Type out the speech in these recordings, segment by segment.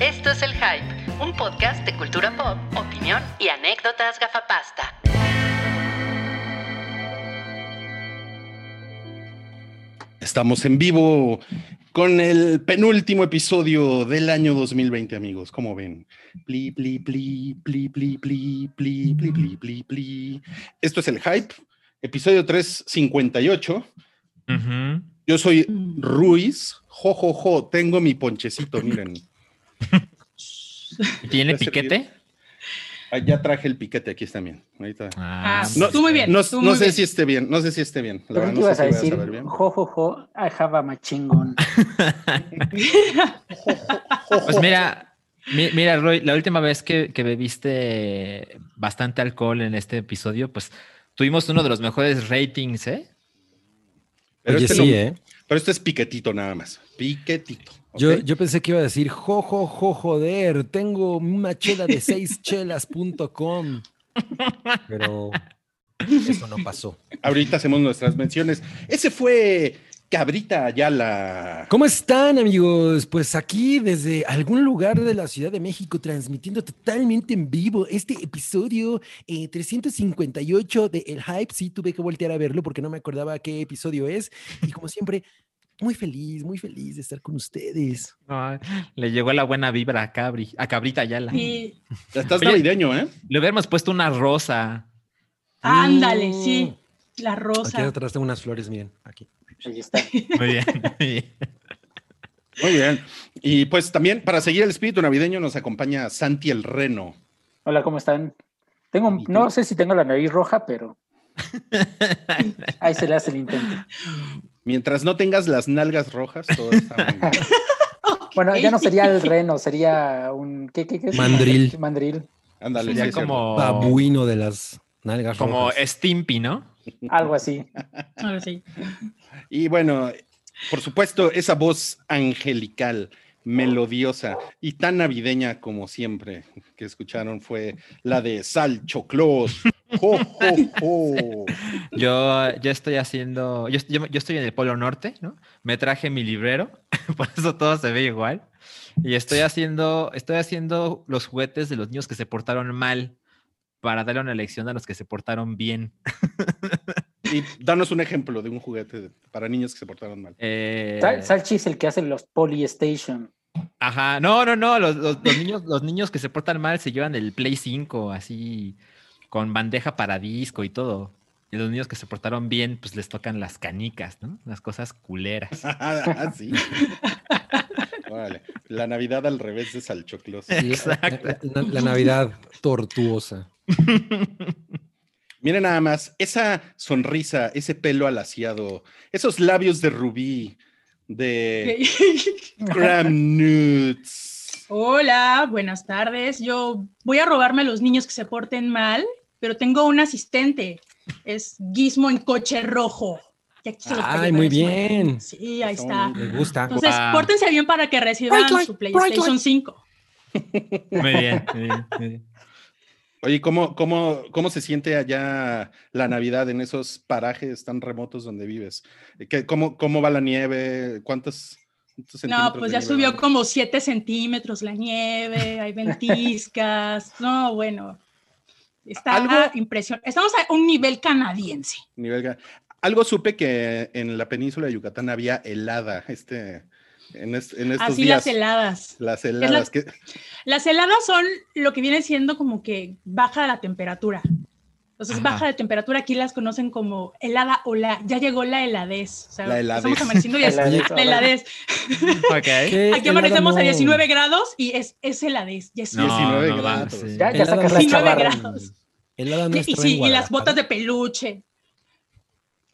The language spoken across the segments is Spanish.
Esto es El Hype, un podcast de cultura pop, opinión y anécdotas gafapasta. Estamos en vivo con el penúltimo episodio del año 2020, amigos. ¿Cómo ven? Pli, pli, pli, pli, pli, pli, pli, pli, pli, pli, pli. Esto es el hype, episodio 358. Ujú. Yo soy Ruiz. Jo, jo, jo. Tengo mi ponchecito, miren. ¿Tiene servir. piquete? Ah, ya traje el piquete, aquí está bien. Ahorita. Ah, No, Tú muy bien. No, tú no muy sé bien. si esté bien, no sé si esté bien. La verdad, ¿qué no ibas sé a si voy decir? saber bien. Jo, jo, jo, I have a machingón. Pues mira, mi- mira, Roy, la última vez que, que bebiste bastante alcohol en este episodio, pues tuvimos uno de los mejores ratings, ¿eh? Pero Oye, este sí, no- ¿eh? Pero este es piquetito nada más. Piquetito. Yo, yo pensé que iba a decir, jo, jo, jo, joder, tengo una chela de seis chelas.com. Pero eso no pasó. Ahorita hacemos nuestras menciones. Ese fue Cabrita Ayala. ¿Cómo están, amigos? Pues aquí desde algún lugar de la Ciudad de México, transmitiendo totalmente en vivo este episodio eh, 358 de El Hype. Sí, tuve que voltear a verlo porque no me acordaba qué episodio es. Y como siempre, muy feliz, muy feliz de estar con ustedes. Ay, le llegó la buena vibra a Cabri, a Cabrita Ayala. Y Ya estás Oye. navideño, ¿eh? Le hubiéramos puesto una rosa. ándale, Mm. sí. La Aquí rosa. atrás tengo unas flores, miren, aquí. Ahí está. Muy bien. muy bien. Muy bien. Y pues también para seguir el espíritu navideño nos acompaña Santi el Reno. Hola, ¿cómo están? Tengo, no sé si tengo la nariz roja, pero ahí se le hace el intento. Mientras no tengas las nalgas rojas, todo está muy bien. Bueno, ya no sería el reno, sería un ¿qué, qué, qué es? Mandril. Mandril, Ándale, sí, Sería cierto. como, Babuino de las nalgas como rojas. Stimpy, ¿no? algo así. Ahora sí. Y bueno, por supuesto, esa voz angelical, melodiosa y tan navideña como siempre que escucharon fue la de Sal Choclos. Jo, jo, jo. Yo, yo estoy haciendo, yo, yo- yo estoy en el Polo Norte, ¿no? Me traje mi librero, por eso todo se ve igual. Y estoy haciendo, estoy haciendo los juguetes de los niños que se portaron mal para darle una lección a los que se portaron bien. Y danos un ejemplo de un juguete para niños que se portaron mal. Eh, Sal- Salchi es el que hace los Polystation. ajá, no, no, no, los, los- los niños, los niños que se portan mal se llevan el Play 5 así con bandeja para disco y todo. Y los niños que se portaron bien, pues les tocan las canicas, ¿no? Las cosas culeras. Ah, sí. Órale. La Navidad al revés de Salchoclos. La- Exacto. La, la Navidad tortuosa. Miren nada más, esa sonrisa, ese pelo alaciado, esos labios de rubí, de Graham Nuts. Hola, buenas tardes. Yo voy a robarme a los niños que se porten mal, pero tengo un asistente. Es Gizmo en coche rojo. Y aquí se lo Ay, muy bien. Sí, ahí Está Me gusta. Entonces, Guau. pórtense bien para que reciban su PlayStation light. 5. Muy bien, muy bien, muy bien. Oye, ¿cómo, cómo, ¿cómo se siente allá la Navidad en esos parajes tan remotos donde vives? ¿Qué, cómo, ¿Cómo va la nieve? ¿Cuántos, cuántos No, centímetros pues ya subió como 7 centímetros la nieve, hay ventiscas. No, bueno. Está Algo- impresionante. Estamos a un nivel canadiense. Nivel Algo supe que en la península de Yucatán había helada este, en, est- en estos Así días. las heladas. Las heladas. que- Las heladas son lo que viene siendo como que baja la temperatura. Entonces, Ajá. baja de temperatura, aquí las conocen como helada o la, ya llegó la heladez. O sea, La heladez. estamos amaneciendo y es Heladez, la heladez. Ok. ¿Qué Aquí amanecemos a no? 19 grados y es, es heladez. Ya es No, 19 no va, grados. sí. Ya, ya sacas no la está 19 chavarra. en- grados. Helada no Y, sí, en y las botas de peluche.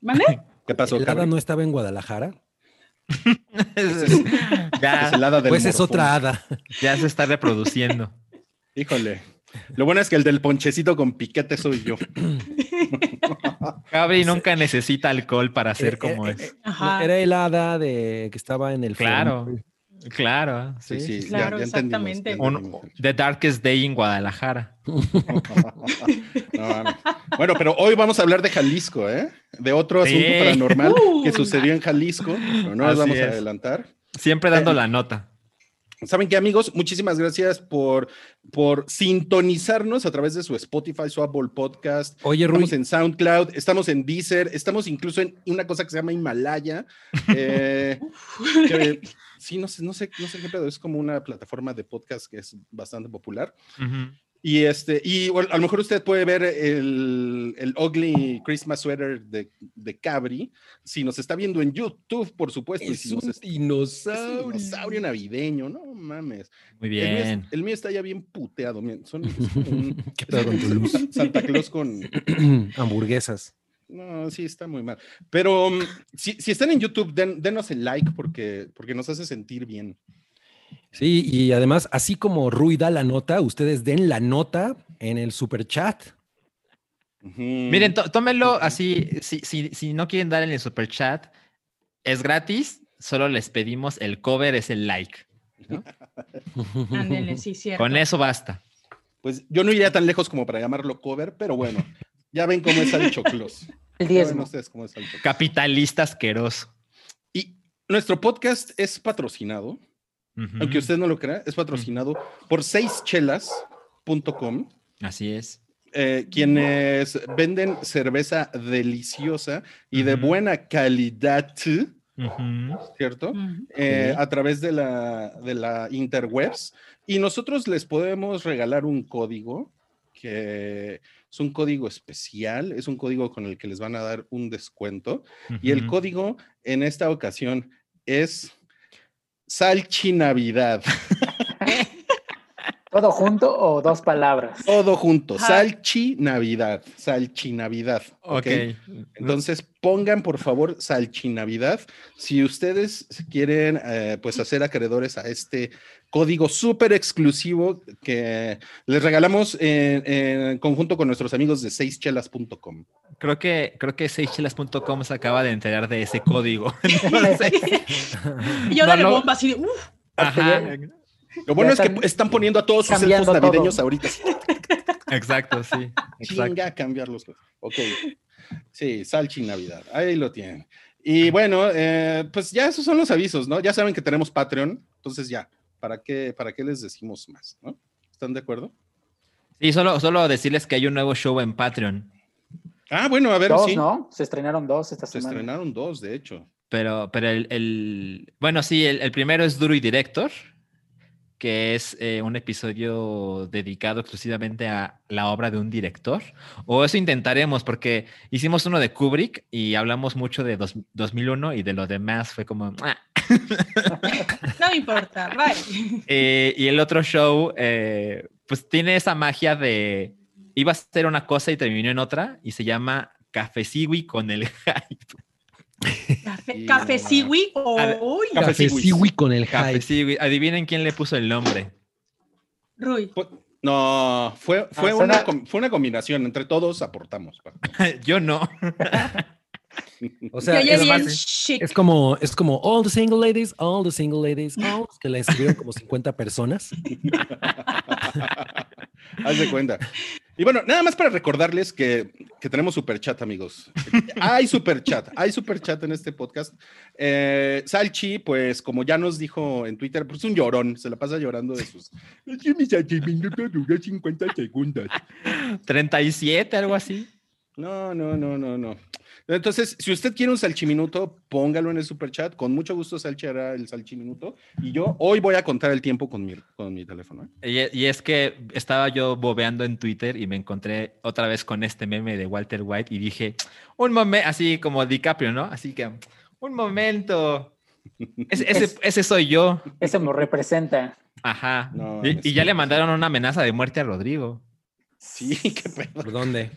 ¿Mande? ¿Qué pasó, ¿Helada Carmen? no estaba en Guadalajara? Es ya, helada del Pues es otra hada. ya se está reproduciendo. Híjole. Lo bueno es que el del ponchecito con piquete soy yo. Cabri nunca necesita alcohol para ser Eh, como eh, es. eh, Ajá. Era helada de que estaba en el Claro. Claro, sí. Sí, sí, Claro, ya, ya entendimos, exactamente. Un-. The Darkest Day en Guadalajara. No, no. Bueno, pero hoy vamos a hablar de Jalisco, ¿eh? De otro Sí. asunto paranormal que Uh. sucedió en Jalisco. pero no les Así vamos es. a adelantar. Siempre dando la nota. ¿Saben qué, amigos? Muchísimas gracias por, por sintonizarnos a través de su Spotify, su Apple Podcast. Oye, Rui, Estamos en SoundCloud, estamos en Deezer, estamos incluso en una cosa que se llama Himalaya. eh, que- sí, no sé, no sé, no sé qué pedo, es como una plataforma de podcast que es bastante popular. Ujú. Y este, y bueno, a lo mejor usted puede ver el, el ugly Christmas sweater de, de Cabri. Si nos está viendo en YouTube, por supuesto. y es si nos un es- es un dinosaurio. dinosaurio navideño, no mames. Muy El mío, bien. el mío está ya bien puteado. Son, es un ¿Qué pedo con tu luz? Santa Claus con. Hamburguesas. No, sí, está muy mal. Pero um, si, si están en YouTube, den- denos el like porque, porque nos hace sentir bien. Sí, y además, así como Rui da la nota, ustedes den la nota en el super chat. Miren, tó- tómenlo así, si, si, si no quieren dar en el super chat, es gratis, solo les pedimos el cover, es el like. Ándele, sí, cierto. Con eso basta. Pues yo no iría tan lejos como para llamarlo cover, pero bueno, ya ven cómo es el choclos. El diezmo. ustedes cómo es el choclos. Capitalista asqueroso. Y nuestro podcast es patrocinado, aunque usted no lo crea, es patrocinado por seischelas.com, Así es. eh, quienes venden cerveza deliciosa y de buena calidad. ¿cierto? Eh, a través de la, de la interwebs y nosotros les podemos regalar un código que es un código especial, es un código con el que les van a dar un descuento y el código en esta ocasión es Salchinavidad. ¿Todo junto o dos palabras? Todo junto, Ajá. Salchinavidad, Salchinavidad. Ok. Entonces pongan por favor Salchinavidad. Si ustedes quieren eh, pues hacer acreedores a este código súper exclusivo que les regalamos en, en conjunto con nuestros amigos de seischelas.com. Creo que, creo que seychelas.com se acaba de enterar de ese código. Entonces, Y yo No, de no. bomba así de, uf, ajá, Lo bueno Ya es que están poniendo a todos sus elfos todo. navideños ahorita. exacto, sí. Exacto. Chinga cambiarlos. Ok. Sí, Salchi Navidad. Ahí lo tienen. Y bueno, eh, pues ya esos son los avisos, ¿no? Ya saben que tenemos Patreon, entonces ya, ¿para qué, para qué les decimos más, ¿no? ¿Están de acuerdo? Y solo, solo decirles que hay un nuevo show en Patreon. Ah, bueno, a ver, Dos, sí. ¿no? Se estrenaron dos esta Se semana. estrenaron dos, de hecho. Pero, pero el, el- bueno, sí, el, el primero es Duro y Director, que es eh, un episodio dedicado exclusivamente a la obra de un director. O eso intentaremos, porque hicimos uno de Kubrick y hablamos mucho de dos- 2001 y de lo demás fue como... "Ah". no me importa, bye. Eh, y el otro show, eh, pues tiene esa magia de... Iba a ser una cosa y terminó en otra y se llama Café Siwi con el hype. Café, café no, siwi, ver, uy, Café Siwi. Con el Café. Siwi. Adivinen quién le puso el nombre. Rui. No, fue, fue, Ah, una, com- fue una combinación, entre todos aportamos. Yo no. O Se sea, más- es como, es como all the single ladies, all the single ladies, all, que la escribieron como 50 personas. Haz de cuenta. Y bueno, nada más para recordarles que, que tenemos super chat, amigos. Hay super chat, hay super chat en este podcast. Eh, Salchi, pues como ya nos dijo en Twitter, pues un llorón, se la pasa llorando de sus. Es que mi sentimiento dura 50 segundos. 37, algo así. No, no, no, no, no. Entonces, si usted quiere un salchiminuto, póngalo en el super chat. Con mucho gusto Salchi hará el salchiminuto. Y yo hoy voy a contar el tiempo con mi, con mi teléfono. ¿eh? Y, y es que estaba yo bobeando en Twitter y me encontré otra vez con este meme de Walter White y dije, un momento, así como DiCaprio, ¿no? Así que, un momento. Ese, ese, ese soy yo. Ese me representa. Ajá. No, y, es y ya le mandaron una amenaza de muerte a Rodrigo. Sí, qué pedo. ¿Por dónde?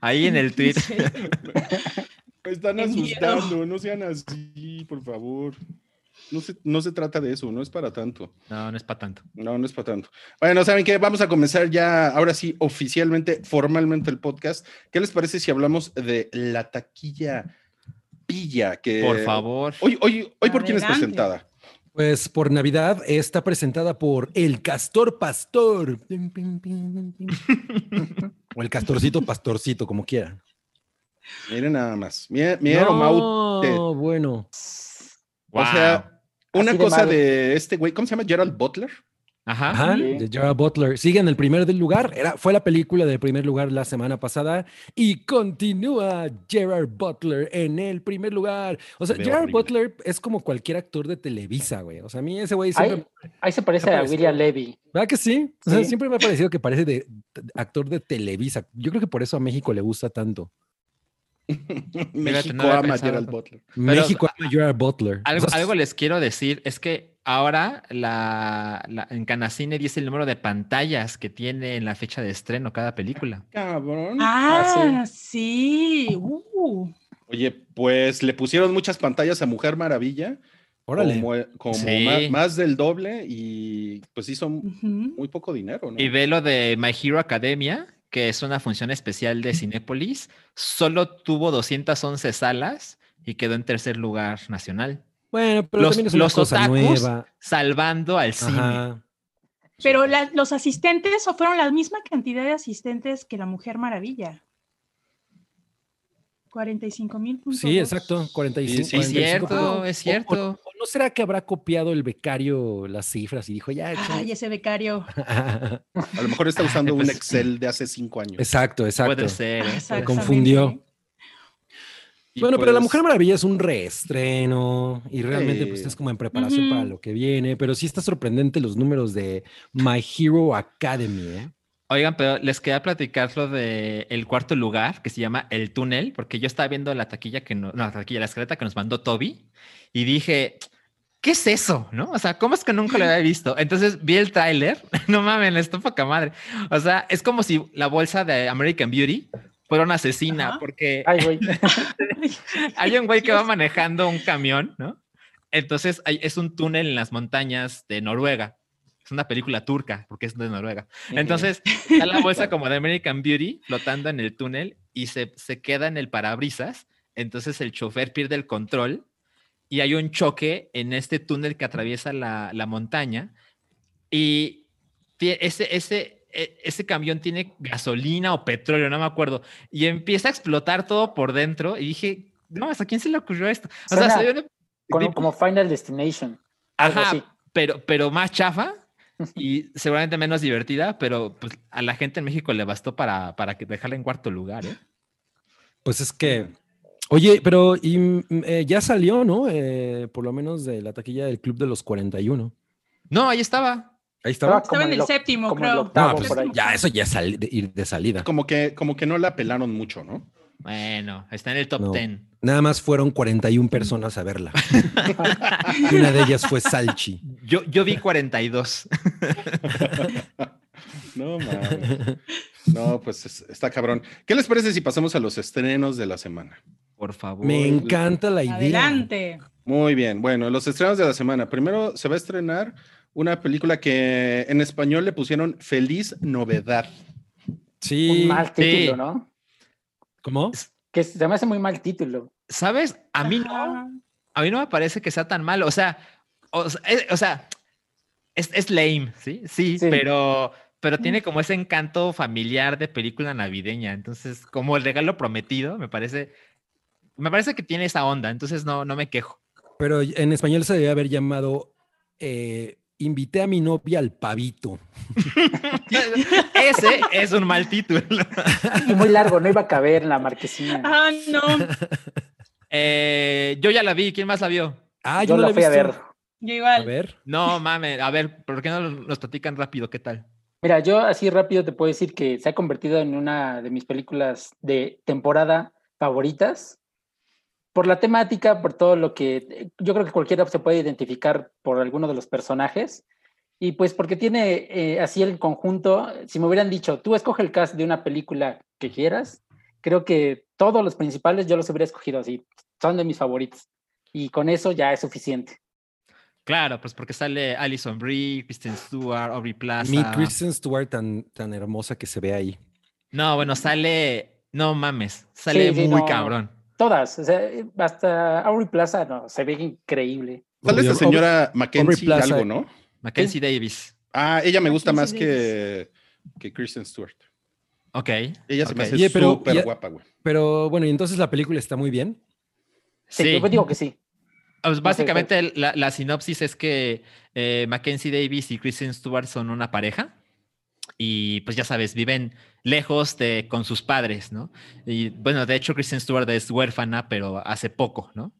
Ahí en el tweet. Me están asustando, no sean así, por favor. No se, no se trata de eso, no es para tanto. No, no es para tanto. No, no es para tanto. Bueno, ¿saben qué? Vamos a comenzar ya, ahora sí, oficialmente, formalmente el podcast. ¿Qué les parece si hablamos de la taquilla pilla? Que Por favor. Hoy, hoy, hoy ¿por quién es presentada? Pues por Navidad está presentada por El Castor Pastor. O el Castorcito Pastorcito, como quieran. Miren nada más. Miren, miren Maute. No, bueno. O sea, Una de cosa mal. de este güey, ¿cómo se llama? Gerald Butler. Ajá. Ajá, Sí. de Gerard Butler. Sigue en el primer del lugar. Era, fue la película del primer lugar la semana pasada y continúa Gerard Butler en el primer lugar. O sea, Gerard horrible. Butler es como cualquier actor de Televisa, güey. O sea, a mí ese güey siempre... Ahí se parece a William Levy. ¿Verdad que sí? O sea, Sí. siempre me ha parecido que parece de, de actor de Televisa. Yo creo que por eso a México le gusta tanto. México ama a pensado. Gerald Butler. México ama a Gerard Butler. Algo les quiero decir, es que ahora la, la- en Canacine dice el número de pantallas que tiene en la fecha de estreno cada película. Cabrón. Ah, sí. Uh. Oye, pues le pusieron muchas pantallas a Mujer Maravilla. Órale. Como, como Sí. ma- más, del doble y pues hizo muy poco dinero, ¿no? Y ve lo de My Hero Academia, que es una función especial de Cinépolis, solo tuvo 211 salas y quedó en tercer lugar nacional, Bueno, pero Los- también es una los cosa otakus nueva. salvando al cine. Ajá. Pero la- los asistentes o fueron la misma cantidad de asistentes que la Mujer Maravilla. 45 mil Sí, exacto. 45. Sí, sí, Es 45 cierto, puntos. es cierto. o- ¿No será que habrá copiado el becario las cifras y dijo, ya, Ay, échale"? ese becario. A lo mejor está usando un Pues- Excel de hace cinco años. exacto, exacto. Puede ser. ¿eh? Puede ser. confundió. Y, Bueno, pero La pues, Mujer Maravilla es un reestreno y realmente pues, Sí. estás como en preparación Ujú. para lo que viene, pero sí está sorprendente los números de My Hero Academy, ¿eh? Oigan, pero les quería platicar lo de el cuarto lugar, que se llama El Túnel, porque yo estaba viendo la taquilla que no, no, la taquilla, la escaleta que nos mandó Toby, y dije, ¿qué es eso? ¿No? O sea, ¿cómo es que nunca lo había visto? Entonces vi el tráiler, no mames, está poca madre. O sea, es como si la bolsa de American Beauty fuera una asesina, Ajá. porque Ay, güey. hay un güey que va manejando un camión, ¿no? Entonces hay- es un túnel en las montañas de Noruega. Es una película turca, porque es de Noruega. Entonces, está la bolsa como de American Beauty flotando en el túnel y se, se queda en el parabrisas. Entonces el chofer pierde el control y hay un choque en este túnel que atraviesa la, la montaña. Y ese, ese, e- ese camión tiene gasolina o petróleo, no me acuerdo. Y empieza a explotar todo por dentro. Y dije, no, ¿a quién se le ocurrió esto? O sea, Suena una- Como, como Final Destination. Ajá, así. pero, pero más chafa y seguramente menos divertida, pero pues a la gente en México le bastó para, para que dejarla en cuarto lugar, ¿eh? Pues es que, oye, pero y, mm, eh, ya salió, ¿no? Eh, por lo menos de la taquilla del Club de los 41. No, ahí estaba. Ahí estaba. Estaba en el séptimo, como el creo. octavo No, pues, por ahí. ya, eso ya es ir de salida. Como que, como que no la pelaron mucho, ¿no? Bueno, está en el top No. 10. Nada más fueron 41 personas a verla. y una de ellas fue Salchi. Yo, yo vi 42. No, mames. No, pues es- está cabrón. ¿Qué les parece si pasamos a los estrenos de la semana? Por favor. Me encanta la idea. Adelante. Muy bien, bueno, los estrenos de la semana. Primero se va a estrenar una película que en español le pusieron Feliz Novedad. Sí. Un mal título, Sí. ¿no? ¿Cómo? Que se me hace muy mal título. ¿Sabes? A mí no. A mí no me parece que sea tan malo. O sea, o, sea, es, o sea, es, es lame, ¿sí? ¿sí? Sí. pero pero tiene como ese encanto familiar de película navideña. Entonces, como el regalo prometido, me parece, me parece que tiene esa onda. Entonces, no, no me quejo. Pero en español se debe haber llamado eh, Invité a mi novia al pavito. Ese es un mal título. Y muy largo, no iba a caber en la marquesina. Ah, no. Eh, yo ya la vi. ¿Quién más la vio? Ah, Yo no la fui a ver. Yo A igual. ver. No, mames. A ver, ¿por qué no nos platican rápido? ¿Qué tal? Mira, yo así rápido te puedo decir que se ha convertido en una de mis películas de temporada favoritas. Por la temática, por todo lo que yo creo que cualquiera se puede identificar por alguno de los personajes. Y pues porque tiene eh, así el conjunto, si me hubieran dicho, tú escoge el cast de una película que quieras, creo que todos los principales yo los hubiera escogido así, son de mis favoritos. Y con eso ya es suficiente. Claro, pues porque sale Alison Brie, Kristen Stewart, Aubrey Plaza. Mi Kristen Stewart tan, tan hermosa que se ve ahí. No, bueno, sale. No mames, sale Sí, sí, muy no. cabrón. Todas, o sea, hasta Aubrey Plaza, no, se ve increíble. Sale esta Obvio, señora Mackenzie Plaza. algo, ¿no? Mackenzie Davis. Ah, ella me gusta más que, que Kristen Stewart. Ok. Ella se me hace súper guapa, güey. Pero bueno, y entonces la película está muy bien. Sí, Sí. yo digo que sí. Pues básicamente la, la sinopsis es que eh, Mackenzie Davis y Kristen Stewart son una pareja y pues ya sabes, viven lejos de con sus padres, ¿no? Y bueno, de hecho Kristen Stewart es huérfana, pero hace poco, ¿no?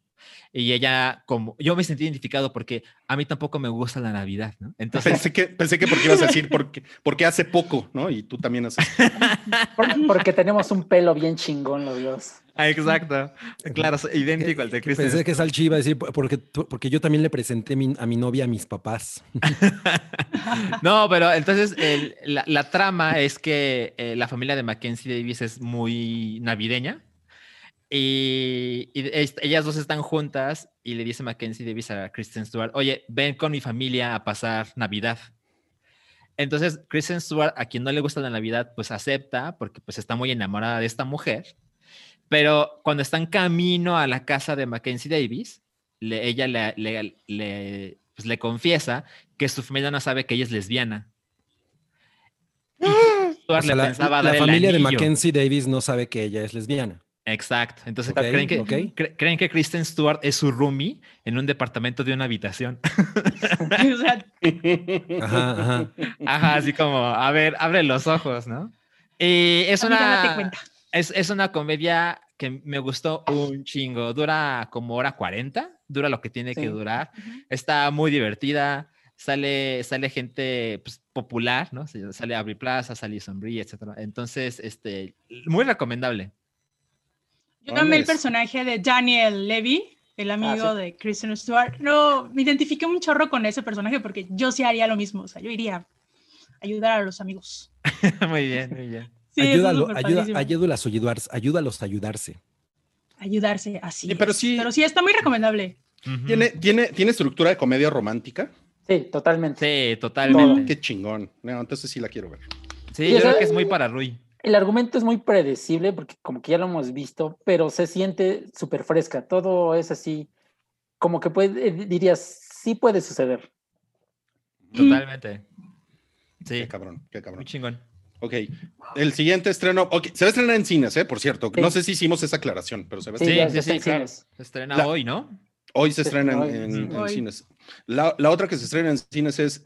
Y ella, como yo me sentí identificado porque a mí tampoco me gusta la Navidad, ¿no? Entonces pensé que, pensé que porque ibas a decir porque, porque hace poco, ¿no? Y tú también haces. porque tenemos un pelo bien chingón, los dos. Ah, exacto. Claro, idéntico al de Kristen. Pensé que Salchi iba a decir porque, porque yo también le presenté a mi novia a mis papás. no, pero entonces la, trama es que eh, la familia de Mackenzie Davis es muy navideña y, ellas dos están juntas y le dice Mackenzie Davis a Kristen Stewart, oye, ven con mi familia a pasar Navidad. Entonces, Kristen Stewart, a quien no le gusta la Navidad, pues acepta porque pues está muy enamorada de esta mujer. Pero cuando están camino a la casa de Mackenzie Davis, ella le, pues, le, confiesa que su familia no sabe que ella es lesbiana. la, la familia de Mackenzie Davis no sabe que ella es lesbiana. Exacto. Entonces, ¿creen, que, ¿creen que Kristen Stewart es su roomie en un departamento de una habitación? ajá, ajá. Ajá, así como, a ver, abre los ojos, ¿no? Y es una, es, es, una comedia que me gustó un chingo. Dura como hora 40, dura lo que tiene que durar. Está muy divertida. Sale, sale gente pues, popular, ¿no? Sale Abre Plaza, sale Sombría, etc. Entonces, este, muy recomendable. Yo también el personaje de Daniel Levy, el amigo ah, de Kristen Stewart. No, me identifiqué un chorro con ese personaje porque yo sí haría lo mismo. O sea, yo iría a ayudar a los amigos. muy bien, muy bien. Ayúdalo, ayuda, ayúdalos a ayudarse, ayúdalos a ayudarse. Ayudarse, así. pero sí. Pero sí, está muy recomendable. ¿Tiene, tiene, ¿Tiene estructura de comedia romántica? Sí, totalmente. Sí, totalmente. Qué chingón. No, entonces sí la quiero ver. Sí, yo creo que es muy para Rui el argumento es muy predecible porque como que ya lo hemos visto, pero se siente súper fresca. Todo es así, como que puede, dirías, sí puede suceder. Totalmente. Sí. Qué cabrón, qué cabrón. Muy chingón. Ok, el siguiente estreno, okay. se va a estrenar en cines, ¿eh? Por cierto, no sé si hicimos esa aclaración, pero se va a estrenar. Sí, sí, sí, Se estrena hoy, ¿no? Hoy se, estrena en, cines. La, la, otra que se estrena en cines es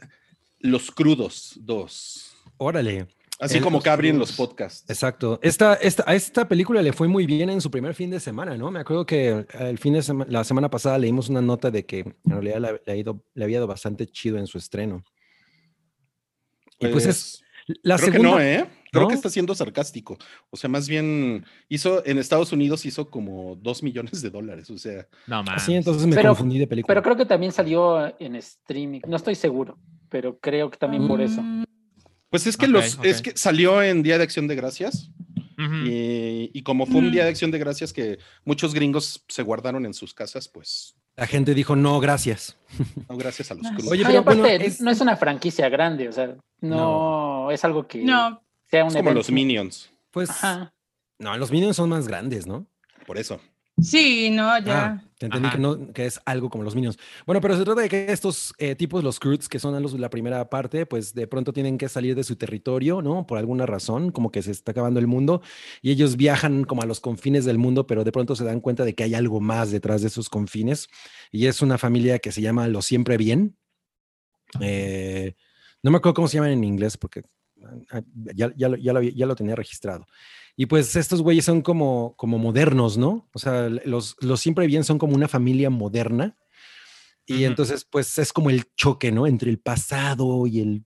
Los Crudos 2. Órale. Así como Cabri en los podcasts. Exacto. Esta, esta, a esta película le fue muy bien en su primer fin de semana, ¿no? Me acuerdo que el fin de semana, la semana pasada leímos una nota de que en realidad le, ha ido, le había ido bastante chido en su estreno. Y pues, es la creo segunda. Que no, ¿eh? Creo que está siendo sarcástico. O sea, más bien hizo en Estados Unidos hizo como dos millones de dólares. O sea, no más. Sí, entonces me confundí de película. Pero creo que también salió en streaming. No estoy seguro, pero creo que también por eso. Mm. Pues es que los, es que salió en Día de Acción de Gracias. y, como fue un día de acción de gracias que muchos gringos se guardaron en sus casas, pues. La gente dijo no, gracias. No, gracias a los crudos. Oye, pero aparte, no es una franquicia grande, o sea, no, es algo que no. sea un es como los Minions. Pues no, los Minions son más grandes, ¿no? Por eso. Sí, no, ya. Ah, entendí que, no, que es algo como los Minions. Bueno, pero se trata de que estos eh, tipos, los Croods, que son los de la primera parte, pues de pronto tienen que salir de su territorio, ¿no? Por alguna razón, como que se está acabando el mundo, y ellos viajan como a los confines del mundo, pero de pronto se dan cuenta de que hay algo más detrás de esos confines, y es una familia que se llama Lo Siempre Bien. Eh, no me acuerdo cómo se llaman en inglés, porque ah, ya, ya, ya, lo, ya lo tenía registrado. Y pues estos güeyes son como, como modernos, ¿no? O sea, los, los siempre bien son como una familia moderna. Y entonces, pues es como el choque, ¿no? Entre el pasado y el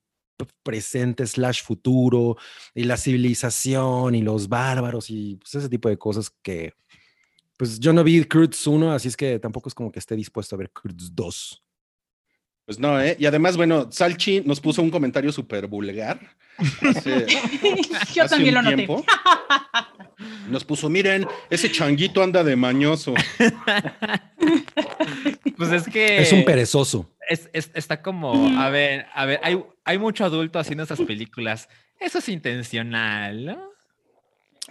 presente slash futuro y la civilización y los bárbaros y pues, ese tipo de cosas que, pues yo no vi Cruz 1, así es que tampoco es como que esté dispuesto a ver Cruz 2. Pues no, ¿eh? Y además, bueno, Salchi nos puso un comentario súper vulgar. Yo también lo noté. Nos puso, miren, ese changuito anda de mañoso. Pues es que... Es un perezoso. está como, a ver, a ver, hay, hay mucho adulto haciendo esas películas. Eso es intencional, ¿no?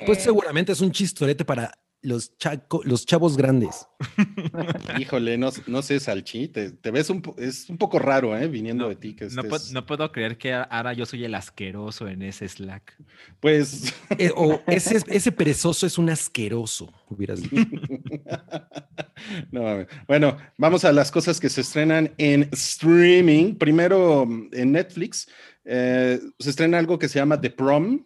Pues seguramente es un chistorete para los, chaco, los chavos grandes. Híjole, no, no sé, Salchi, te, te ves un, es un poco raro, ¿eh? Viniendo No, de ti. Que No, pu- estés- no puedo creer que ahora yo soy el asqueroso en ese Slack. Pues, Eh, o ese, ese perezoso es un asqueroso, hubieras dicho. no. Bueno, vamos a las cosas que se estrenan en streaming. Primero, en Netflix, eh, se estrena algo que se llama The Prom,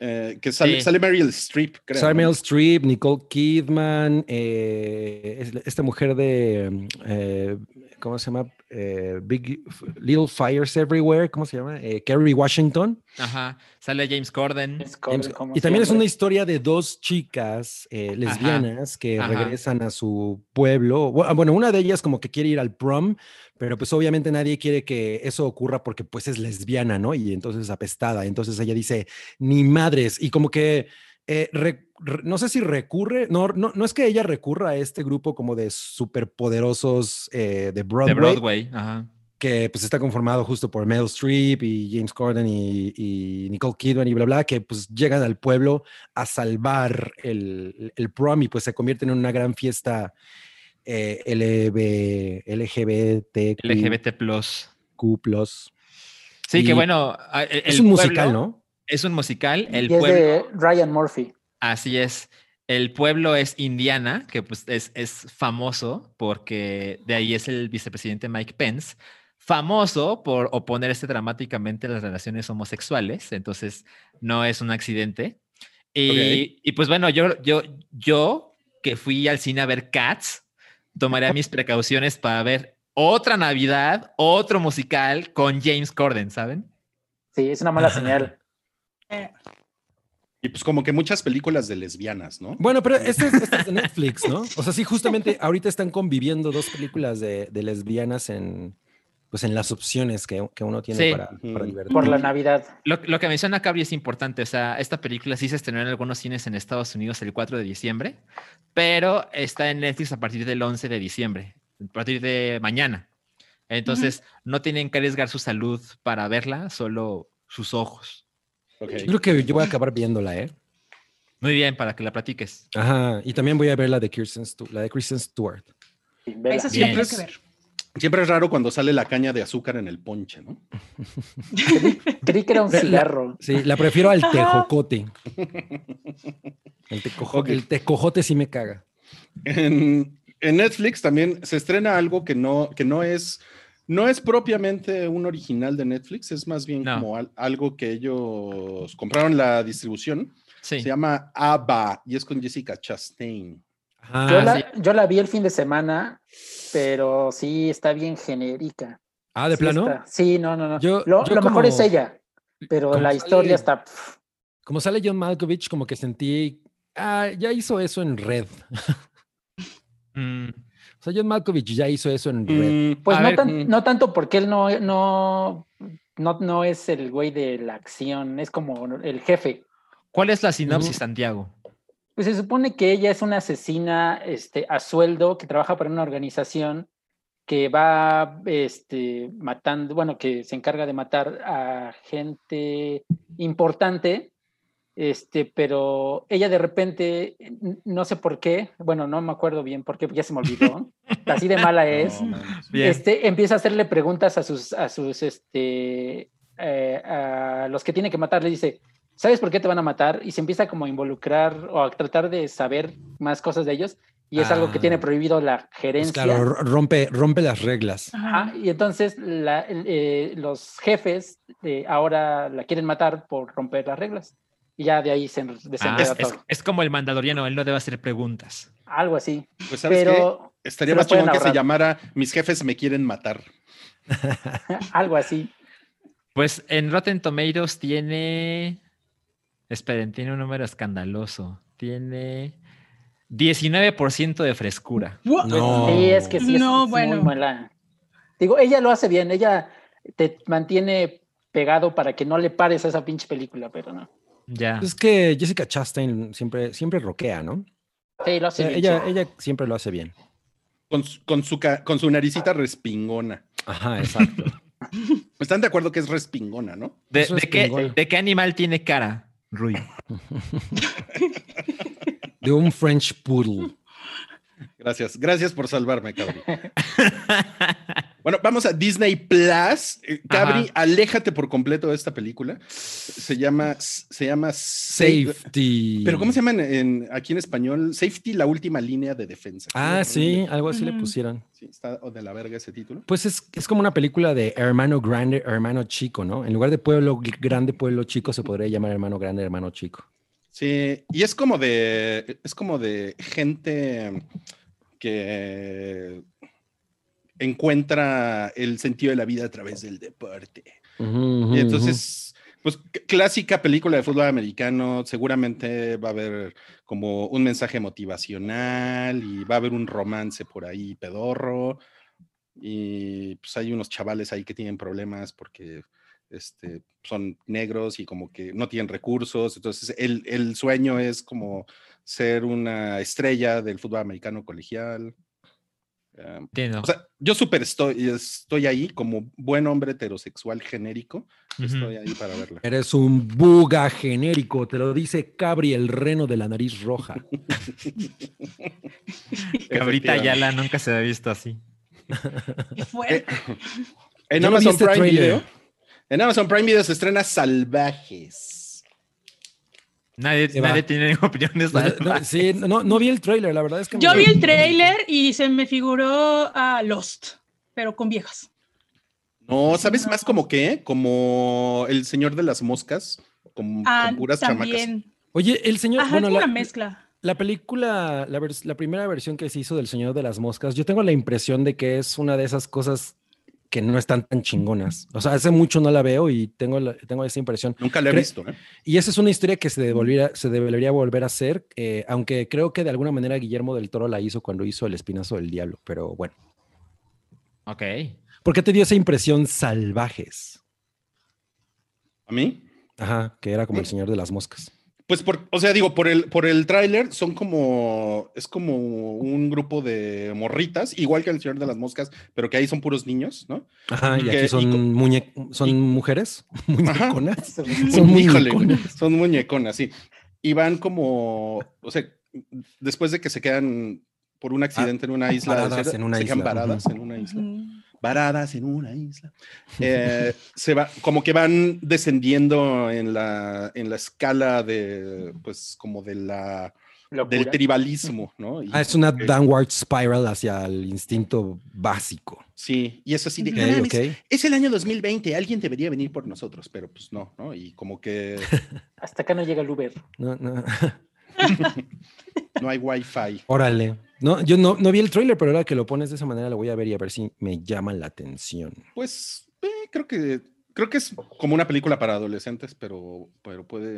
eh, que sale, Sí. sale Meryl Streep, creo. ¿no? Meryl Streep, Nicole Kidman, eh, es- esta mujer de, eh, ¿cómo se llama? Eh, Big Little Fires Everywhere, ¿cómo se llama? Eh, Kerry Washington. Ajá. Sale James Corden. James- y también es una historia de dos chicas eh, lesbianas que ajá. regresan a su pueblo. Bu- Bueno, una de ellas como que quiere ir al prom, pero pues obviamente nadie quiere que eso ocurra porque pues es lesbiana, ¿no? Y entonces apestada. Entonces ella dice, ni madres. Y como que, eh, re- re- no sé si recurre, no, no, no es que ella recurra a este grupo como de superpoderosos eh, de De Broadway, Broadway. Ajá. que pues está conformado justo por Meryl Streep y James Corden y, y Nicole Kidman y bla, bla, que pues llegan al pueblo a salvar el, el prom y pues se convierten en una gran fiesta eh, LB, LGBTQ+. LGBT Plus. Sí, Y que bueno. el- Es un musical, pueblo- ¿no? Es un musical. El y es pueblo. de Ryan Murphy. Así es. El pueblo es Indiana, que pues es, es famoso porque de ahí es el vicepresidente Mike Pence, famoso por oponerse dramáticamente a las relaciones homosexuales, entonces no es un accidente. Y, y, pues bueno, yo, yo, yo que fui al cine a ver Cats, tomaré mis precauciones para ver otra Navidad, otro musical con James Corden, ¿saben? Sí, es una mala señal. Y pues como que muchas películas de lesbianas, ¿no? Bueno, pero este es, este es de Netflix, ¿no? O sea, sí, justamente ahorita están conviviendo dos películas de, de lesbianas en, pues en las opciones que, que uno tiene Sí. para, para divertirse. Por la Navidad. Lo, lo que menciona Cabri es importante. O sea, esta película sí se estrenó en algunos cines en Estados Unidos el 4 de diciembre, pero está en Netflix a partir del 11 de diciembre, a partir de mañana. Entonces, no tienen que arriesgar su salud para verla, solo sus ojos. Yo creo que yo voy a acabar viéndola, ¿eh? Muy bien, para que la platiques. Ajá, y también voy a ver la de Kirsten, Stu- la de Kristen Stewart. Eso sí la tengo que ver. Siempre es raro cuando sale la caña de azúcar en el ponche, ¿no? Creí que era un La- cigarro. Sí, la prefiero al tejocote. El, tecojo- Ok. el tecojote sí me caga. En, en Netflix también se estrena algo que no, que no es, no es propiamente un original de Netflix, es más bien No. como al- algo que ellos compraron la distribución. Sí. Se llama Ava y es con Jessica Chastain. Yo, Ah, la, sí. yo la vi el fin de semana, pero sí está bien genérica. Ah, ¿de Sí plano? está- Sí, no, no, no. Yo- lo yo lo mejor es ella, pero la sale- historia está. Como sale John Malkovich, como que sentí, ah, ya hizo eso en Red. Mm, O sea, John Malkovich ya hizo eso en Red. Mm, Pues A no, ver, tan- mm. no tanto porque él no, no, no, no es el güey de la acción, es como el jefe. ¿Cuál es la sinopsis. Santiago? Pues se supone que ella es una asesina este, a sueldo que trabaja para una organización que va este, matando, bueno, que se encarga de matar a gente importante, este, pero ella de repente, no sé por qué, bueno, no me acuerdo bien por qué, ya se me olvidó, así de mala es, no, este, empieza a hacerle preguntas a sus, a sus, este, eh, a los que tiene que matar, le dice, ¿sabes por qué te van a matar? Y se empieza como a involucrar o a tratar de saber más cosas de ellos, y es algo que Ah. tiene prohibido la Pues gerencia. claro, r- rompe, rompe las reglas. Ajá, y entonces la- eh, los jefes eh, ahora la quieren matar por romper las reglas. Y ya de ahí se Ah, desenreda es, es- todo. es como el mandaloriano, él no debe hacer preguntas. Algo así. Pues sabes qué? Pero Estaría más chingón que se llamara Mis jefes me quieren matar. algo así. Pues en Rotten Tomatoes tiene. Esperen, tiene un número escandaloso. Tiene 19% de frescura. No. Sí, es que sí es, No, es bueno. muy mala. Digo, ella lo hace bien, ella te mantiene pegado para que no le pares a esa pinche película, pero no. Ya. Es que Jessica Chastain siempre, siempre roquea, ¿no? Sí, lo hace sea, bien. ella, ella siempre lo hace bien. Con, su- con, su, ca- con su naricita respingona. Ajá, exacto. ¿Están de acuerdo que es respingona, no? ¿De, qué. ¿De qué animal tiene cara, Rui? de un French Poodle. Gracias, gracias por salvarme, Cabri. bueno, vamos a Disney Plus. Eh, Cabri, Ajá. aléjate por completo de esta película. Se llama, se llama Safety. Pero ¿cómo se llama en, en- aquí en español? Safety, la última línea de defensa. Ah, sí, algo así le pusieron. Sí, está de la verga ese título. Pues es, es como una película de hermano grande, hermano chico, ¿no? En lugar de pueblo grande, pueblo chico, se podría llamar hermano grande, hermano chico. Sí, y es como de, es como de gente que encuentra el sentido de la vida a través del deporte. Ujú, ujú, Y entonces, pues clásica película de fútbol americano, seguramente va a haber como un mensaje motivacional y va a haber un romance por ahí pedorro. Y pues hay unos chavales ahí que tienen problemas porque este, son negros y como que no tienen recursos. Entonces, el, el sueño es como ser una estrella del fútbol americano colegial. Entiendo. o sea, yo súper estoy, estoy ahí como buen hombre heterosexual genérico. Estoy ahí para verla. Eres un buga genérico, te lo dice Cabri, el reno de la nariz roja. Cabrita. Yala nunca se había visto así. Qué fuerte. En Amazon este Prime. Video. En Amazon Prime Video se estrena Salvajes. Nadie, nadie tiene opiniones. No, no, sí, no, no vi el trailer, la verdad es que... Yo me- vi el trailer y se me figuró a Lost, pero con viejas. No, ¿sabes más como qué? Como El Señor de las Moscas, con, Ah, con puras chamacas. también. Oye, el señor... Ajá, bueno, es una la, mezcla. la película, la, vers- la primera versión que se hizo del Señor de las Moscas, yo tengo la impresión de que es una de esas cosas que no están tan chingonas. O sea, hace mucho no la veo y tengo, la- tengo esa impresión. Nunca la he visto, ¿eh? Y esa es una historia que se, devolviera, se debería volver a hacer, eh, aunque creo que de alguna manera Guillermo del Toro la hizo cuando hizo El Espinazo del Diablo, pero bueno. Ok. ¿Por qué te dio esa impresión salvajes? ¿A mí? Ajá, que era como el Señor de las Moscas. Pues, por, o sea, digo, por el, por el tráiler son como, es como un grupo de morritas, igual que El Señor de las Moscas, pero que ahí son puros niños, ¿no? Ajá, y Que- aquí son, muñe- son y- mujeres, muñeconas. Son Híjole, muñeconas. son muñeconas, sí. Y van como, o sea, después de que se quedan por un accidente en una isla, desierta, en una se quedan ujú. en una isla. Varadas en una isla. Eh, se va, como que van descendiendo en la, en la escala de, pues, como de la, del tribalismo, ¿no? Y Ah, es una downward spiral hacia el instinto básico. Sí, y es así de, Ok, "No mames, ok. es el año 2020, alguien debería venir por nosotros, pero pues no, ¿no? Y como que Hasta acá no llega el Uber. No, no. no hay wifi. Órale. No, yo no, no vi el trailer, pero ahora que lo pones de esa manera lo voy a ver y a ver si me llama la atención. Pues eh, creo que creo que es como una película para adolescentes, pero, pero puede,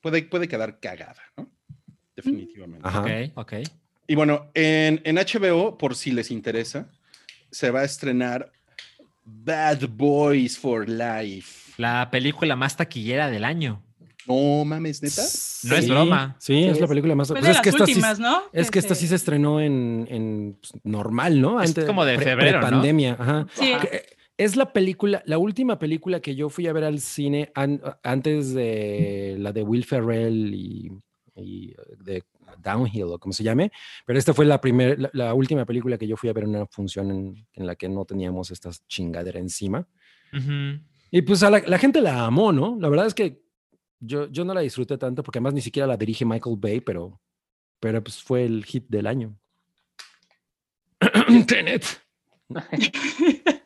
puede, puede quedar cagada, ¿no? Definitivamente. Ajá. Ok, ok. Y bueno, en, en HBO, por si les interesa, se va a estrenar Bad Boys for Life. La película más taquillera del año. No mames, neta. No es broma. Sí, es la película más. Pues de es que esta sí- últimas, ¿no? Es que esta sí se estrenó en, en, pues, normal, ¿no? Es como de febrero, ¿no? pandemia, ajá. Es la película, la última película que yo fui a ver al cine an- antes de la de Will Ferrell y, y, de Downhill o como se llame, pero esta fue la primera, la, la última película que yo fui a ver en una función en, en la que no teníamos esta chingadera encima. Y pues a la, la gente la amó, ¿no? La verdad es que yo, yo no la disfruté tanto porque además ni siquiera la dirige Michael Bay, pero, pero pues fue el hit del año. Tenet.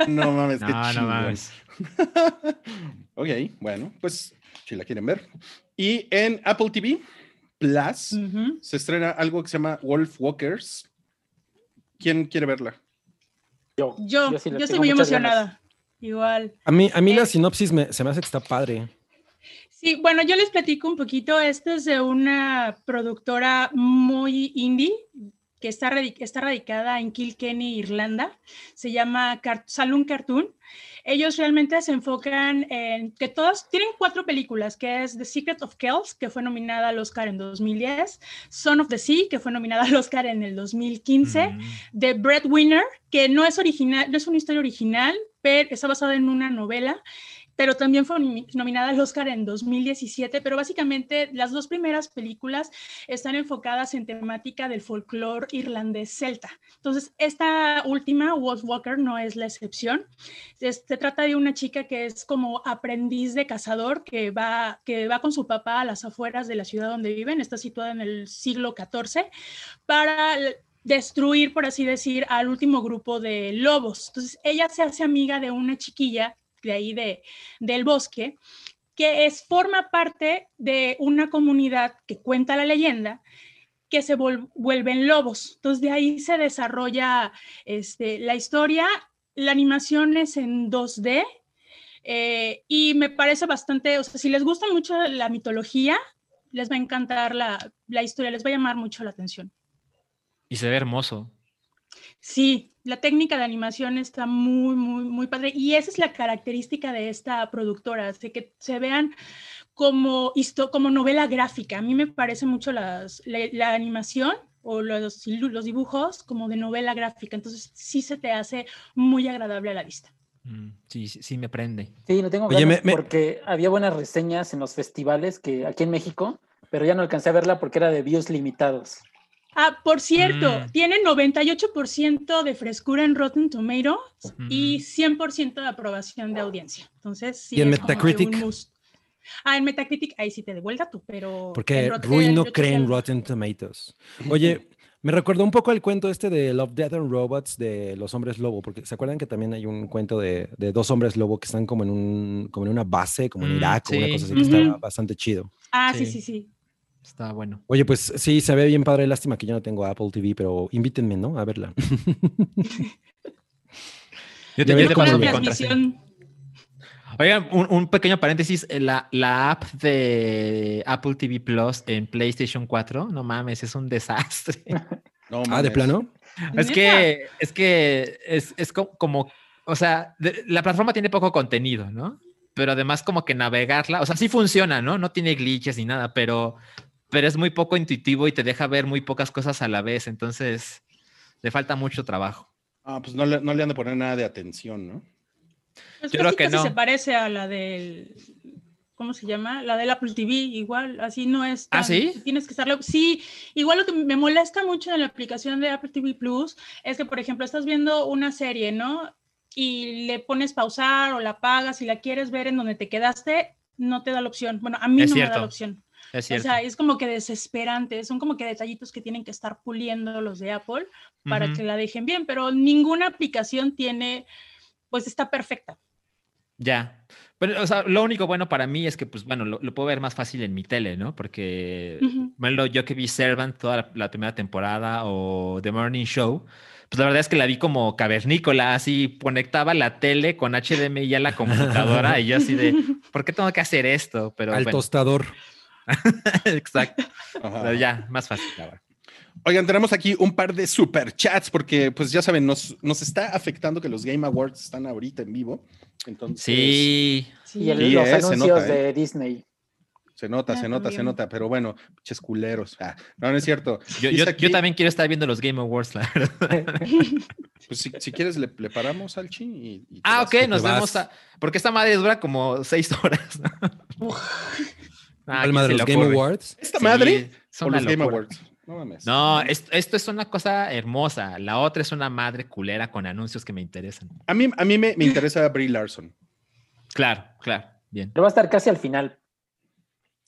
No mames, qué No, no chingón. mames. ok, bueno, pues si la quieren ver. Y en Apple TV Plus Ujú. se estrena algo que se llama Wolf Walkers. ¿Quién quiere verla? Yo, Yo, yo, sí le estoy muy muchas ganas. emocionada. Igual. A mí, a mí la Eh, sinopsis me- se me hace que está padre. Sí, bueno, yo les platico un poquito. Esta es de una productora muy indie que está, está radicada en Kilkenny, Irlanda. Se llama Saloon Cartoon. Ellos realmente se enfocan en que todos tienen cuatro películas, que es The Secret of Kells, que fue nominada al Oscar en 2010, Son of the Sea, que fue nominada al Oscar en el 2015, Mm. The Breadwinner, que no es original, no es una historia original, pero está basada en una novela. Pero también fue nominada al Oscar en 2017, pero básicamente las dos primeras películas están enfocadas en temática del folclore irlandés celta. Entonces, esta última, Wolf Walker, no es la excepción. Se trata de una chica que es como aprendiz de cazador que va, que va con su papá a las afueras de la ciudad donde viven, está situada en el siglo XIV, para destruir, por así decir, al último grupo de lobos. Entonces, ella se hace amiga de una chiquilla de ahí de, del bosque, que es, forma parte de una comunidad que cuenta la leyenda, que se vuelven lobos. Entonces de ahí se desarrolla este, la historia. La animación es en 2D eh, y me parece bastante, o sea, si les gusta mucho la mitología, les va a encantar la, la historia, les va a llamar mucho la atención. Y se ve hermoso. Sí, la técnica de animación está muy, muy, muy padre. Y esa es la característica de esta productora, de que se vean como, como novela gráfica. A mí me parece mucho las, la, animación o los, los dibujos como de novela gráfica. Entonces sí se te hace muy agradable a la vista. Mm, sí, sí, me prende. Sí, no tengo ganas porque había buenas reseñas en los festivales que aquí en México, pero ya no alcancé a verla porque era de views limitados. Ah, por cierto, mm. tiene 98% de frescura en Rotten Tomatoes y 100% de aprobación de audiencia. Entonces, sí. ¿Y en Metacritic? Ah, en Metacritic, ahí sí te devuelva tú, pero. Porque Rui no cree en Rotten Tomatoes. Oye, me recordó un poco el cuento este de Love, Death and Robots de los hombres lobo, porque se acuerdan que también hay un cuento de, dos hombres lobo que están como en, un, como en una base, como en mm, Irak o una cosa así, que está bastante chido. Ah, sí, sí, sí. Está bueno. Oye, pues sí, se ve bien padre. Lástima que yo no tengo Apple TV, pero invítenme, ¿no? A verla. yo te voy a mi contraseña. Oigan, un, pequeño paréntesis. La, la, app de Apple TV Plus en PlayStation 4, no mames, es un desastre. ah, ¿de plano? Es que, es que es, es como, o sea, la plataforma tiene poco contenido, ¿no? Pero además como que navegarla, o sea, sí funciona, ¿no? No tiene glitches ni nada, pero pero es muy poco intuitivo y te deja ver muy pocas cosas a la vez, entonces le falta mucho trabajo. Ah, pues no le, no le han de poner nada de atención, ¿no? Pues Yo creo que no. Se parece a la del, ¿cómo se llama? La del Apple TV, igual, así no es. ¿Ah, sí? Tienes que estarlo. Sí, igual lo que me molesta mucho en la aplicación de Apple TV Plus es que, por ejemplo, estás viendo una serie, ¿no? Y le pones pausar o la apagas y la quieres ver en donde te quedaste, no te da la opción. Bueno, a mí no me da la opción. O sea, es como que desesperante, son como que detallitos que tienen que estar puliendo los de Apple para que la dejen bien, pero ninguna aplicación tiene, pues está perfecta. Ya. Pero, o sea, lo único bueno para mí es que, pues, bueno, lo, puedo ver más fácil en mi tele, ¿no? Porque, bueno, yo que vi Servant toda la, primera temporada o The Morning Show, pues la verdad es que la vi como cavernícola, así conectaba la tele con HDMI a la computadora y yo así de, ¿por qué tengo que hacer esto? Pero, Al tostador. Exacto. Pero ya, más fácil Oigan, tenemos aquí un par de super chats porque, pues ya saben, nos, nos está afectando que los Game Awards están ahorita en vivo. Entonces, sí. Y los anuncios de ¿eh? Disney. Se nota, se nota, se nota, pero bueno, pinches culeros. Ah, no, no es cierto. Yo, también quiero estar viendo los Game Awards, la Pues si, quieres, le, paramos al chi y. ah, ok, nos vemos. Porque esta madre dura como seis horas. Ah, de los Game Awards? ¿Esta madre? Son los Game Awards. No mames. No, esto, es una cosa hermosa. La otra es una madre culera con anuncios que me interesan. A mí, a mí me, interesa Brie Larson. Claro, claro. Bien. Pero va a estar casi al final.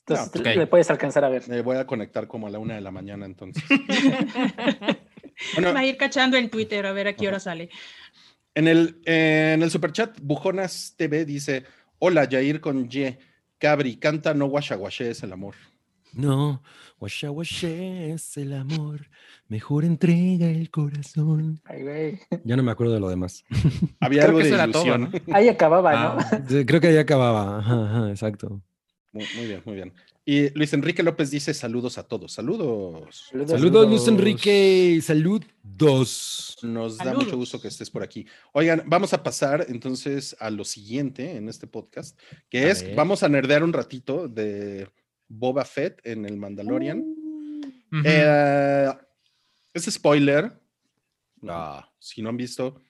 Entonces le puedes alcanzar a ver. Me voy a conectar como a la una de la mañana entonces. va a ir cachando en Twitter a ver a qué hora sale. En el, en el superchat, Bujonas TV dice: Hola, Jair con Y. Cabri, canta No Guasha es el amor. No, Guasha es el amor. Mejor entrega el corazón. Ay, güey. Ya no me acuerdo de lo demás. Había algo de ilusión. Ahí acababa, ¿no? Ah, creo que ahí acababa. exacto. Muy, bien, muy bien. Y Luis Enrique López dice saludos a todos. Saludos. Saludos, Luis Enrique. Saludos. Nos da mucho gusto que estés por aquí. Oigan, vamos a pasar entonces a lo siguiente en este podcast, que es, vamos a nerdear un ratito de Boba Fett en el Mandalorian. Eh, es spoiler. si no han visto,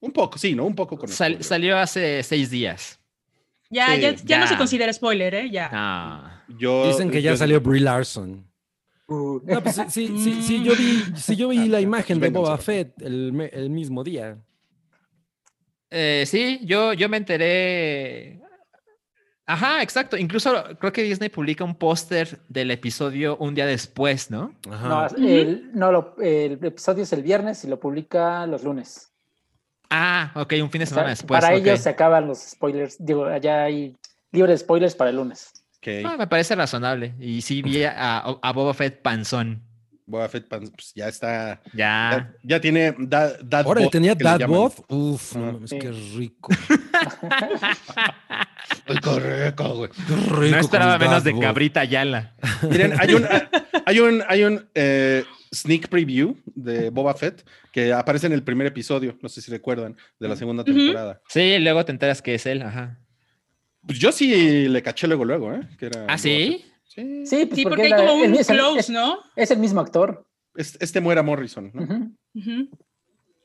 un poco, sí, ¿no? Un poco con Salió hace seis días. Ya, Sí, ya, ya no se considera spoiler, ¿eh? Ya. Ah. Yo, Dicen que ya yo- salió Brie Larson. Uh, No, pues sí, sí, sí, sí, yo vi, sí, yo vi la imagen de Boba. Fett el, el mismo día. Eh, sí, yo, yo me enteré. Ajá, exacto. Incluso creo que Disney publica un póster del episodio un día después, ¿no? Ajá. no, el, no lo- el episodio es el viernes y lo publica los lunes. Ah, ok, un fin de O sea, semana después. para ellos se acaban los spoilers. Digo, allá hay libre de spoilers para el lunes. Ok, Ah, me parece razonable. Y sí vi a, a Boba Fett panzón. Boba Fett pan- pues, ya está. Ya. Ya, ya tiene da- dad Ahora, tenía que Dad. Bod. Uf, no Ah. mames, Sí. qué rico. Rico, rico, güey. Qué rico No esperaba menos de. Cabrita Yala. Miren, hay un, hay un, hay un eh, sneak preview de Boba Fett que aparece en el primer episodio, no sé si recuerdan, de la segunda temporada. Sí, luego te enteras que es él. Ajá. Pues yo sí le caché luego, luego, ¿eh? Que era ¿Ah, sí? Sí. Sí, pues Sí, porque porque hay la- como un close, es- ¿no? es el mismo actor. Es- Este muera Morrison, ¿no? Ujú.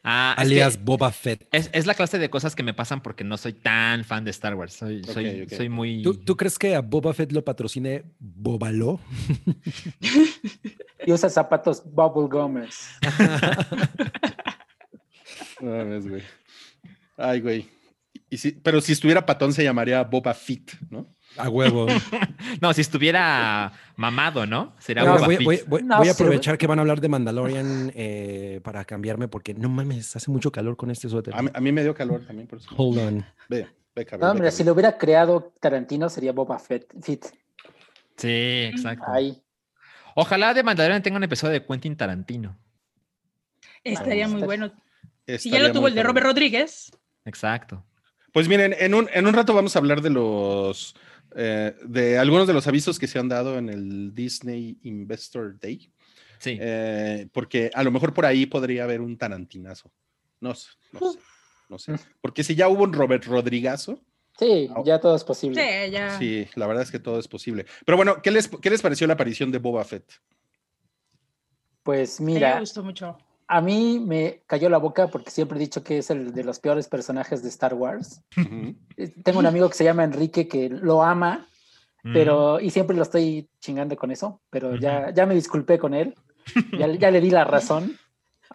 Ah, es que Alias Boba Fett. Es, es la clase de cosas que me pasan porque no soy tan fan de Star Wars. Soy, soy, muy. ¿Tú, tú crees que a Boba Fett lo patrocine Bobaló? Y usa zapatos Bubble Gomers. No mames, güey. Ay, güey. Y si, pero si estuviera patón se llamaría Boba Fett, ¿no? A huevo. No, si estuviera mamado, ¿no? Sería voy, voy- voy- No, voy a sí, aprovechar que van a hablar de Mandalorian eh, para cambiarme porque no mames, hace mucho calor con este suéter. A mí, a mí me dio calor también, por eso. Hold on. Ve, ve, cabrón. No, ve, si lo hubiera creado Tarantino sería Boba Fett. Fit. Sí, exacto. Ojalá de Mandalorian tenga un episodio de Quentin Tarantino. Estaría muy bueno. Si ya lo tuvo el de. Robert Rodríguez. Exacto. Pues miren, en un, en un rato vamos a hablar de los eh, de algunos de los avisos que se han dado en el Disney Investor Day. Sí. eh, porque a lo mejor por ahí podría haber un tarantinazo. No sé, no sé, no sé. Porque si ya hubo un Robert Rodrigazo, Sí, Ah. ya todo es posible. Sí, ya. sí, la verdad es que todo es posible. Pero bueno, ¿qué les, qué les pareció la aparición de Boba Fett? Pues A mí me mira, gustó mucho. A mí me cayó la boca porque siempre he dicho que es el de los peores personajes de Star Wars. Ujú. Eh, Tengo un amigo que se llama Enrique que lo ama, Mm. pero y siempre lo estoy chingando con eso, pero ya, ya me disculpé con él. Ya, ya le di la razón,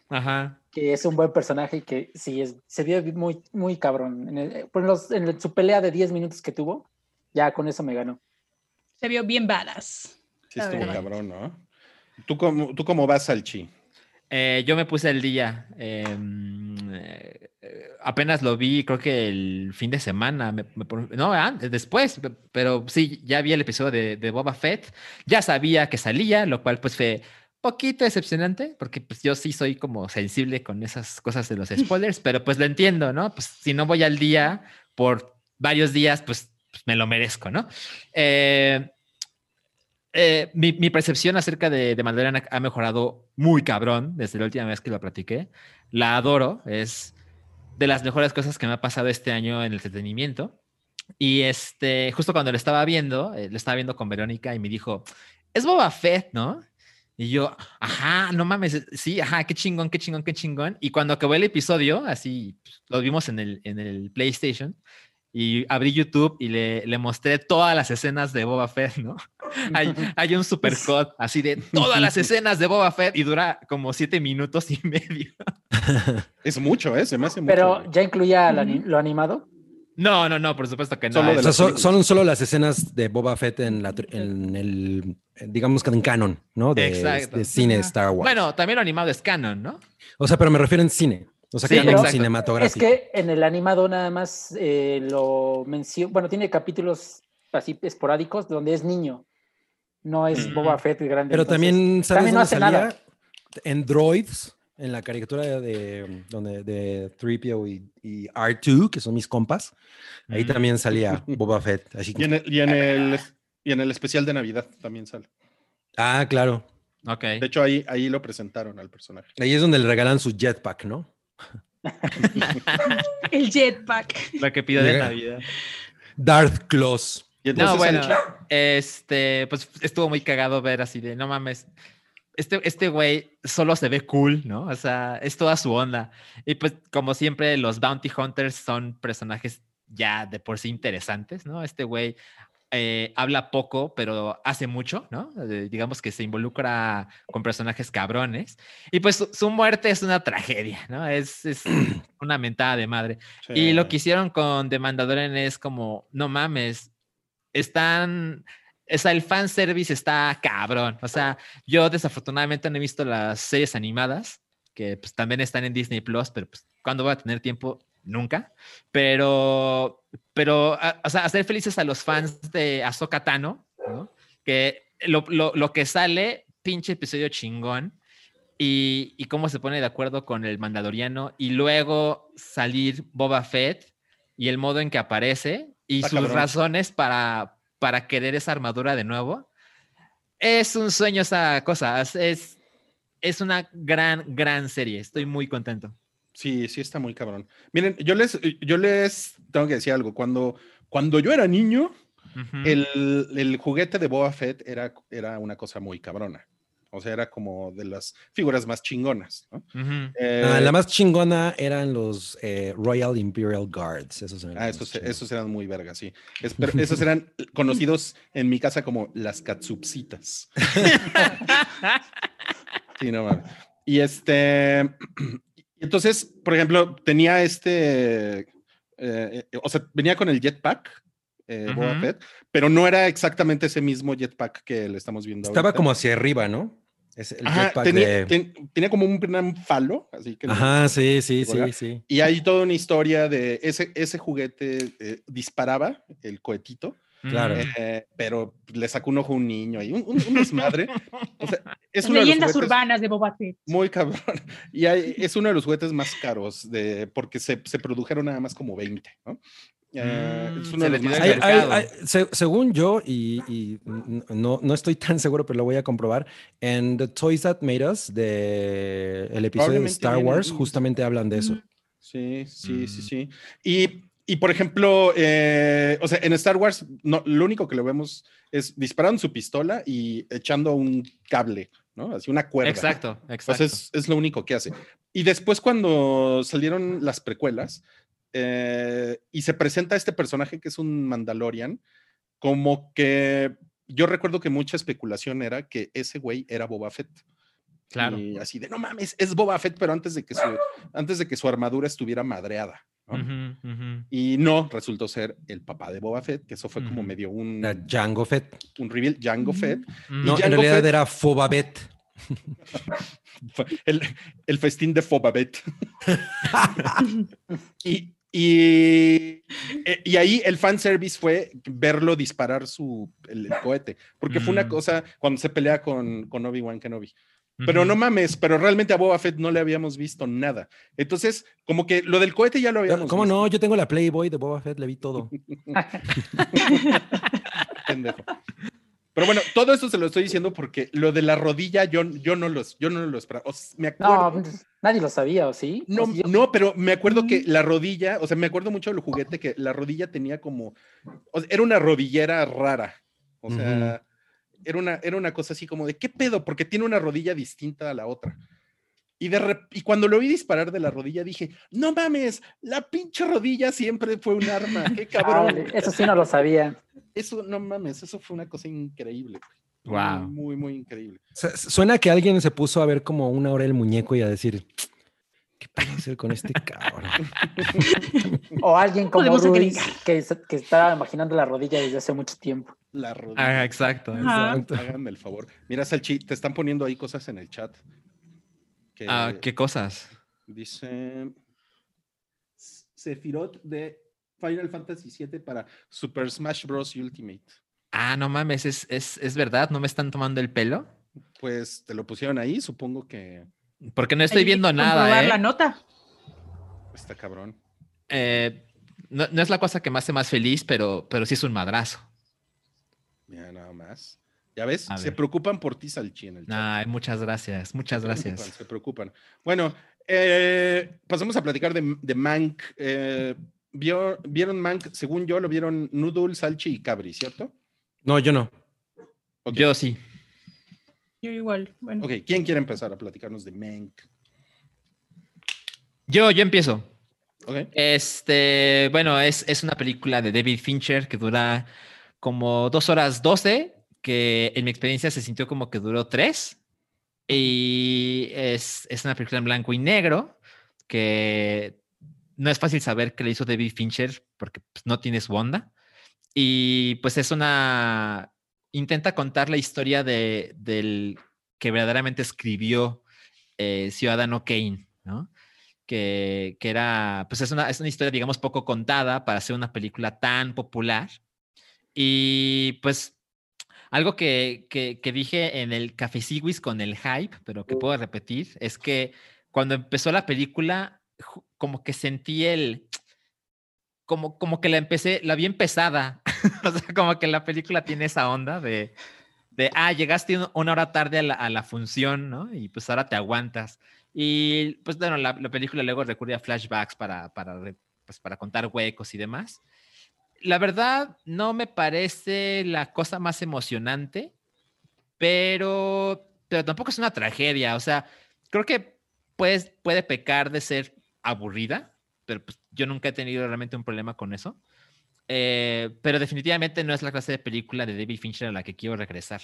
Ajá. que es un buen personaje y que sí, es, se vio muy, muy cabrón. En, el- por los- en su pelea de 10 minutos que tuvo, ya con eso me ganó. Se vio bien badass. Sí, estuvo cabrón, ¿no? ¿Tú cómo, ¿Tú cómo vas, Salchi? Eh, yo me puse el día. em, eh, apenas lo vi, creo que el fin de semana. me- me pon- no, antes, después. pe- Pero sí, ya vi el episodio de, de Boba Fett. Ya sabía que salía, lo cual pues fue poquito decepcionante, porque pues yo sí soy como sensible con esas cosas de los spoilers, pero pues lo entiendo, ¿no? Pues si no voy al día por varios días, pues, pues, me lo merezco, ¿no? Eh, eh, mi, percepción acerca de, de Mandalorian ha, ha mejorado muy cabrón desde la última vez que lo platiqué. La adoro, es de las mejores cosas que me ha pasado este año en el entretenimiento. Y este, justo cuando lo estaba viendo, eh, lo estaba viendo con Verónica y me dijo, es Boba Fett, ¿no? Y yo, ajá, no mames, sí, ajá, qué chingón, qué chingón, qué chingón. Y cuando acabó el episodio, así, pues, lo vimos en el, en el PlayStation, y abrí YouTube y le, le mostré todas las escenas de Boba Fett, ¿no? Hay, hay un supercut así de todas las escenas de Boba Fett y dura como siete minutos y medio. Es mucho, ¿eh? Se me hace mucho. Pero ya incluía lo animado. No, no, no, por supuesto que no. Solo O sea, son, solo las escenas de Boba Fett en, la, en el, digamos que en canon, ¿no? De, Exacto. de cine. Star Wars. Bueno, también lo animado es canon, ¿no? O sea, pero me refiero en cine. O sea, Sí, exacto. Es cinematográfico. que en el animado nada más eh, lo menciona, bueno, tiene capítulos así esporádicos donde es niño. No es Mm. Boba Fett grande. Pero entonces, también, ¿sabes también no hace salía? nada. En Droids, en la caricatura de, donde, de 3PO y, y R2, que son mis compas, ahí Mm. también salía Boba Fett. Así Y en, el, y, en el, y en el especial de Navidad también sale. ah, claro. Ok. De hecho, ahí, ahí lo presentaron al personaje. Ahí es donde le regalan su jetpack, ¿no? El jetpack. Lo que pido de Navidad. Darth entonces, No, bueno, este, pues estuvo muy cagado ver así de, no mames, este, este güey solo se ve cool, ¿no? O sea, es toda su onda. Y pues, como siempre, los bounty hunters son personajes ya de por sí interesantes, ¿no? Este güey eh, habla poco, pero hace mucho, ¿no? Eh, digamos que se involucra con personajes cabrones. Y pues su, su muerte es una tragedia, ¿no? Es, es una mentada de madre. Y lo que hicieron con The Mandalorian es como, no mames, están... O sea, el fanservice está cabrón. O sea, yo desafortunadamente no he visto las series animadas, que pues también están en Disney Plus, pero pues, ¿cuándo voy a tener tiempo? Nunca. Pero, pero, a- o sea, hacer felices a los fans de Ahsoka Tano, ¿no? Que lo, lo- lo que sale, pinche episodio chingón. Y, y cómo se pone de acuerdo con el Mandaloriano. Y luego salir Boba Fett y el modo en que aparece y Está sus cabrón. razones para, para querer esa armadura de nuevo. Es un sueño esa cosa. Es, es, es una gran, gran serie. Estoy muy contento. Sí, sí está muy cabrón. Miren, yo les, yo les tengo que decir algo. Cuando, cuando yo era niño, el, el juguete de Boba Fett era, era una cosa muy cabrona. O sea, era como de las figuras más chingonas. Eh, Ah, la más chingona eran los eh, Royal Imperial Guards. Esos eran ah, esos, esos eran muy vergas, sí. Es- pero esos eran conocidos en mi casa como las katsupsitas. Sí, no mames. Y este, entonces, por ejemplo, tenía este, eh, eh, o sea, venía con el jetpack, eh, Boba Ujú. Fett, pero no era exactamente ese mismo jetpack que le estamos viendo. Estaba ahorita. como hacia arriba, ¿no? Es el Ajá, jetpack tenía, de- ten- tenía como un gran falo, así que. Ajá, sí, sí, sí, sí. Y hay toda una historia de ese, ese juguete eh, disparaba el cohetito, Claro. Eh, pero le sacó un ojo a un niño y un, un- un desmadre. O sea, es de Leyendas juguetes- urbanas de Boba Fett. Muy cabrón. Y hay- es uno de los juguetes más caros de, porque se, se produjeron nada más como 20, ¿no? Eh, Mm, es se uno de le los más tiró Hay- hay- según yo, y, y no, no estoy tan seguro, pero lo voy a comprobar, en The Toys That Made Us, de el episodio de Star Wars, ahí. justamente hablan de eso. Ujú. Sí, sí, sí, Mm. sí. Y, y, por ejemplo, eh, o sea, en Star Wars, no, lo único que lo vemos es disparando su pistola y echando un cable, ¿no? Así una cuerda. Exacto, O exacto. sea, es, es lo único que hace. Y después cuando salieron las precuelas eh, y se presenta este personaje que es un Mandalorian, como que yo recuerdo que mucha especulación era que ese güey era Boba Fett. claro. Y así de, no mames, es Boba Fett, pero antes de que su, antes de que su armadura estuviera madreada. Y no, resultó ser el papá de Boba Fett, que eso fue como medio un, Era Jango Fett. un reveal, Jango Ujú. Fett. No, en Jango realidad Fett- era Fobabet. El, el festín de Fobabet. y, y, eh, y ahí el fanservice fue verlo disparar su, el, el cohete, porque fue una Mm. cosa cuando se pelea con, con Obi-Wan Kenobi. Pero no mames, pero realmente a Boba Fett no le habíamos visto nada. Entonces, como que lo del cohete ya lo habíamos ¿Cómo visto. no? Yo tengo la Playboy de Boba Fett, le vi todo. pendejo. Pero bueno, todo esto se lo estoy diciendo porque lo de la rodilla yo, yo no los, yo no lo esperaba. O sea, me acuerdo. No, pues, nadie lo sabía, ¿o sí? No, yo- no, pero me acuerdo que Mm. la rodilla, o sea, me acuerdo mucho del juguete que la rodilla tenía como, o sea, era una rodillera rara. O sea, era, una, era una cosa así como de, ¿qué pedo? Porque tiene una rodilla distinta a la otra. Y, de rep- y cuando lo vi disparar de la rodilla dije, no mames, la pinche rodilla siempre fue un arma, qué Ah, cabrón. eso sí no lo sabía. Eso, no mames, eso fue una cosa increíble. Guau. Muy, muy, muy increíble. Su- Suena que alguien se puso a ver como una hora el muñeco y a decir, ¿qué puedo hacer con este cabrón? O alguien como Podemos Ruiz que, estaba imaginando la rodilla desde hace mucho tiempo. La rodilla. Ah, exacto. Exacto. Háganme el favor. Mira, Salchi, te están poniendo ahí cosas en el chat. Que Ah, ¿Qué cosas? Dice Sephiroth de Final Fantasy VII para Super Smash Bros. Ultimate. Ah, no mames, es, es, es verdad, no me están tomando el pelo. Pues te lo pusieron ahí, supongo que Porque no estoy viendo nada, la ¿eh? nota. está cabrón. Eh, no, no es la cosa que me hace más feliz, pero, pero sí es un madrazo. Mira, nada más. ¿Ya ves? A Se ver. preocupan por ti, Salchi, en el chat. Ay, muchas gracias, muchas Se preocupan, gracias. Se preocupan. Bueno, eh, pasamos a platicar de, de Mank. Eh, vio- ¿Vieron Mank? Según yo, lo vieron Noodle, Salchi y Cabri, ¿cierto? No, yo no. Ok. Yo sí. Yo igual. Bueno. Ok, ¿quién quiere empezar a platicarnos de Mank? Yo, yo empiezo. Este, bueno, es, es una película de David Fincher que dura como dos horas doce, que en mi experiencia se sintió como que duró tres. Y es, es una película en blanco y negro que no es fácil saber qué le hizo David Fincher porque pues, no tiene su onda. Y pues es una... Intenta contar la historia de, del que verdaderamente escribió eh, Ciudadano Kane, ¿no? Que, que, era, pues es una, es una historia, digamos, poco contada para hacer una película tan popular. Y pues algo que, que, dije en el Café Siguis con el hype, pero que puedo repetir, es que cuando empezó la película, como que sentí el, como, como que la empecé, la vi empezada, o sea, como que la película tiene esa onda de, de ah, llegaste una hora tarde a la, a la función, ¿no? Y pues ahora te aguantas. Y pues bueno, la, la película luego recurre a flashbacks para, para, pues, para contar huecos y demás. La verdad, no me parece la cosa más emocionante, pero, pero tampoco es una tragedia. O sea, creo que pues, puede pecar de ser aburrida, pero pues, yo nunca he tenido realmente un problema con eso. Eh, pero definitivamente no es la clase de película de David Fincher a la que quiero regresar.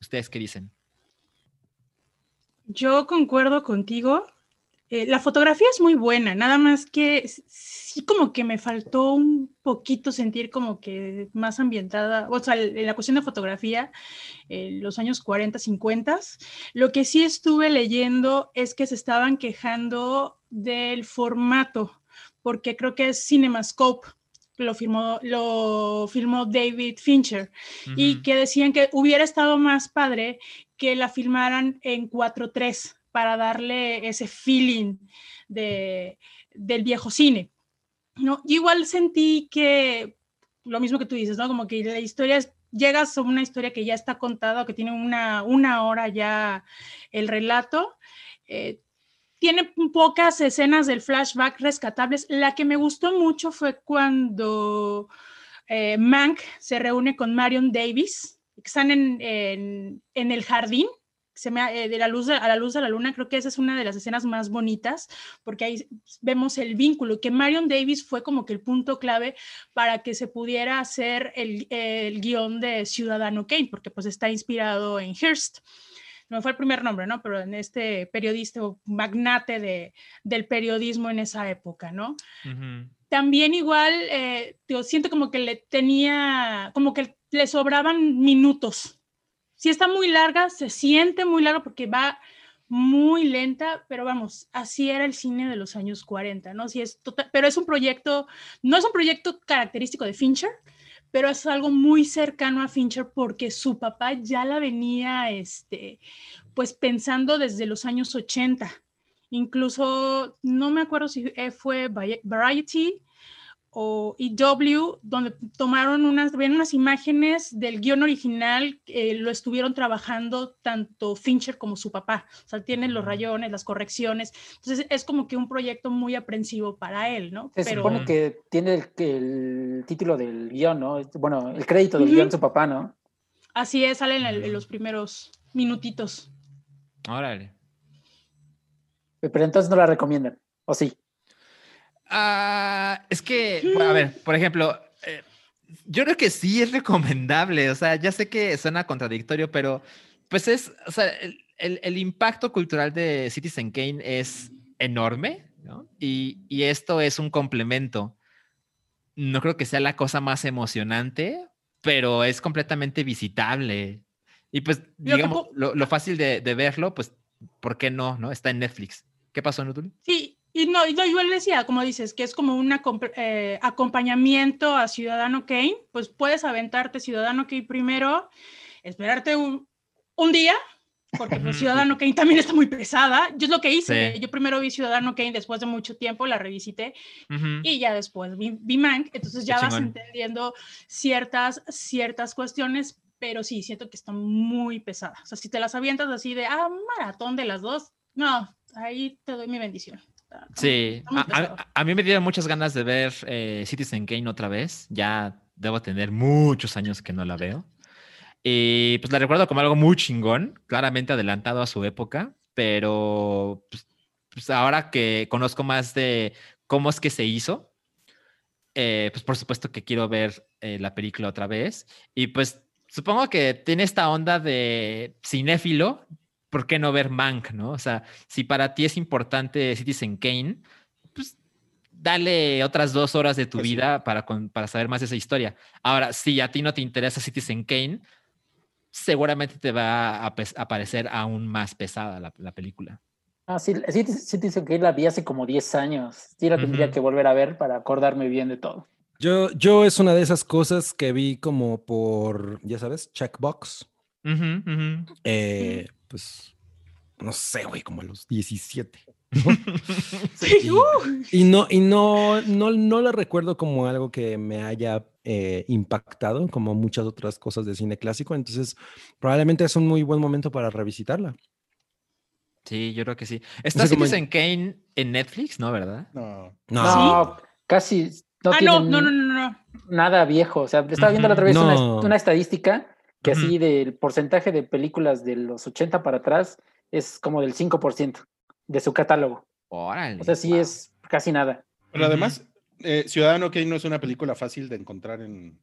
¿Ustedes qué dicen? Yo concuerdo contigo. Eh, la fotografía es muy buena, nada más que sí como que me faltó un poquito sentir como que más ambientada, o sea, en la cuestión de fotografía, en los años 40, 50. Lo que sí estuve leyendo es que se estaban quejando del formato, porque creo que es CinemaScope, lo firmó, lo firmó David Fincher, uh -huh. y que decían que hubiera estado más padre que la filmaran en 4.3 para darle ese feeling de, del viejo cine. ¿no? Igual sentí que lo mismo que tú dices, ¿no? Como que la historia es, llegas a una historia que ya está contada, que tiene una, una hora ya el relato. Eh, tiene pocas escenas del flashback rescatables. La que me gustó mucho fue cuando eh, Mank se reúne con Marion Davis, que están en, en, el jardín se me, eh, de la luz a la luz de la luna, creo que esa es una de las escenas más bonitas, porque ahí vemos el vínculo, que Marion Davis fue como que el punto clave para que se pudiera hacer el, el guion de Ciudadano Kane, porque pues está inspirado en Hearst. No fue el primer nombre, ¿no? Pero en este periodista o magnate de, del periodismo en esa época, ¿no? Uh -huh. También igual, eh, yo siento como que le tenía, como que le sobraban minutos si está muy larga, se siente muy larga porque va muy lenta, pero vamos, así era el cine de los años 40, ¿no? Si es total, pero es un proyecto, no es un proyecto característico de Fincher, pero es algo muy cercano a Fincher porque su papá ya la venía, este, pues pensando desde los años 80. Incluso, no me acuerdo si fue Variety o EW, donde tomaron unas, ven unas imágenes del guion original, eh, lo estuvieron trabajando tanto Fincher como su papá, o sea, tienen los rayones, las correcciones, entonces es como que un proyecto muy aprensivo para él, ¿no? Se Pero... supone que tiene el, el, título del guion, ¿no? Bueno, el crédito del uh -huh. guion su papá, ¿no? Así es, sale en, en los primeros minutitos. Órale. Pero entonces no la recomiendan, ¿o sí? Uh, es que, a ver, por ejemplo, eh, yo creo que sí es recomendable. O sea, ya sé que suena contradictorio, pero pues es, o sea, el, el, el impacto cultural de Citizen Kane es enorme, ¿no? Y, y, esto es un complemento. No creo que sea la cosa más emocionante, pero es completamente visitable. Y pues, digamos, lo, lo fácil de, de, verlo, pues, ¿por qué no? ¿No? Está en Netflix. ¿Qué pasó, Nutul? Sí, y no, yo le decía, como dices, que es como un eh, acompañamiento a Ciudadano Kane, pues puedes aventarte Ciudadano Kane primero, esperarte un, un día, porque pues, Ciudadano Kane también está muy pesada. Yo es lo que hice, sí. yo primero vi Ciudadano Kane después de mucho tiempo, la revisité, uh -huh. y ya después vi, vi Mank, entonces ya Qué vas chingón. entendiendo ciertas, ciertas cuestiones, pero sí, siento que está muy pesada. O sea, si te las avientas así de, ah, maratón de las dos, no, ahí te doy mi bendición. Sí, a, a, a, mí me dieron muchas ganas de ver eh, Citizen Kane otra vez. Ya debo tener muchos años que no la veo. Y pues la recuerdo como algo muy chingón, claramente adelantado a su época, pero pues, pues ahora que conozco más de cómo es que se hizo. Eh, pues por supuesto que quiero ver eh, la película otra vez. Y pues supongo que tiene esta onda de cinéfilo, ¿por qué no ver Mank, no? O sea, si para ti es importante Citizen Kane, pues dale otras dos horas de tu Pues sí. vida para, con- para saber más de esa historia. Ahora, si a ti no te interesa Citizen Kane, seguramente te va a, a parecer aún más pesada la, la película. Ah, sí, sí, sí te que la vi hace como 10 años. Sí la tendría Ujú. que volver a ver para acordarme bien de todo. Yo, yo es una de esas cosas que vi como por, ya sabes, checkbox. Ujú, ujú. Eh, pues, no sé, güey, como a los 17. Sí, uh, Y no, y no, no, no la recuerdo como algo que me haya eh, impactado, como muchas otras cosas de cine clásico. Entonces, probablemente es un muy buen momento para revisitarla. Sí, yo creo que sí. ¿Está Citizen Kane en Netflix? No, ¿verdad? No. No, No, casi no ah, no, no, no, no, no. nada viejo. O sea, estaba viendo la otra vez No. una, una estadística que así del porcentaje de películas de los 80 para atrás es como del 5% de su catálogo. Órale. O sea, sí wow. es casi nada. Pero además, eh, Ciudadano Kane no es una película fácil de encontrar en,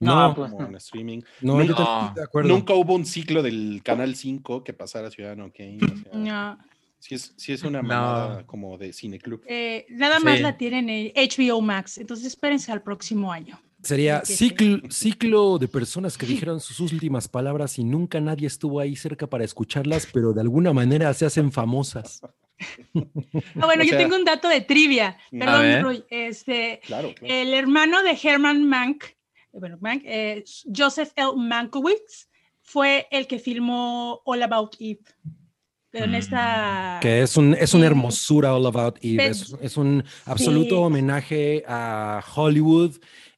No, no, pues, como en streaming. no, nunca- acuerdo. Nunca hubo un ciclo del Canal 5 que pasara Ciudadano Kane. o sea, No. sí, es, sí es una No. mamada como de cineclub. Eh, nada más Sí. la tienen en HBO Max, entonces espérense al próximo año. Sería ciclo, ciclo de personas que dijeron sus últimas palabras y nunca nadie estuvo ahí cerca para escucharlas, pero de alguna manera se hacen famosas. Ah, bueno, O yo sea- tengo un dato de trivia. A Perdón. Roy. Este, Claro, claro. el hermano de Herman Mank, bueno, Mank, eh, Joseph L. Mankiewicz, fue el que filmó All About Eve. Pero en Mm. esta... Que es, un, es una hermosura All About Eve. Ve- Es, es un absoluto Sí. homenaje a Hollywood.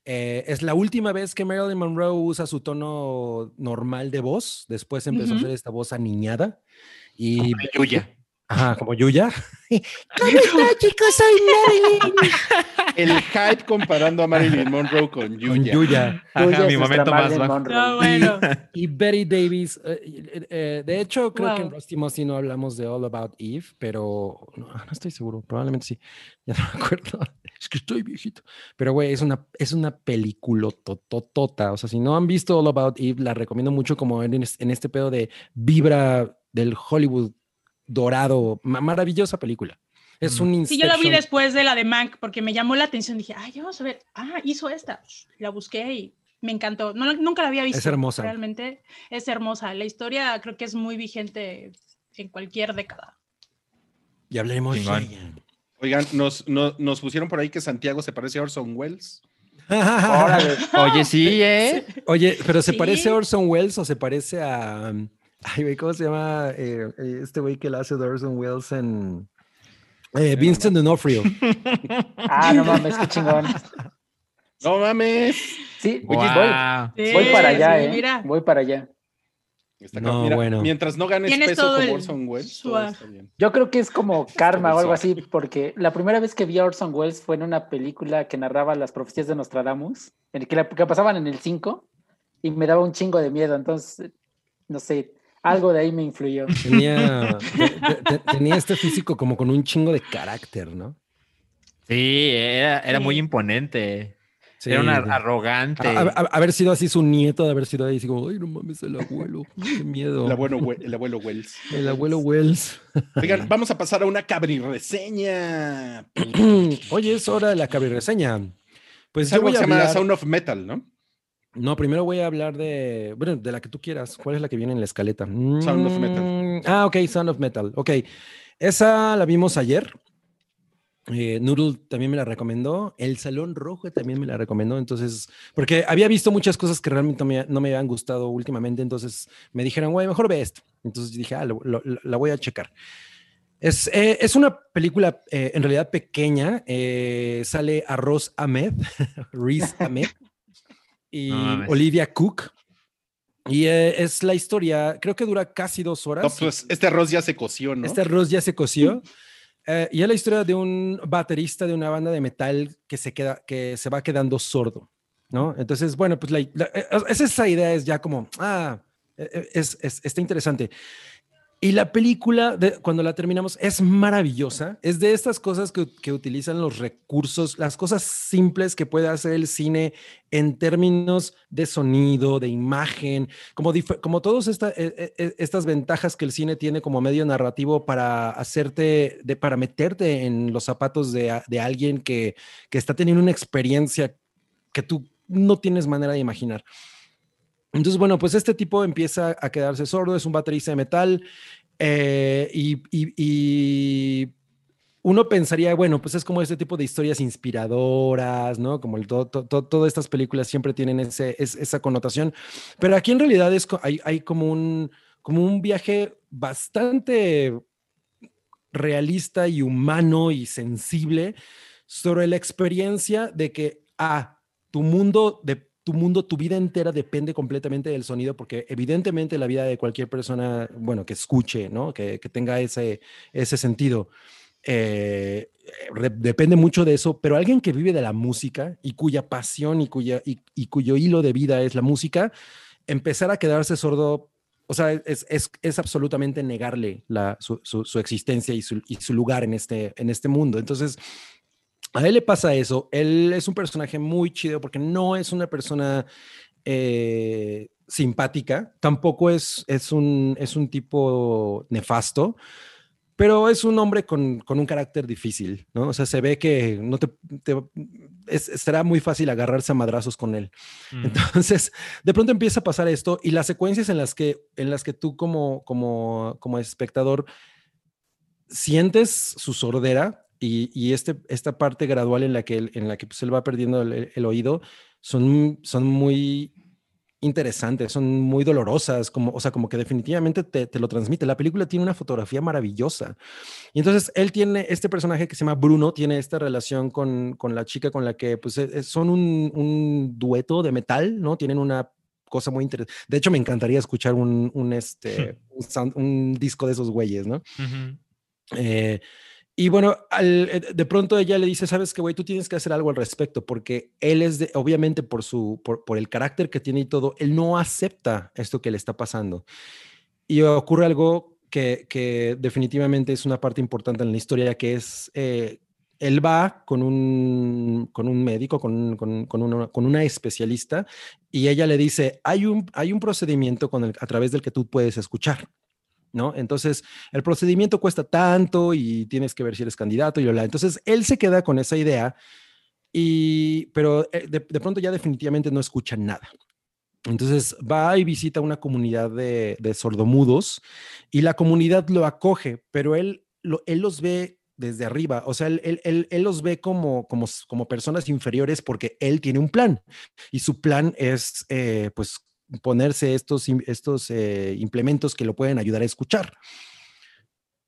Eh, es la última vez que Marilyn Monroe usa su tono normal de voz. Después empezó a hacer esta voz aniñada. Y, Yuya. Ajá, como Yuya. ¿Cómo está, chicos? Soy Marilyn. El hype comparando a Marilyn Monroe con Con Yuya. Yuya. Ajá, mi momento más bajo. No, bueno. Y Betty Davis. eh, eh, eh, de hecho, creo que en. Rusty Mossy no hablamos de All About Eve, pero no, no estoy seguro. Probablemente sí. Ya no me acuerdo. Es que estoy viejito. Pero, güey, es una, es una película tototota. O sea, si no han visto All About Eve, la recomiendo mucho como en este pedo de vibra del Hollywood dorado. Ma- maravillosa película. Es un Sí, yo la vi Inception. después de la de Mank porque me llamó la atención. Dije, ay, vamos a ver. Ah, hizo esta. La busqué y me encantó. No, nunca la había visto. hermosa. Realmente es hermosa. La historia creo que es muy vigente en cualquier década. Y hablaremos de Chingón. ella. Oigan, nos, no- nos pusieron por ahí que Santiago se parece a Orson Welles. Órale. Oye, sí, ¿eh? Oye, pero ¿se Sí. parece a Orson Welles o se parece a. Ay, güey, ¿cómo se llama eh, eh, este güey que le hace de Orson Welles en. eh, Vincent D'Onofrio. Ah, no mames, qué chingón. No mames. Sí, voy, Guau. voy para allá, Sí, ¿eh? mira. Voy para allá. Está No. Mira, bueno. Mientras no ganes peso todo como el Orson Welles, todo swag. está bien. Yo creo que es como karma o algo así, porque la primera vez que vi a Orson Welles fue en una película que narraba las profecías de Nostradamus, en el que, la- que pasaban en el 5, y me daba un chingo de miedo. Entonces, no sé, algo de ahí me influyó. Tenía, te- te- te- tenía este físico como con un chingo de carácter, ¿no? Sí, era, era muy imponente. Sí, era un arrogante. a- a- haber sido así su nieto, de haber sido ahí, así como, ay, no mames, el abuelo, qué miedo. El abuelo, We- el abuelo Welles. El abuelo Wells. Oigan, vamos a pasar a una cabri reseña. Oye, es hora de la cabrirreseña. Pues Es algo voy que a se llama hablar... Sound of Metal, ¿no? No, primero voy a hablar de, bueno, de la que tú quieras. ¿Cuál es la que viene en la escaleta? Sound of Metal. Mm, Ah, ok, Sound of Metal. Ok, esa la vimos ayer. Eh, Noodle también me la recomendó. El Salón Rojo también me la recomendó. Entonces, porque había visto muchas cosas que realmente no me, no me habían gustado últimamente. Entonces me dijeron, güey, mejor ve esto. Entonces dije, ah, lo- lo- la voy a checar. Es, eh, es una película eh, en realidad pequeña. eh, sale Arroz Ahmed, Riz Ahmed y No. Olivia Cook. Y eh, es la historia, creo que dura casi dos horas. No, pues este arroz ya se coció, ¿no? Este arroz ya se coció. Eh, y es la historia de un baterista de una banda de metal que se queda, que se va quedando sordo, ¿no? Entonces, bueno, pues la, la- eh, es- esa idea es ya como, ah, es, es- está interesante. Y la película, cuando la terminamos, es maravillosa. Es de estas cosas que, utilizan los recursos, las cosas simples que puede hacer el cine en términos de sonido, de imagen, como, como todas esta, e, e, e, estas ventajas que el cine tiene como medio narrativo para hacerte, de, para meterte en los zapatos de, alguien que, que está teniendo una experiencia que tú no tienes manera de imaginar. Entonces, bueno, pues este tipo empieza a quedarse sordo, es un baterista de metal eh, y, uno pensaría, bueno, pues es como este tipo de historias inspiradoras, ¿no? Como el, todas estas películas siempre tienen ese, esa connotación, pero aquí en realidad es, hay, hay como, un, como un viaje bastante realista y humano y sensible sobre la experiencia de que, ah, tu mundo de tu mundo, tu vida entera depende completamente del sonido, porque evidentemente la vida de cualquier persona, bueno, que escuche, ¿no? Que, tenga ese, ese sentido, eh, depende mucho de eso, pero alguien que vive de la música y cuya pasión y, cuya, y, cuyo hilo de vida es la música, empezar a quedarse sordo, o sea, es, es, es absolutamente negarle la, su, su, existencia y su, y su, lugar en este, en este mundo. Entonces, a él le pasa eso. Él es un personaje muy chido porque no es una persona eh, simpática, tampoco es, es, un, es un tipo nefasto, pero es un hombre con, un carácter difícil, ¿no? O sea, se ve que no te, será muy fácil agarrarse a madrazos con él. Mm. Entonces, de pronto empieza a pasar esto y las secuencias en las que, en las que tú como, como, como espectador sientes su sordera, y, este, esta parte gradual en la que él, en la que pues, él va perdiendo el, oído son, son muy interesantes, son muy dolorosas, como, o sea, como que definitivamente te, te, lo transmite. La película tiene una fotografía maravillosa. Y entonces él tiene, este personaje que se llama Bruno, tiene esta relación con, con la chica con la que pues e, son un, un, dueto de metal, ¿no? Tienen una cosa muy interesante. De hecho, me encantaría escuchar un, un este, un, disco de esos güeyes, ¿no? eh, y bueno, eh, de pronto ella le dice, sabes que, güey, tú tienes que hacer algo al respecto, porque él es, de, obviamente por, su, por, el carácter que tiene y todo, él no acepta esto que le está pasando. Y ocurre algo que, que definitivamente es una parte importante en la historia, que es, eh, él va con un, con un médico, con, con, una, con, una, especialista, y ella le dice, hay un, hay un procedimiento con el, a través del que tú puedes escuchar. ¿No? Entonces, el procedimiento cuesta tanto y tienes que ver si eres candidato y la. Entonces, él se queda con esa idea, y, pero eh, de, pronto ya definitivamente no escucha nada. Entonces va y visita una comunidad de, sordomudos y la comunidad lo acoge, pero él, él los ve desde arriba, o sea, él, él, los ve como, como, como, personas inferiores porque él tiene un plan y su plan es, eh, pues, ponerse estos, estos eh, implementos que lo pueden ayudar a escuchar.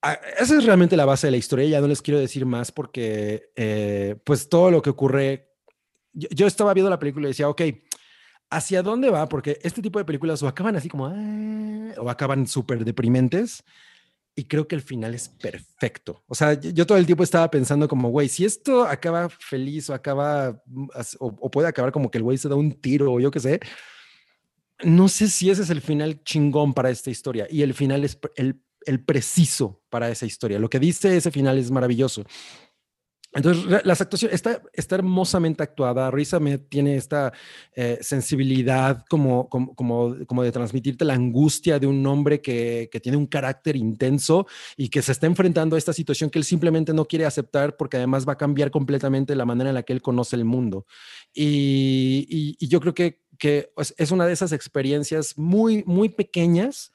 Ah, esa es realmente la base de la historia, ya no les quiero decir más porque eh, pues todo lo que ocurre, yo, estaba viendo la película y decía, ok, ¿hacia dónde va? Porque este tipo de películas o acaban así como, ah", o acaban súper deprimentes y creo que el final es perfecto. O sea, yo todo el tiempo estaba pensando como, güey, si esto acaba feliz o acaba, mm, o, o puede acabar como que el güey se da un tiro o yo qué sé, no sé si ese es el final chingón para esta historia y el final es el, preciso para esa historia. Lo que dice ese final es maravilloso. Entonces, las actuaciones, está, está hermosamente actuada. Risa me tiene esta eh, sensibilidad como, como, como, de transmitirte la angustia de un hombre que, que, tiene un carácter intenso y que se está enfrentando a esta situación que él simplemente no quiere aceptar porque además va a cambiar completamente la manera en la que él conoce el mundo. y, y yo creo que que es una de esas experiencias muy, muy pequeñas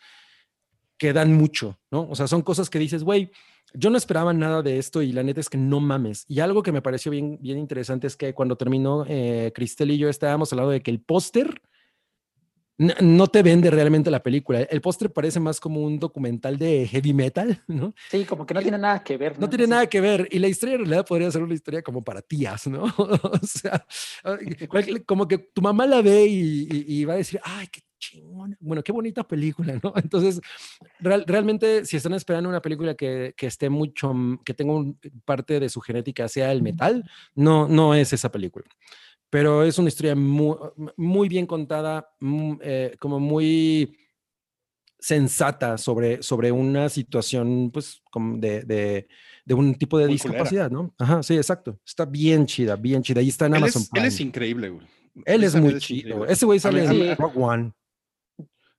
que dan mucho, ¿no? O sea, son cosas que dices, güey, yo no esperaba nada de esto y la neta es que no mames. Y algo que me pareció bien, bien interesante es que cuando terminó, eh, Cristel y yo estábamos hablando de que el póster no te vende realmente la película. El póster parece más como un documental de heavy metal, ¿no? Sí, como que no tiene nada que ver. No, tiene nada que ver. Y la historia en realidad podría ser una historia como para tías, ¿no? o sea, como que tu mamá la ve y, va a decir, ay, qué chingón. Bueno, qué bonita película, ¿no? Entonces, realmente, si están esperando una película que, que esté mucho, que tenga un, parte de su genética sea el metal, no, no es esa película pero es una historia muy, muy bien contada, mm, eh, como muy sensata sobre, sobre una situación, pues, como de, de, de un tipo de Muy discapacidad, ¿no? Ajá, sí, exacto. Está bien chida, bien chida. Ahí está en Él Amazon es, él es increíble, güey. Él es muy chido. increíble. Ese güey sale mí- en. Rogue One.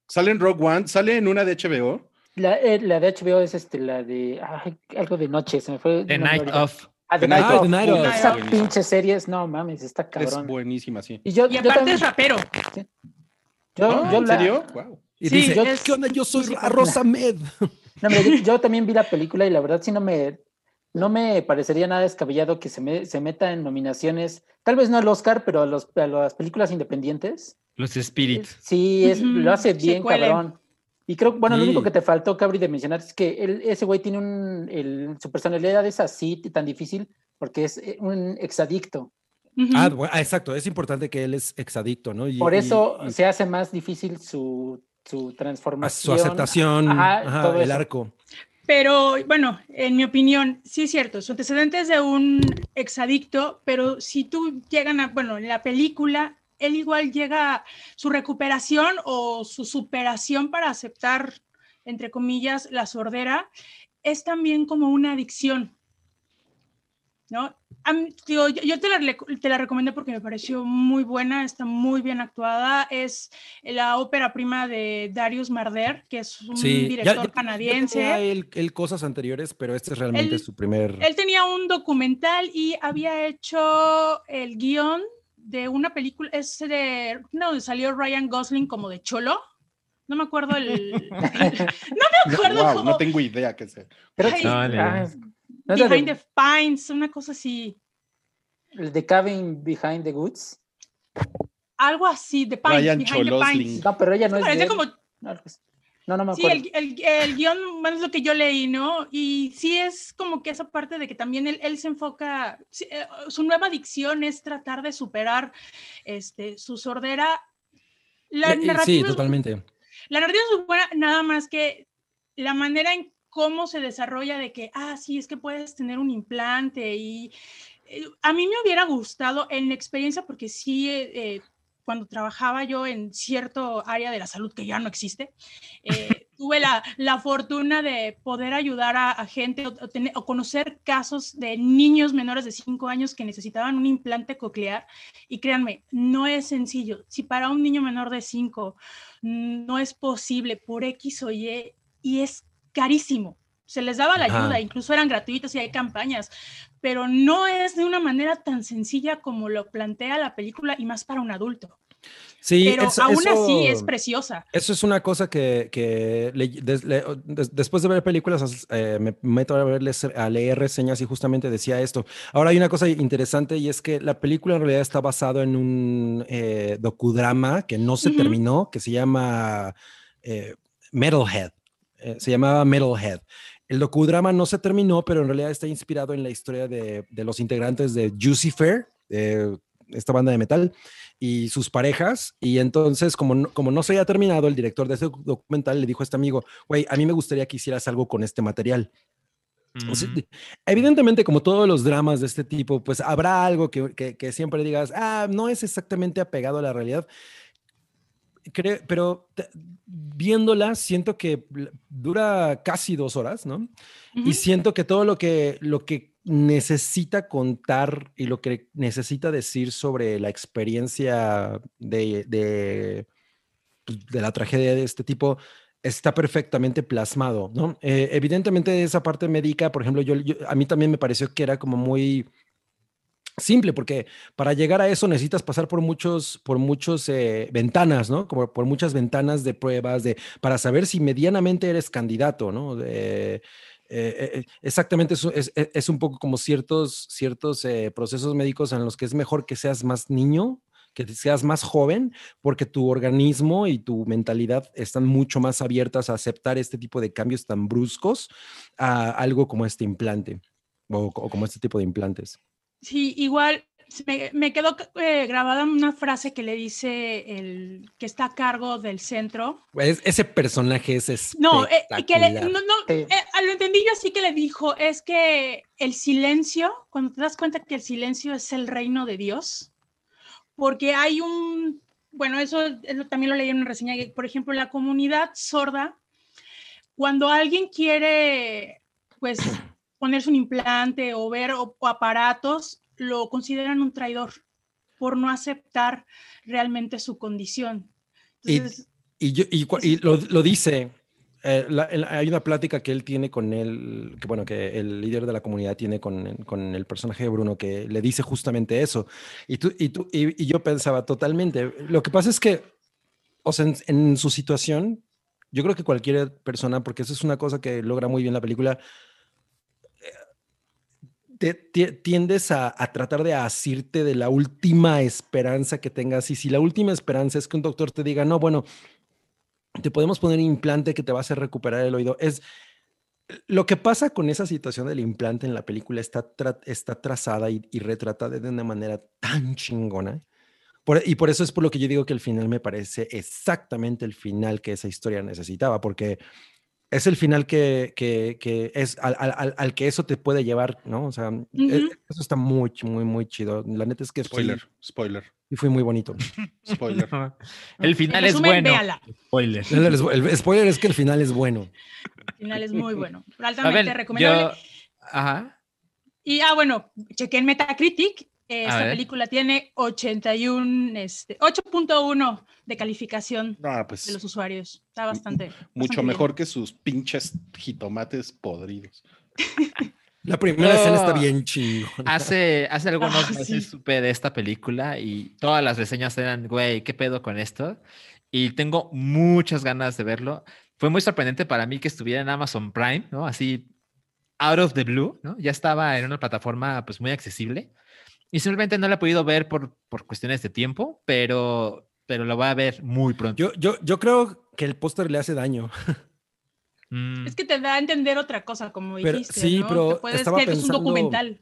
Sale en Rogue One, sale en una de HBO. La, eh, la de HBO es este, la de ay, algo de noche, se me fue. The Night of. Ah, The Night of. Night Esa pinche series, no mames, está Es cabrón. buenísima, sí. Y yo, Y yo aparte también- es rapero. yo- ¿No? yo ¿En la- serio? Wow. Y Sí, dice, es ¿qué onda? Yo soy música. Rosa Med. No, mira, yo, yo también vi la película y la verdad sí no me, no me parecería nada descabellado que se, me, se meta en nominaciones, tal vez no al Oscar, pero a, los, a las películas independientes. Los Spirit. Sí, es, lo hace se bien, cabrón. Y creo, bueno, lo Sí. único que te faltó, Cabri, de mencionar es que él, ese güey tiene un, el- su personalidad es así, tan difícil, porque es eh, un exadicto. Ujú. Ah, bueno, ah, exacto. Es importante que él es exadicto, ¿no? Y- Por eso y se hace más difícil su, su transformación. su aceptación, Ajá, ajá, el eso. arco. Pero bueno, en mi opinión, sí es cierto, su antecedente es de un exadicto, pero si tú llegan a, bueno, en la película, él igual llega su recuperación o su superación para aceptar, entre comillas, la sordera, es también como una adicción, ¿no? Mí, digo, yo, yo te, la, te la recomendé porque me pareció muy buena, está muy bien actuada, es la ópera prima de Darius Marder, que es un Sí, ya- director ya- ya canadiense. tenía él, él cosas anteriores, pero este es realmente Él- su primer. Él tenía un documental y había hecho el guion de una película, es de, no, donde salió Ryan Gosling como de cholo. No me acuerdo el... no me acuerdo Wow, cómo- no tengo idea qué sea. Creo Ay, No, ah, idea. ¿no es la Behind de- the Pines, una cosa así. el de Cabin Behind the Woods. Algo así, The Pines, Ryan Behind the. Pines. No, pero ella no es Parece como. No, no me Sí, acuerdo. el, el, el guion, bueno, es lo que yo leí, ¿no? Y sí es como que esa parte de que también él, él se enfoca, sí, eh, su nueva adicción es tratar de superar este, su sordera. La Eh, sí, es, totalmente. la narrativa es muy buena, nada más que la manera en cómo se desarrolla de que, ah, sí, es que puedes tener un implante y eh, a mí me hubiera gustado en la experiencia, porque sí, eh, cuando trabajaba yo en cierto área de la salud que ya no existe, eh, tuve la, la fortuna de poder ayudar a, a gente o, o tener- o conocer casos de niños menores de 5 años que necesitaban un implante coclear. Y créanme, no es sencillo. Si para un niño menor de 5 no es posible por X o Y y es carísimo. Se les daba la Ajá. ayuda, incluso eran gratuitos y hay campañas, pero no es de una manera tan sencilla como lo plantea la película y más para un adulto. Sí, pero eso- aún así es preciosa. Eso es una cosa que, que le- des- le- des- después de ver películas eh, me meto a, verles- a leer reseñas y justamente decía esto. Ahora hay una cosa interesante y es que la película en realidad está basada en un eh, docudrama que no se terminó, que se llama eh, Metalhead. Eh, se llamaba Metalhead. El docudrama no se terminó, pero en realidad está inspirado en la historia de, de los integrantes de Jucifer, de esta banda de metal, y sus parejas. Y entonces, como no, como no se había terminado, el director de ese documental le dijo a este amigo, güey, a mí me gustaría que hicieras algo con este material. O sea, Mm. de- evidentemente, como todos los dramas de este tipo, pues habrá algo que, que- que siempre digas, ah, no es exactamente apegado a la realidad. Creo, pero viéndola, siento que dura casi dos horas, ¿no? Y siento que todo lo que, lo que necesita contar y lo que necesita decir sobre la experiencia de, de, pues, de la tragedia de este tipo está perfectamente plasmado, ¿no? Eh, evidentemente esa parte médica, por ejemplo, yo, yo- a mí también me pareció que era como muy simple, porque para llegar a eso necesitas pasar por muchos, por muchos eh, ventanas, ¿no? Como por muchas ventanas de pruebas, de, para saber si medianamente eres candidato, ¿no? Eh, eh, exactamente, es, es, es un poco como ciertos, ciertos procesos médicos en los que es mejor que seas más niño, que seas más joven, porque tu organismo y tu mentalidad están mucho más abiertas a aceptar este tipo de cambios tan bruscos a algo como este implante o como este tipo de implantes. Sí, igual me, me quedó eh, grabada una frase que le dice el que está a cargo del centro. Es- ese personaje es No, eh, que le- no, no, eh, a lo entendí yo así que le dijo, es que el silencio, cuando te das cuenta que el silencio es el reino de Dios, porque hay un, bueno, eso es lo- también lo leí en una reseña, que por ejemplo la comunidad sorda cuando alguien quiere, pues, ponerse un implante o ver o, aparatos, lo consideran un traidor por no aceptar realmente su condición. Entonces, y, y, lo, lo, dice, eh, hay una plática que él tiene con él, que bueno, que el líder de la comunidad tiene con, con el personaje de Bruno, que le dice justamente eso. Y, tú, y, tú, y, yo pensaba totalmente, lo que pasa es que, o sea, en, su situación, yo creo que cualquier persona, porque eso es una cosa que logra muy bien la película, tiendes a, a, tratar de asirte de la última esperanza que tengas. Y si la última esperanza es que un doctor te diga, no, bueno, te podemos poner implante que te va a hacer recuperar el oído. Es lo que pasa con esa situación del implante en la película está, está trazada y, retratada de una manera tan chingona. y por eso es por lo que yo digo que el final me parece exactamente el final que esa historia necesitaba, porque es el final que, que, es al, al, al, que eso te puede llevar, ¿no? O sea, e, eso está muy, muy, muy chido. La neta es que... Spoiler, spoiler. Y fue muy bonito. Spoiler. el final es bueno. Spoiler. El, spoiler es que el final es bueno. El final es muy bueno. Altamente recomendable. Ajá. Y, ah, bueno, chequé en Metacritic esta película tiene 81, este, 8.1 de calificación ah, pues, de los usuarios. Está bastante. Mucho mejor que sus pinches jitomates podridos. La primera escena está bien chido. Hace, hace algunos ah, meses supe de esta película y todas las reseñas eran, güey, ¿qué pedo con esto? Y tengo muchas ganas de verlo. Fue muy sorprendente para mí que estuviera en Amazon Prime, ¿no? Así, out of the blue, ¿no? Ya estaba en una plataforma pues muy accesible. Y simplemente no la he podido ver por, por cuestiones de tiempo, pero, pero lo voy a ver muy pronto. Yo, yo, yo creo que el póster le hace daño. Mm. Es que te da a entender otra cosa, como dijiste. sí, pero estaba pensando, es un documental.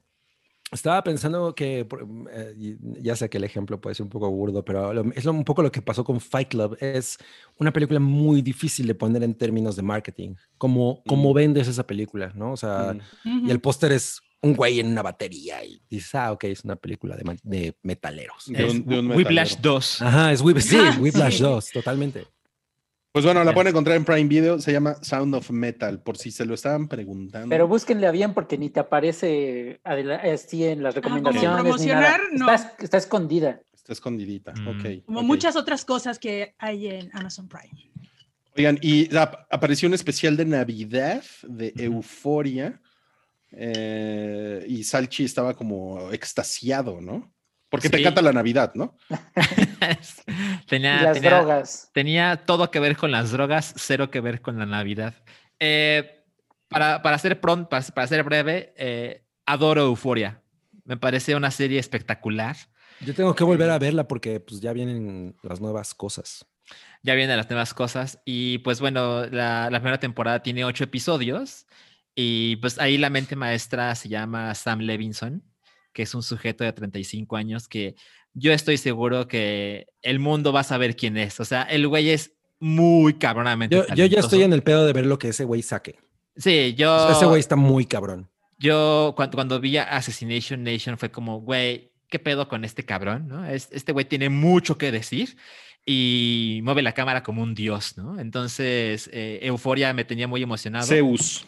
Estaba pensando que, eh, ya sé que el ejemplo puede ser un poco burdo, pero es un poco lo que pasó con Fight Club. Es una película muy difícil de poner en términos de marketing. ¿Cómo, cómo mm. vendes esa película? ¿no? O sea, mm. y el póster es un güey en una batería y dices, ah, ok, es una película de, de metaleros. Es Whiplash 2. Ajá, es Whiplash, sí, Whiplash 2, totalmente. Pues bueno, la pueden encontrar en Prime Video, se llama Sound of Metal, por si se lo estaban preguntando. Pero búsquenle bien porque ni te aparece así en las ah, recomendaciones. promocionar, no. Está, escondida. Está escondidita, mm. ok. Como muchas otras cosas que hay en Amazon Prime. Oigan, y apareció un especial de Navidad de Euforia eh, y Salchi estaba como extasiado, ¿no? Porque te canta la Navidad, ¿no? tenía, las drogas. Tenía todo que ver con las drogas, cero que ver con la Navidad. Eh, para, para, ser pronto, para, ser breve, eh, adoro Euforia. Me parece una serie espectacular. Yo tengo que volver a verla porque pues ya vienen las nuevas cosas. Ya vienen las nuevas cosas. Y pues bueno, la, la primera temporada tiene ocho episodios y pues ahí la mente maestra se llama Sam Levinson, que es un sujeto de 35 años que yo estoy seguro que el mundo va a saber quién es. O sea, el güey es muy cabronamente. Yo, yo ya estoy en el pedo de ver lo que ese güey saque. Sí, yo. Ese güey está muy cabrón. Yo cuando, cuando vi a Assassination Nation fue como, güey, ¿qué pedo con este cabrón? ¿no? Este güey tiene mucho que decir y mueve la cámara como un dios, ¿no? Entonces, eh, Euforia me tenía muy emocionado. Zeus.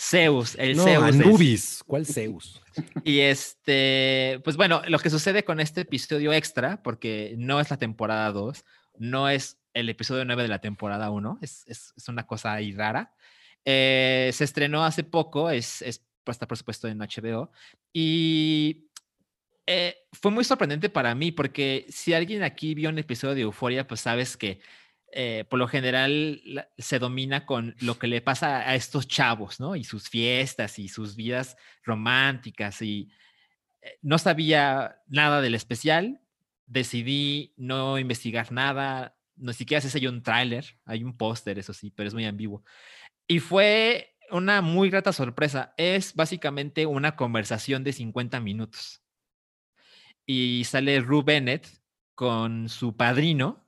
Zeus, el no, Zeus. Anubis, ¿cuál Zeus? Y este, pues bueno, lo que sucede con este episodio extra, porque no es la temporada 2, no es el episodio 9 de la temporada 1, es, es, es una cosa ahí rara. Eh, se estrenó hace poco, es, es está por supuesto en HBO, y eh, fue muy sorprendente para mí, porque si alguien aquí vio un episodio de Euforia, pues sabes que eh, por lo general se domina con lo que le pasa a estos chavos, ¿no? Y sus fiestas y sus vidas románticas y eh, no sabía nada del especial, decidí no investigar nada, no siquiera sé si hay un tráiler, hay un póster, eso sí, pero es muy ambiguo. Y fue una muy grata sorpresa. Es básicamente una conversación de 50 minutos. Y sale Ru Bennett con su padrino,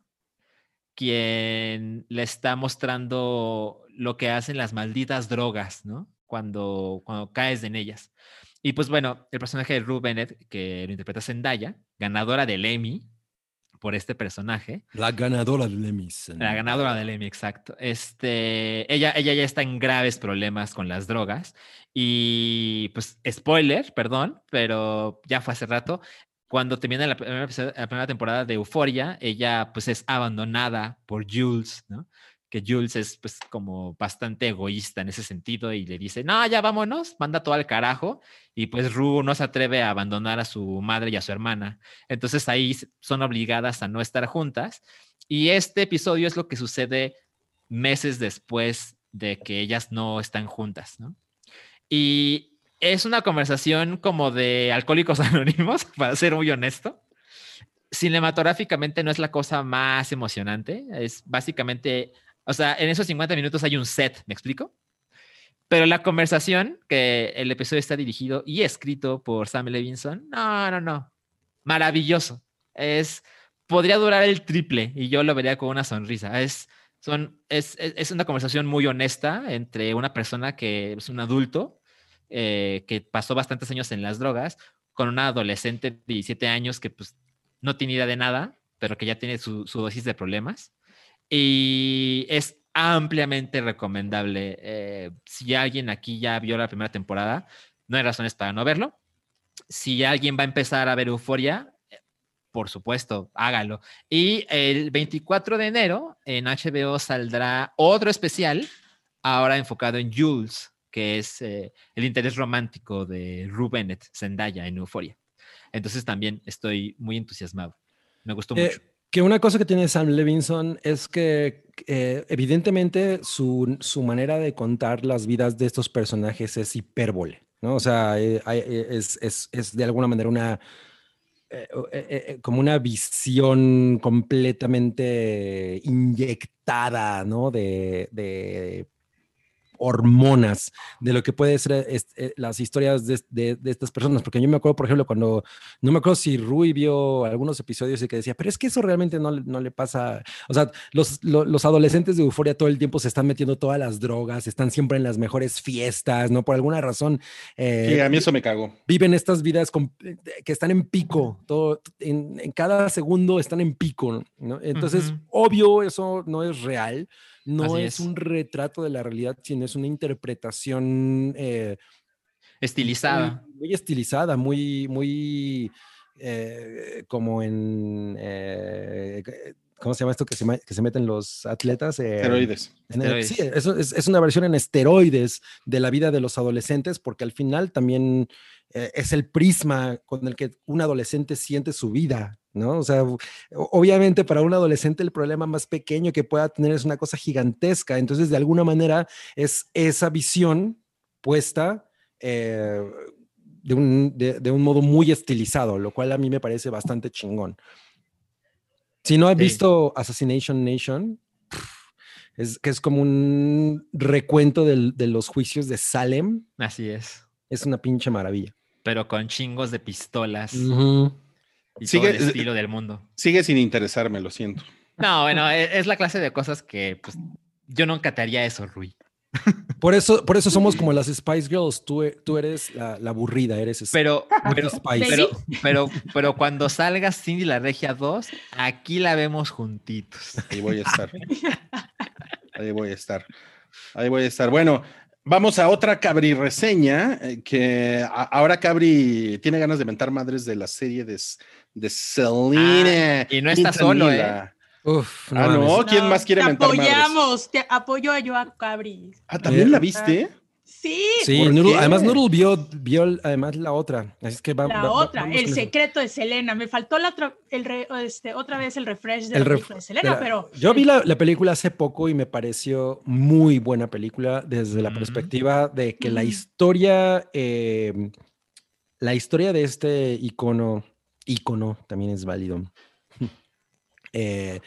quien le está mostrando lo que hacen las malditas drogas, ¿no? Cuando, cuando caes en ellas. Y pues bueno, el personaje de Rue Bennett, que lo interpreta Zendaya, ganadora del Emmy por este personaje. La ganadora del Emmy. La ganadora del Emmy, exacto. Este, ella, ella ya está en graves problemas con las drogas y pues spoiler, perdón, pero ya fue hace rato. Cuando termina la primera, la primera temporada de Euforia, ella pues es abandonada por Jules, ¿no? que Jules es pues como bastante egoísta en ese sentido y le dice, no, ya vámonos, manda todo al carajo. Y pues Ru no se atreve a abandonar a su madre y a su hermana. Entonces ahí son obligadas a no estar juntas. Y este episodio es lo que sucede meses después de que ellas no están juntas, ¿no? Y es una conversación como de alcohólicos anónimos, para ser muy honesto. Cinematográficamente no es la cosa más emocionante, es básicamente o sea, en esos 50 minutos hay un set, ¿me explico? Pero la conversación, que el episodio está dirigido y escrito por Sam Levinson, no, no, no. Maravilloso. Es, podría durar el triple y yo lo vería con una sonrisa. Es, son, es, es, una conversación muy honesta entre una persona que es un adulto, eh, que pasó bastantes años en las drogas, con una adolescente de 17 años que pues no tiene idea de nada, pero que ya tiene su, su dosis de problemas y es ampliamente recomendable. Eh, si alguien aquí ya vio la primera temporada, no hay razones para no verlo. Si alguien va a empezar a ver Euforia, eh, por supuesto, hágalo. Y el 24 de enero en HBO saldrá otro especial, ahora enfocado en Jules, que es eh, el interés romántico de Rue Bennett, Zendaya en Euforia. Entonces también estoy muy entusiasmado. Me gustó mucho. Que una cosa que tiene Sam Levinson es que eh, evidentemente su, su, manera de contar las vidas de estos personajes es hipérbole, ¿no? O sea, eh, eh, es, es, es, de alguna manera una... como una visión completamente inyectada, ¿no? De, de hormonas de lo que puede ser eh, las historias de, de, estas personas. Porque yo me acuerdo, por ejemplo, cuando, no me acuerdo si Rui vio algunos episodios y que decía, pero es que eso realmente no, no le pasa. O sea, los, los, adolescentes de euforia todo el tiempo se están metiendo todas las drogas, están siempre en las mejores fiestas, ¿no? Por alguna razón. Eh, sí, a mí eso me cago. Viven estas vidas que están en pico, todo, en, en, cada segundo están en pico, ¿no? Entonces, obvio, eso no es real no es, un retrato de la realidad, sino es una interpretación eh, estilizada. Muy, estilizada, muy, muy eh, como en... Eh, ¿Cómo se llama esto que se, que se meten los atletas? esteroides. Sí, eso es, es, una versión en esteroides de la vida de los adolescentes, porque al final también es el prisma con el que un adolescente siente su vida, ¿no? O sea, obviamente para un adolescente el problema más pequeño que pueda tener es una cosa gigantesca, entonces de alguna manera es esa visión puesta eh, de, un, de, un, modo muy estilizado, lo cual a mí me parece bastante chingón. Si no has visto Assassination Nation, es que es como un recuento de los juicios de Salem. Así es. Es una pinche maravilla. Pero con chingos de pistolas y sigue, todo el estilo del mundo. Sigue sin interesarme, lo siento. No, bueno, e, es la clase de cosas que pues, yo nunca te haría eso, Rui. Por eso, por eso somos como las Spice Girls. Tú, tú eres la, la, aburrida, eres pero, pero, pero, pero, pero, cuando salga Cindy la Regia 2, aquí la vemos juntitos. Ahí voy a estar. Ahí voy a estar. Ahí voy a estar. Bueno, Vamos a otra Cabri reseña, eh, que ahora Cabri tiene ganas de mentar madres de la serie de, de Selena. Ah, y no está solo, ¿eh? Uf, ah, no, ¿quién más quiere mentar madres? Te apoyamos, te apoyo a yo a Cabri. Ah, ¿también la viste? Sí. Sí, además Noodle vio, vio además la otra. Así es que va, la otra, el secreto de Selena. Me faltó la el este, otra vez el refresh de, la de Selena, pero... Yo vi la, la, película hace poco y me pareció muy buena película desde la perspectiva de que la historia, eh, la historia de este icono, icono también es válido. eh,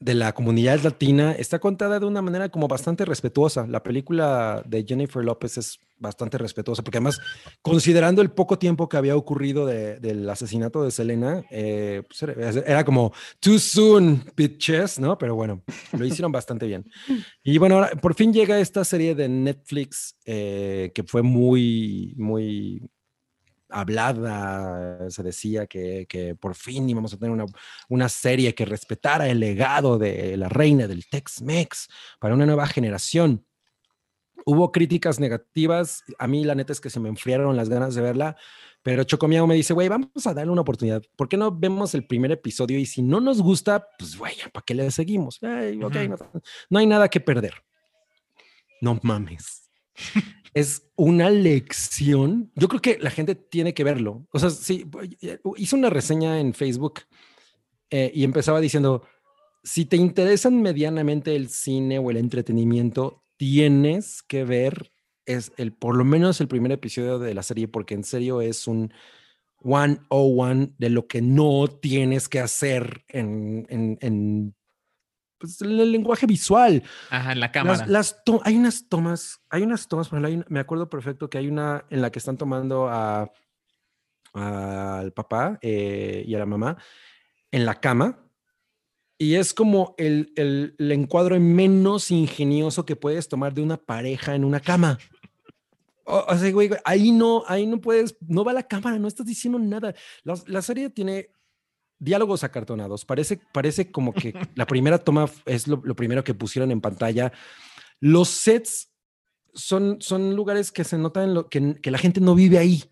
de la comunidad latina está contada de una manera como bastante respetuosa. La película de Jennifer López es bastante respetuosa, porque además, considerando el poco tiempo que había ocurrido del asesinato de Selena, eh, pues era, como too soon, bitches, ¿no? Pero bueno, lo hicieron bastante bien. Y bueno, ahora por fin llega esta serie de Netflix eh, que fue muy, muy hablada, se decía que, que por fin íbamos a tener una, una, serie que respetara el legado de la reina del Tex-Mex para una nueva generación. Hubo críticas negativas, a mí la neta es que se me enfriaron las ganas de verla, pero Chocomiao me dice, güey, vamos a darle una oportunidad. ¿Por qué no vemos el primer episodio? Y si no nos gusta, pues, güey, ¿para qué le seguimos? no, no hay nada que perder. No mames. es una lección. Yo creo que la gente tiene que verlo. O sea, sí, hice una reseña en Facebook eh, y empezaba diciendo, si te interesan medianamente el cine o el entretenimiento, tienes que ver es el, por lo menos el primer episodio de la serie, porque en serio es un one one de lo que no tienes que hacer en, pues, el lenguaje visual. Ajá, en la cámara. Las, hay unas tomas, hay unas tomas, me acuerdo perfecto que hay una en la que están tomando a al papá eh, y a la mamá en la cama y es como el, el, el, encuadro menos ingenioso que puedes tomar de una pareja en una cama. O, sea, güey, ahí no, ahí no puedes, no va la cámara, no estás diciendo nada. La, la serie tiene diálogos acartonados. Parece, parece como que la primera toma es lo, lo, primero que pusieron en pantalla. Los sets son, son lugares que se notan lo, que, que la gente no vive ahí.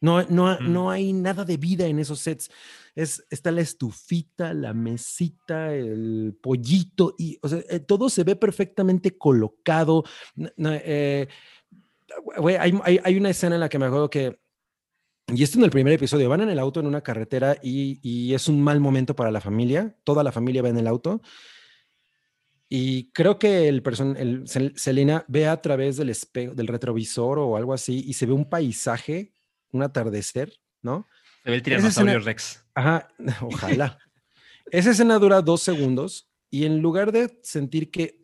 No, no, no hay nada de vida en esos sets. Es, está la estufita, la mesita, el pollito, y o sea, eh, todo se ve perfectamente colocado. Eh, hay, hay, una escena en la que me acuerdo que, y esto en el primer episodio, van en el auto en una carretera y, y es un mal momento para la familia, toda la familia va en el auto. Y creo que el person, el, Selena ve a través del espejo, del retrovisor o algo así y se ve un paisaje, un atardecer, ¿no? Se ve el tiranosaurio Rex. Ajá, ojalá. Esa escena dura dos segundos y en lugar de sentir que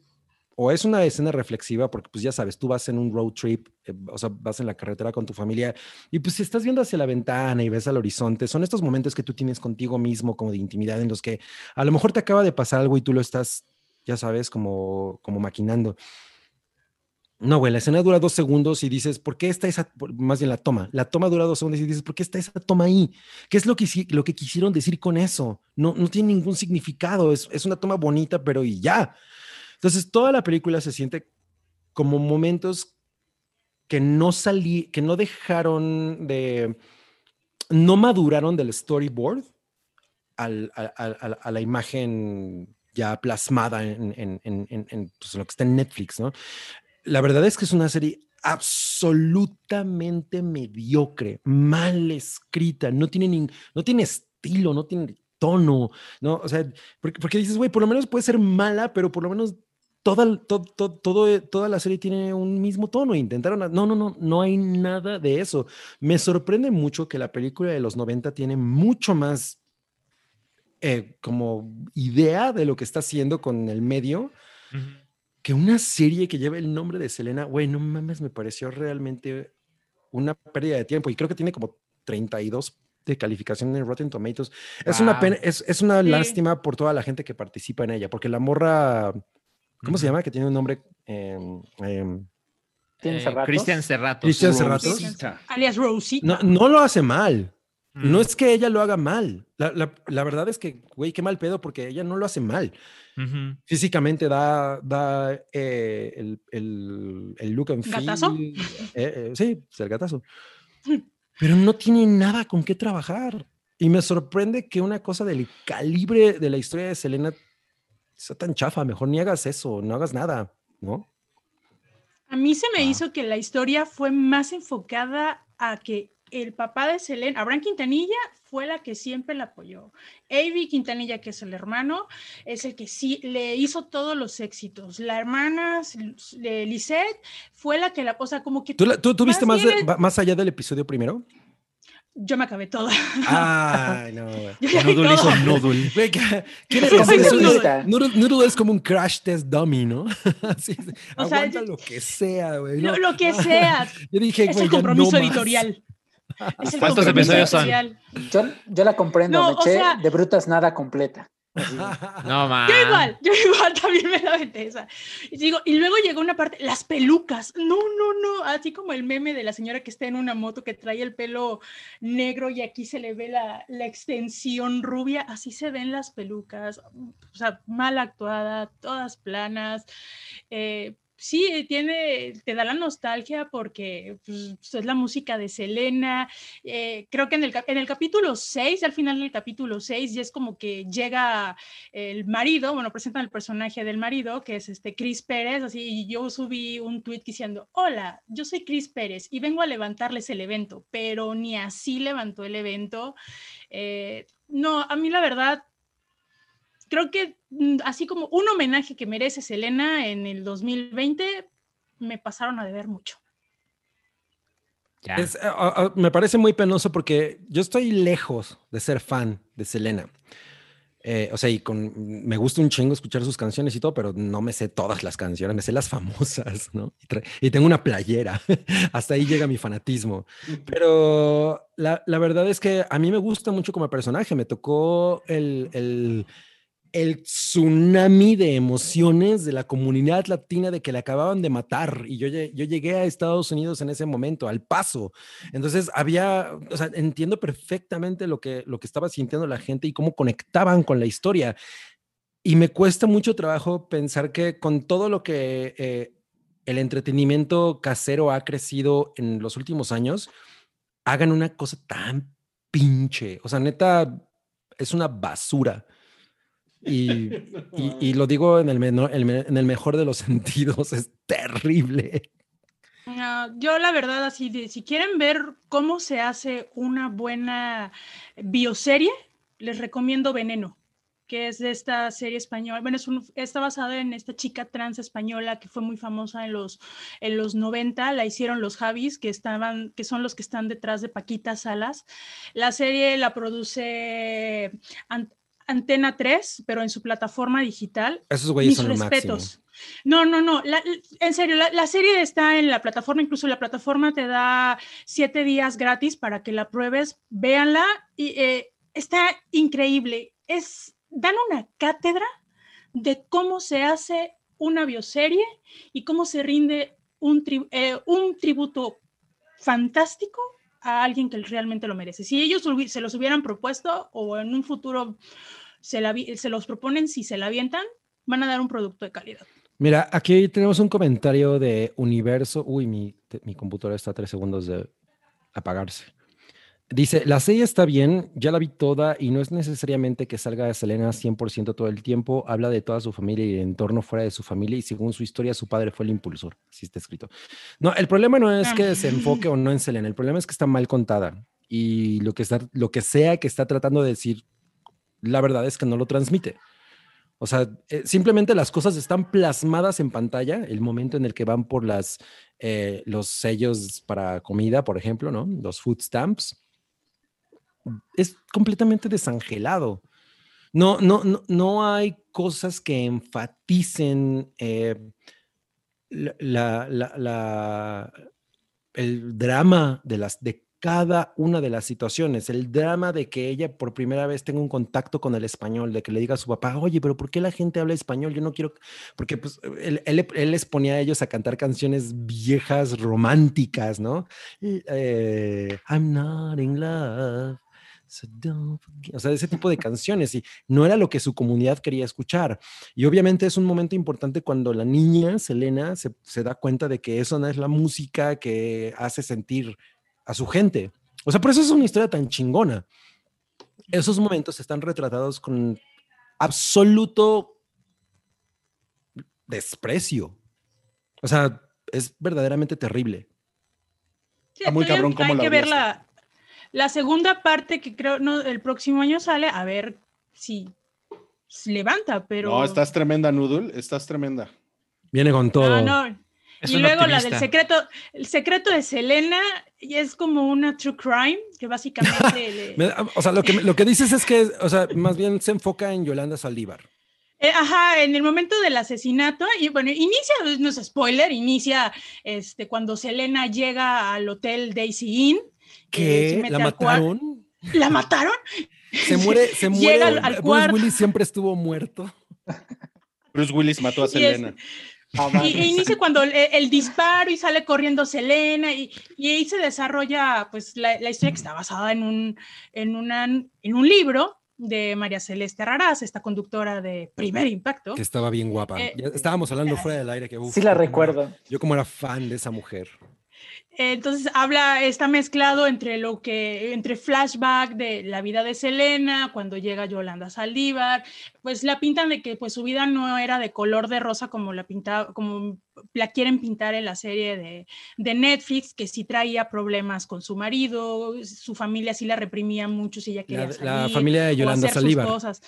o es una escena reflexiva, porque pues ya sabes, tú vas en un road trip, eh, o sea, vas en la carretera con tu familia y pues si estás viendo hacia la ventana y ves al horizonte, son estos momentos que tú tienes contigo mismo como de intimidad en los que a lo mejor te acaba de pasar algo y tú lo estás, ya sabes, como, como maquinando. No, güey, la escena dura dos segundos y dices, ¿por qué está esa, más bien la toma? La toma dura dos segundos y dices, ¿por qué está esa toma ahí? ¿Qué es lo que, lo que quisieron decir con eso? No, no tiene ningún significado, es, es una toma bonita, pero y ya. Entonces, toda la película se siente como momentos que no salí, que no dejaron de, no maduraron del storyboard al, a, la imagen ya plasmada en, en, en, pues, lo que está en Netflix, ¿no? La verdad es que es una serie absolutamente mediocre, mal escrita, no tiene, no tiene estilo, no tiene tono, ¿no? O sea, porque, porque dices, güey, por lo menos puede ser mala, pero por lo menos toda, todo, eh, toda la serie tiene un mismo tono. Intentaron, no, no, no, no hay nada de eso. Me sorprende mucho que la película de los 90 tiene mucho más eh, como idea de lo que está haciendo con el medio. Que una serie que lleva el nombre de Selena, güey, no mames, me pareció realmente una pérdida de tiempo. Y creo que tiene como 32 de calificación en Rotten Tomatoes. Es una pena, es, es una lástima por toda la gente que participa en ella, porque la morra ¿Cómo se llama? Que tiene un nombre. Eh, eh, Cristian Cerrato. Cristian Cerrato. Alias Rosie. No, no lo hace mal. No es que ella lo haga mal. La, la, la verdad es que, güey, qué mal pedo, porque ella no lo hace mal. Físicamente da, da eh, el, el, el, look and feel. ¿Gatazo? Eh, eh, sí, es el gatazo. Pero no tiene nada con qué trabajar. Y me sorprende que una cosa del calibre de la historia de Selena está tan chafa, mejor ni hagas eso, no hagas nada, ¿no? A mí se me hizo que la historia fue más enfocada a que el papá de Selena, Abraham Quintanilla, fue la que siempre la apoyó. Avi Quintanilla, que es el hermano, es el que sí le hizo todos los éxitos. La hermana de Lisette fue la que la, o sea, como que... ¿Tú, tú, viste más, más allá del episodio primero? Yo me acabé toda. Ay, no. Noodle hizo Noodle. Noodle es como un crash test dummy, ¿no? Así, o aguanta sea, lo que sea, güey. Lo, lo, que sea. Yo dije, es el compromiso editorial. Es el ¿Cuántos episodios son? Yo, yo, la comprendo, no, me eché sea, de brutas nada completa. No, man. Yo igual, yo igual también me la aventé esa. Y digo, y luego llegó una parte, las pelucas. No, no, no. Así como el meme de la señora que está en una moto que trae el pelo negro y aquí se le ve la, la extensión rubia. Así se ven las pelucas. O sea, mal actuada, todas planas. Eh, sí, tiene, te da la nostalgia porque pues, es la música de Selena. Eh, creo que en el, en el capítulo 6, al final del capítulo 6, ya es como que llega el marido, bueno, presentan el personaje del marido, que es este Chris Pérez, así, y yo subí un tweet diciendo, hola, yo soy Chris Pérez y vengo a levantarles el evento, pero ni así levantó el evento. Eh, no, a mí la verdad creo que mm, así como un homenaje que merece Selena en el 2020, me pasaron a deber mucho. Es, me parece muy penoso porque yo estoy lejos de ser fan de Selena. Eh, o sea, y con, me gusta un chingo escuchar sus canciones y todo, pero no me sé todas las canciones, me sé las famosas, ¿no? Y, y tengo una playera, hasta ahí llega mi fanatismo. Pero la, la, verdad es que a mí me gusta mucho como personaje, me tocó el, el el tsunami de emociones de la comunidad latina de que le acababan de matar. Y yo, yo llegué a Estados Unidos en ese momento, al paso. Entonces había, o sea, entiendo perfectamente lo que, lo que estaba sintiendo la gente y cómo conectaban con la historia. Y me cuesta mucho trabajo pensar que con todo lo que eh, el entretenimiento casero ha crecido en los últimos años, hagan una cosa tan pinche. O sea, neta, es una basura. Y, y, lo digo en el, menor, en el mejor de los sentidos, es terrible. yo la verdad, así, si quieren ver cómo se hace una buena bioserie, les recomiendo Veneno, que es de esta serie española. Bueno, es está basada en esta chica trans española que fue muy famosa en los, en los 90. La hicieron los Javis, que, estaban, que son los que están detrás de Paquita Salas. La serie la produce Antena 3, pero en su plataforma digital. Esos güeyes son respetos. No, no, no. en serio, la, serie está en la plataforma. Incluso la plataforma te da siete días gratis para que la pruebes. Véanla y eh, está increíble. Es dan una cátedra de cómo se hace una bioserie y cómo se rinde un, eh, un tributo fantástico a alguien que realmente lo merece. Si ellos se los hubieran propuesto o en un futuro se, los proponen, si se la avientan, van a dar un producto de calidad. Mira, aquí tenemos un comentario de Universo. Uy, mi, mi computadora está a tres segundos de apagarse. Dice, la serie está bien, ya la vi toda y no es necesariamente que salga de Selena 100% todo el tiempo, habla de toda su familia y el entorno fuera de su familia y según su historia su padre fue el impulsor, así está escrito. No, el problema no es que se enfoque o no en Selena, el problema es que está mal contada y lo que, está, lo que sea que está tratando de decir la verdad es que no lo transmite. O sea, eh, simplemente las cosas están plasmadas en pantalla, el momento en el que van por las, eh, los sellos para comida, por ejemplo, ¿no? Los food stamps. Es completamente desangelado. No, no, no, no hay cosas que enfaticen eh, la, el drama de las de cada una de las situaciones, el drama de que ella por primera vez tenga un contacto con el español, de que le diga a su papá, oye, pero ¿por qué la gente habla español? Yo no quiero, porque pues él, él, les ponía a ellos a cantar canciones viejas, románticas, ¿no? Eh, I'm not in love. o sea, ese tipo de canciones y no era lo que su comunidad quería escuchar. Y obviamente es un momento importante cuando la niña, Selena, se, se da cuenta de que eso no es la música que hace sentir a su gente. O sea, por eso es una historia tan chingona. Esos momentos están retratados con absoluto desprecio. O sea, es verdaderamente terrible. Está muy cabrón cómo Hay que ver la, la, segunda parte que creo no, el próximo año sale, a ver si, levanta, pero... No, estás tremenda, Noodle, estás tremenda. Viene con todo. No, no, y luego la del secreto, el secreto de Selena, y es como una true crime, que básicamente... o sea, lo que, lo que dices es que, o sea, más bien se enfoca en Yolanda Saldívar. Eh, ajá, en el momento del asesinato, y bueno, inicia, no es spoiler, inicia este, cuando Selena llega al hotel Daisy Inn. ¿Qué? ¿La mataron? ¿La mataron? Se muere, se muere. Llega al- al Bruce. Willis siempre estuvo muerto. Bruce Willis mató a Y es- No Y, e inicia cuando el, el disparo y sale corriendo Selena y, y ahí se desarrolla pues la, la historia que está basada en un, en, una, en un libro de María Celeste Raraz, esta conductora de Primer Impacto. Que estaba bien guapa. Eh, Ya estábamos hablando fuera del aire que uf, Sí la recuerdo. Yo como era fan de esa mujer. Entonces habla, está mezclado entre lo que, entre flashback de la vida de Selena, cuando llega Yolanda Saldívar, pues la pintan de que pues su vida no era de color de rosa como la pinta, como la quieren pintar en la serie de, de Netflix, que sí traía problemas con su marido, su familia sí la reprimía mucho si ella quería La, salir. la familia de o Yolanda sus Saldívar. cosas.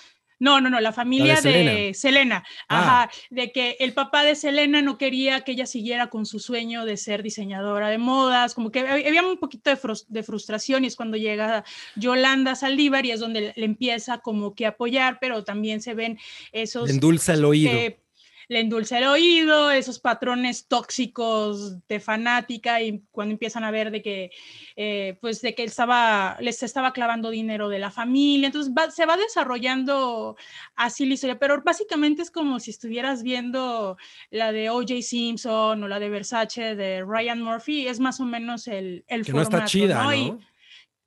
No, no, no, la familia de Selena. Ah. Ajá, de que el papá de Selena no quería que ella siguiera con su sueño de ser diseñadora de modas, como que hab- había un poquito de, frus- de frustración y es cuando llega Yolanda Saldívar y es donde le, le empieza como que a apoyar, pero también se ven esos... Le endulza el oído. eh, le endulza el oído, esos patrones tóxicos de fanática y cuando empiezan a ver de que, eh, pues de que él estaba, les estaba clavando dinero de la familia, entonces va- se va desarrollando así la historia, pero básicamente es como si estuvieras viendo la de O.J. Simpson o la de Versace de Ryan Murphy, es más o menos el, el que no está formato, chida, ¿no? Y-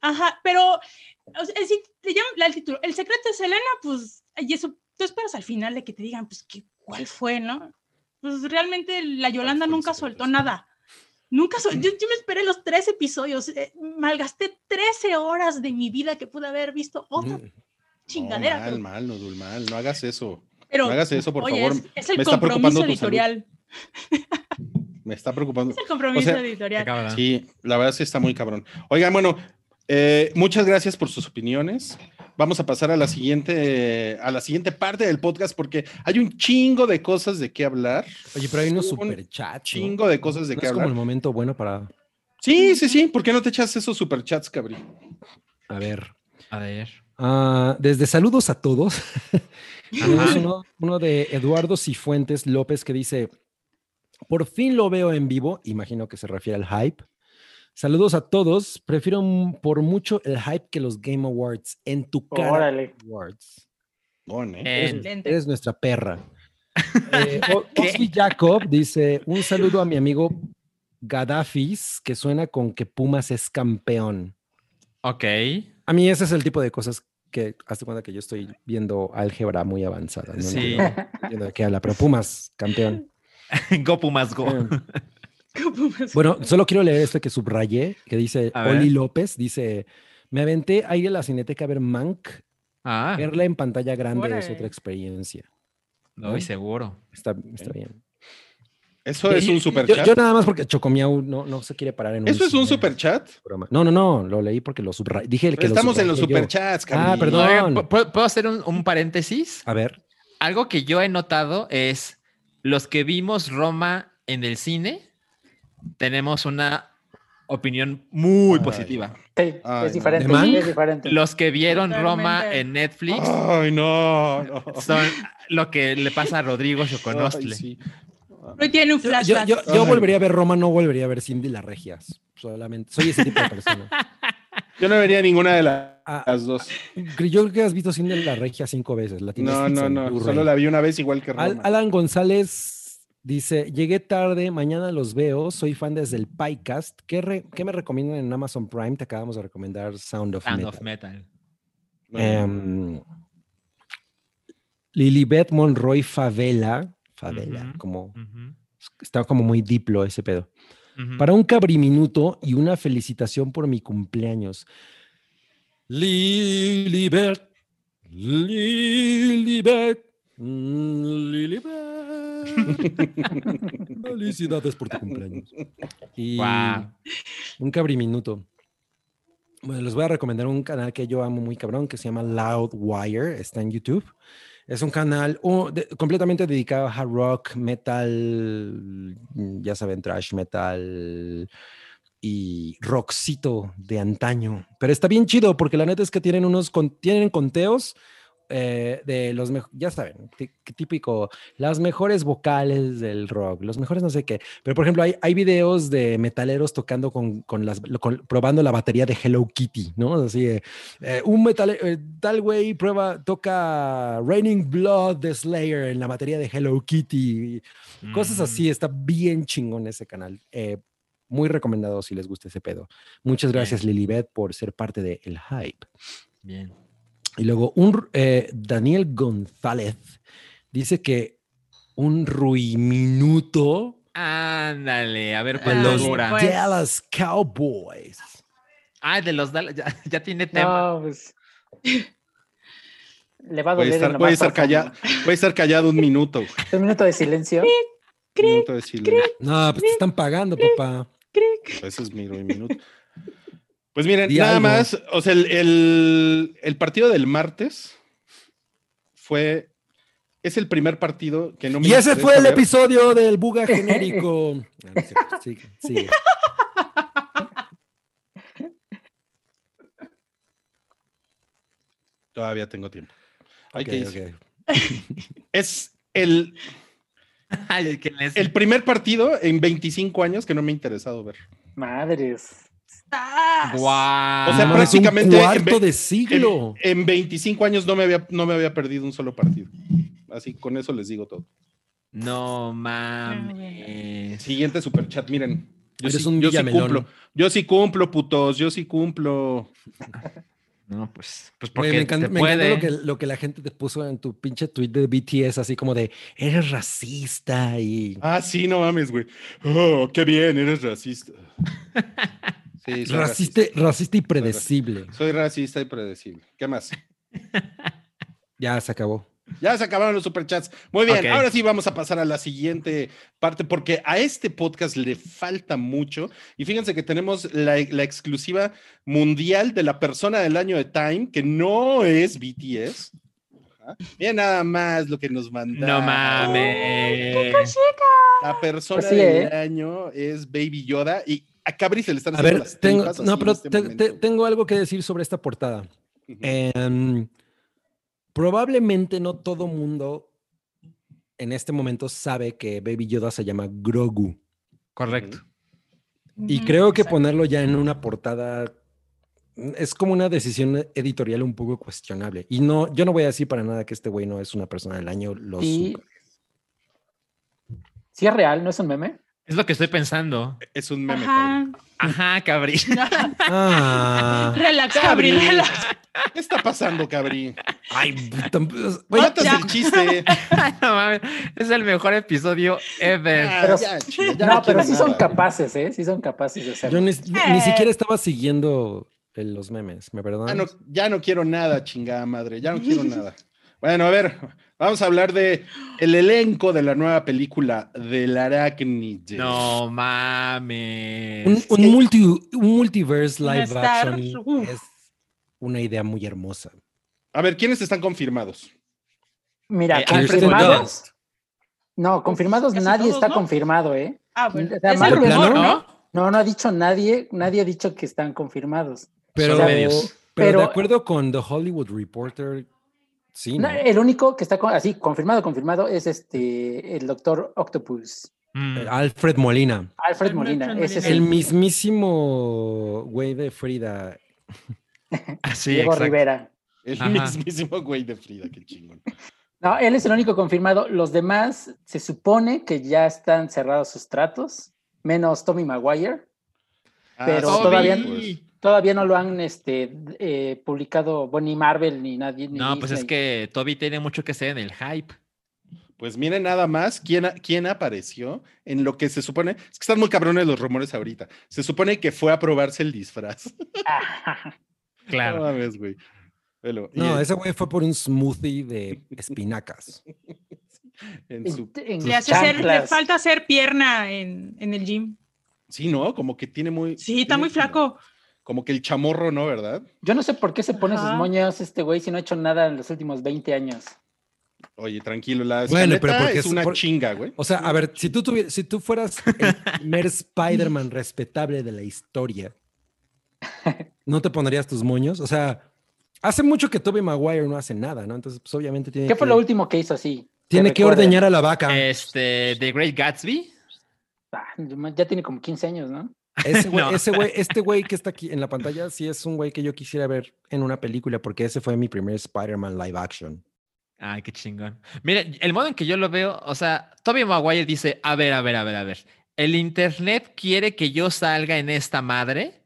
Ajá, pero o sea, el título, El secreto de Selena, pues, y eso, tú esperas al final de que te digan, pues, ¿qué, ¿cuál fue, no? Pues realmente la Yolanda nunca soltó nada. Nunca sol- yo, yo me esperé los tres episodios, eh, malgasté 13 horas de mi vida que pude haber visto otra Mm. chingadera. no, mal, pero- mal, mal. No hagas eso. pero, no hagas eso, por oye, favor. Es, es el Me está preocupando compromiso editorial. Me está preocupando. Es el compromiso sea, editorial. Sí, la verdad sí está muy cabrón. Oigan, bueno, eh, muchas gracias por sus opiniones. Vamos a pasar a la siguiente, a la siguiente parte del podcast porque hay un chingo de cosas de qué hablar. Oye, pero hay unos Un superchats. ¿no? Chingo de cosas de ¿No qué es como hablar. el momento bueno para. Sí, sí, sí. ¿Por qué no te echas esos superchats, cabrí? A ver. A ver. Ah, desde saludos a todos. Uno, uno de Eduardo Cifuentes López que dice: Por fin lo veo en vivo. Imagino que se refiere al hype. Saludos a todos. Prefiero por mucho el hype que los Game Awards. En tu cara. Órale. Awards. ¿eh? Eres, nuestra perra. Eh, Jacob dice: Un saludo a mi amigo Gaddafis, que suena con que Pumas es campeón. Ok. A mí ese es el tipo de cosas que hazte cuenta que yo estoy viendo álgebra muy avanzada. No Sí. entiendo, no entiendo de qué habla, pero Pumas, campeón. go Pumas Go. Bueno, solo quiero leer esto que subrayé, que dice. Oli López, dice, me aventé a ir a la cineteca a ver Mank, Ah, verla en pantalla grande es otra experiencia. no, y seguro. Está, está bien. Eso es un yo- superchat. Yo, nada más porque Chocomiau no, no se quiere parar en un Eso es un superchat. programa. No, no, no, lo leí porque lo subrayé. Dije que lo Estamos en los subrayé yo. superchats, Ah, perdón. Oigan, ¿pu- ¿puedo, puedo hacer un, un paréntesis? A ver, Algo que yo he notado es los que vimos Roma en el cine, tenemos una opinión muy Ay. positiva. Sí, Ay, es no. diferente. Los que vieron Roma en Netflix Ay, no. no. son lo que le pasa a Rodrigo Choconostle. sí. Hoy tiene un yo, yo, volvería a ver Roma, no volvería a ver Cindy las Regias. Solamente, soy ese tipo de persona. Yo no vería ninguna de la- Ah, las dos. Yo creo que has visto Cindy la Regia cinco veces. La No, no, no. Solo la vi una vez igual que Roma. Alan González dice: Llegué tarde, mañana los veo. Soy fan desde el PyCast. ¿Qué, re- qué me recomiendan en Amazon Prime? Te acabamos de recomendar Sound of Sound Metal. of Metal. Em, Lilibet Monroy Favela. Favela, como Ujú, está como muy diplo ese pedo. Para un cabriminuto y una felicitación por mi cumpleaños. Lilibet, Lilibet, mm, Lilibet. Felicidades por tu cumpleaños. Y un cabriminuto. Bueno, les voy a recomendar un canal que yo amo muy cabrón que se llama Loudwire, está en YouTube. Es un canal oh, de- completamente dedicado a hard rock, metal, ya saben, trash metal y rockcito de antaño. Pero está bien chido porque la neta es que tienen unos tienen conteos eh, de los mejores, ya saben, tí- típico, las mejores vocales del rock, los mejores no sé qué. Pero por ejemplo, hay, hay videos de metaleros tocando con, con las, con- probando la batería de Hello Kitty, ¿no? Así, eh, un metal, eh, tal güey prueba, toca Raining Blood de Slayer en la batería de Hello Kitty. Cosas Mm, así, está bien chingón ese canal. Eh, muy recomendado si les gusta ese pedo. Muchas gracias, Lilibet, por ser parte de El Hype. Bien. Y luego un eh, Daniel González dice que un ruiminuto Ándale, a ver de cuánto los pues. Dallas Cowboys. Ah, de los Dallas, ya, ya tiene tema. No, pues. Le va a doler. en estar, lo puede más estar callado, puede estar callado un minuto. güey. Un minuto de silencio. Un minuto de silencio. No, pues te están pagando, papá. Ese es mi mi minuto. Pues miren, Di nada algo. más, o sea, el, el- el partido del martes fue, es el primer partido que no me Y ese fue el ver. episodio del Buga genérico. No, no sigue, sigue. Todavía tengo tiempo. Hay que. Es el, el primer partido en 25 años que no me ha interesado ver. Madres. Guau. O sea, No prácticamente Un en cuarto de siglo. En, en 25 años no me, había, no me había perdido un solo partido. Así, con eso les digo todo. No mames. Siguiente superchat, miren. Yo, Eres sí, un yo sí cumplo. Yo sí cumplo, putos. Yo sí cumplo. No, pues, pues porque me encanta, te me puede. lo, que, lo que la gente te puso en tu pinche tweet de BTS, así como de eres racista y Ah, sí, no mames, güey. Oh, qué bien, eres racista. Sí, soy racista, racista y predecible. Soy racista y predecible. ¿Qué más? Ya se acabó. Ya se acabaron los superchats. Muy bien, ahora sí vamos a pasar a la siguiente parte porque a este podcast le falta mucho. Y fíjense que tenemos la, la exclusiva mundial de la persona del año de Time, que no es BTS. Miren nada más lo que nos mandaron. No mames. La persona Pues sí, del ¿eh? año es Baby Yoda y a Cabri se le están A haciendo ver, las tengo, no, pero este te- momento. te- tengo algo que decir sobre esta portada. Em, probablemente no todo mundo en este momento sabe que Baby Yoda se llama Grogu. Correcto. Y creo que exacto. ponerlo ya en una portada es como una decisión editorial un poco cuestionable. Y no, yo no voy a decir para nada que este güey no es una persona del año. Lo Sí. super- Sí es real, ¿no es un meme? Es lo que estoy pensando. Es un meme. Ajá. Ajá, cabrí. Ah. Relax, Cabri. Cabri, relax. ¿Qué está pasando, Cabri? Ay, Matas ya. el chiste. No mames, es el mejor episodio ever. Ah, Pero- ya, chinga, ya no, pero sí son capaces, ¿eh? Sí son capaces de yo hacerlo. ni, ni Eh. siquiera estaba siguiendo el- los memes, ¿me Ya perdonan? no, ya no quiero nada, chingada madre. Ya no quiero nada. Bueno, a ver, vamos a hablar de el elenco de la nueva película del Arachnid. No mames. Un, un multi, un multiverse live estar- action uf. es una idea muy hermosa. A ver, ¿quiénes están confirmados? Mira, Eh, confirmados. No, confirmados casi nadie todos, está ¿no? confirmado, ¿eh? Ah, bueno. O sea, Es mal el rumor, ¿no? No, no ha dicho nadie, nadie ha dicho que están confirmados. Pero, Son medios. pero, Pero- de acuerdo con The Hollywood Reporter, sí, No, ¿no? el único que está con- así, confirmado, confirmado, es este, el doctor Octopus. Mm. Eh, Alfred Molina. Alfred Alfred Molina, es El el mismísimo güey de Frida. Sí, Diego exacto. Rivera. El Ajá. mismísimo güey de Frida, qué chingón. No, él es el único confirmado. Los demás se supone que ya están cerrados sus tratos, menos Tommy Maguire. Pero sí, todavía- pues. Todavía no lo han este, eh, publicado, bueno, ni Marvel ni nadie. ni No, pues es que Toby tiene mucho que ser en el hype. Pues miren nada más quién, quién apareció en lo que se supone. Es que están muy cabrones los rumores ahorita. Se supone que fue a probarse el disfraz. No Claro. mames, güey. No, en- ese güey fue por un smoothie de espinacas. en su- en- Le, hace hacer, le falta hacer pierna en, en el gym. Sí, ¿no? Como que tiene muy. Sí, está muy flaco. Como que el chamorro, ¿no? ¿Verdad? Yo no sé por qué se pone sus moños este güey si no ha hecho nada en los últimos 20 años. Oye, tranquilo, la Bueno, pero porque es una por- chinga, güey. O sea, a ver, si tú, tuvi- si tú fueras el primer Spider-Man respetable de la historia, ¿no te pondrías tus moños? O sea, Hace mucho que Toby Maguire no hace nada, ¿no? Entonces, pues obviamente tiene ¿Qué que... fue lo último que hizo así? Tiene que ordeñar a la vaca. Este, The Great Gatsby. Ah, ya tiene como 15 años, ¿no? Ese güey, No. ese güey, este güey que está aquí en la pantalla, sí es un güey que yo quisiera ver en una película, porque ese fue mi primer Spider-Man live action. Ay, qué chingón. Mire, el modo en que yo lo veo, o sea, Toby Maguire dice, a ver, a ver, a ver, a ver. El internet quiere que yo salga en esta madre.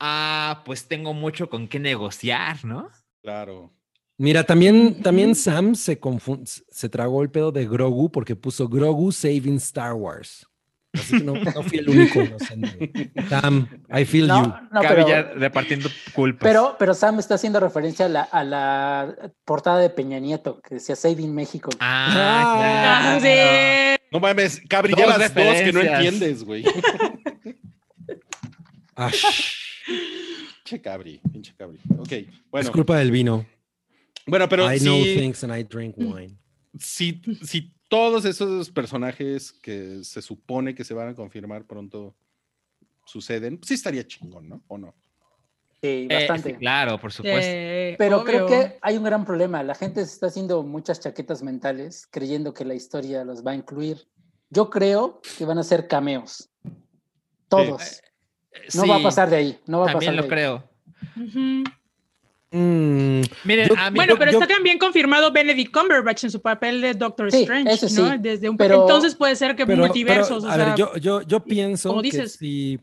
Ah, pues tengo mucho con qué negociar, ¿no? Claro. Mira, también, también. Sam se, se tragó el pedo de Grogu porque puso Grogu Saving Star Wars. Así que no, no fui el único inocente. Sam, I feel you. No, pero, ya repartiendo culpas. pero, pero Sam está haciendo referencia a la, a la portada de Peña Nieto, que decía Saving México. Ah, Ah, claro. sí. No mames, Cabri, Dos llevas dos que no entiendes, güey. Ash, Pinche Cabri, pinche Cabri. Ok, es bueno. culpa del vino. Bueno, pero I know things and I drink wine. si, si todos esos personajes que se supone que se van a confirmar pronto suceden, sí estaría chingón, ¿no? ¿O no? Sí, Eh, bastante. claro, por supuesto. Eh, Pero creo que hay un gran problema. La gente se está haciendo muchas chaquetas mentales creyendo que la historia los va a incluir. Yo creo que van a ser cameos. Todos. No va a pasar de ahí. No va a También pasar lo de ahí. creo. Ujú. Mm, Miren, Yo- a mí, Bueno, yo- pero yo- está también confirmado Benedict Cumberbatch en su papel de Doctor Sí, Strange, sí, ¿no? Desde un pero- entonces puede ser que pero- multiversos, pero, o a ver, sea, yo, yo, yo pienso como que si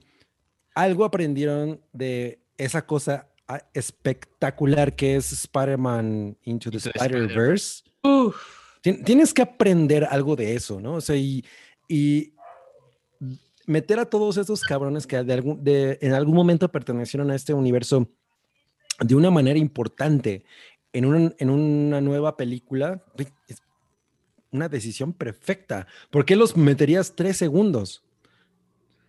algo aprendieron de esa cosa ah, espectacular que es Spider-Man Into the Spider-Verse, Tienes que aprender algo de eso, ¿no? O sea, y, y meter a todos esos cabrones que de algún, de, en algún momento pertenecieron a este universo de una manera importante en, un- en una nueva película, es una decisión perfecta. ¿Por qué los meterías tres segundos?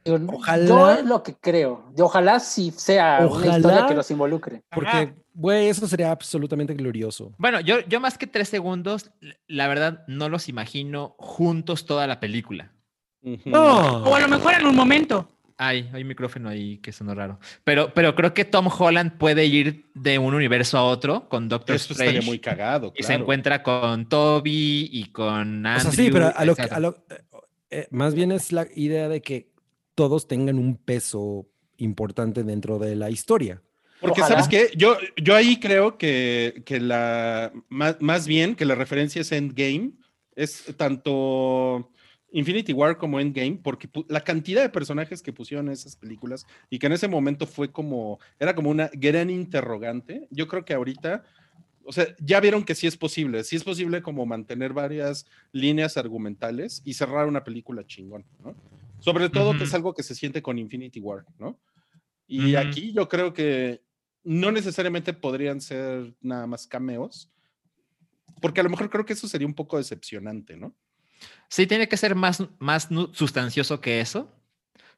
Ojalá- Yo es lo que creo. Ojalá sí sea una Ojalá- historia que los involucre. Porque, güey, eso sería absolutamente glorioso. bueno, yo, yo más que tres segundos, la verdad, no los imagino juntos toda la película. No. o a lo mejor en un momento. Ay, hay un micrófono ahí que sonó raro. Pero, pero creo que Tom Holland puede ir de un universo a otro con Doctor Eso Strange. estaría muy cagado, Y se encuentra con Toby y con O Andrew. sea, sí, pero a lo, a lo- eh, eh, más bien es la idea de que todos tengan un peso importante dentro de la historia. Porque, Ojalá. ¿sabes qué? Yo, yo ahí creo que, que la, más, más bien que la referencia es Endgame, es tanto Infinity War como Endgame, porque la cantidad de personajes que pusieron en esas películas y que en ese momento fue como, era como una gran interrogante, yo creo que ahorita, o sea, ya vieron que sí es posible, sí es posible como mantener varias líneas argumentales y cerrar una película chingón, ¿no? Sobre todo que es algo que se siente con Infinity War, ¿no? Y aquí yo creo que no necesariamente podrían ser nada más cameos, porque a lo mejor creo que eso sería un poco decepcionante, ¿no? Sí, tiene que ser más, más sustancioso que eso,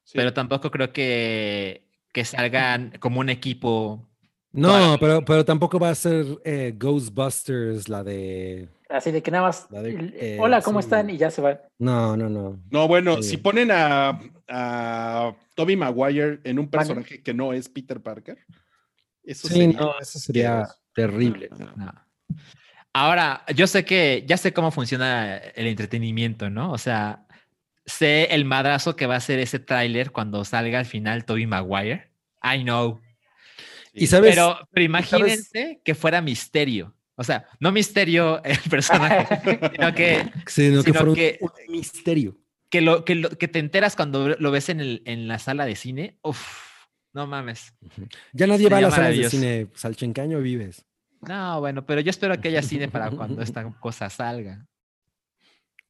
Sí. pero tampoco creo que, que salgan como un equipo. No, pero, pero tampoco va a ser eh, Ghostbusters la de... Así de que nada más. De- eh, Hola, ¿cómo sí. están? Y ya se van. No, no, no. No, bueno, Sí. si ponen a, a Toby Maguire en un personaje que no es Peter Parker, eso Sí, sería no, eso sería terrible. No. Ahora, yo sé que ya sé cómo funciona el entretenimiento, ¿no? O sea, sé el madrazo que va a ser ese tráiler cuando salga al final Toby Maguire. I know. Y sabes, Pero, pero imagínense que fuera misterio. O sea, no misterio el personaje, sino que, sino que sino fuera un- misterio. que, lo, que, lo- que te enteras cuando lo ves en, el, en la sala de cine. Uf, no mames. Ya nadie va a las salas de cine. Salchencaño vives. No, bueno, pero yo espero que haya cine para cuando esta cosa salga.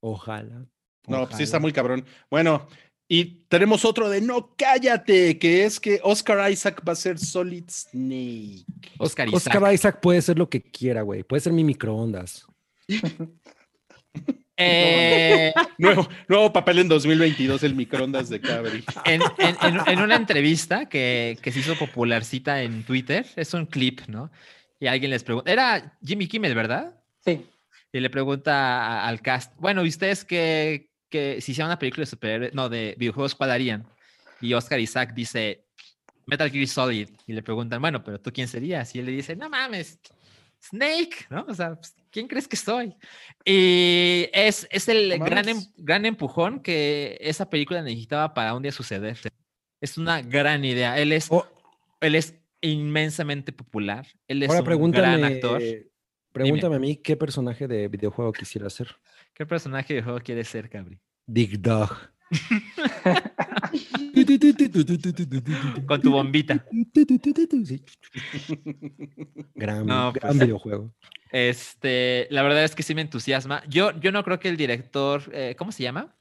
Ojalá. No, pues sí está muy cabrón. Bueno, y tenemos otro de No Cállate, que es que Oscar Isaac va a ser Solid Snake. Oscar Isaac. Oscar Isaac puede ser lo que quiera, güey. Puede ser mi microondas. Eh, Nuevo, nuevo papel en 2022, el microondas de Cabri. en, en- en- en una entrevista que, que se hizo popularcita en Twitter, es un clip, ¿no? Y alguien les pregunta, era Jimmy Kimmel, ¿verdad? Sí. Y le pregunta al cast, bueno, ¿y ustedes que, que si hicieran una película de superhéroes, no, de videojuegos, cuál harían? Y Oscar Isaac dice, Metal Gear Solid y le preguntan, bueno, pero tú quién serías? Y él le dice, no mames, Snake, ¿no? O sea, pues, ¿quién crees que soy? Y es, es el gran, em, gran empujón que esa película necesitaba para un día suceder. Es una gran idea. Él es, Oh. él es inmensamente popular. Él es Ahora un pregúntame, gran actor. pregúntame a mí qué personaje de videojuego quisiera ser. ¿Qué personaje de juego quieres ser, Cabri? Big Dog. Con tu bombita. Sí. Gran, No, gran pues. videojuego. Este, la verdad es que sí me entusiasma. Yo, yo no creo que el director, eh, ¿cómo se llama?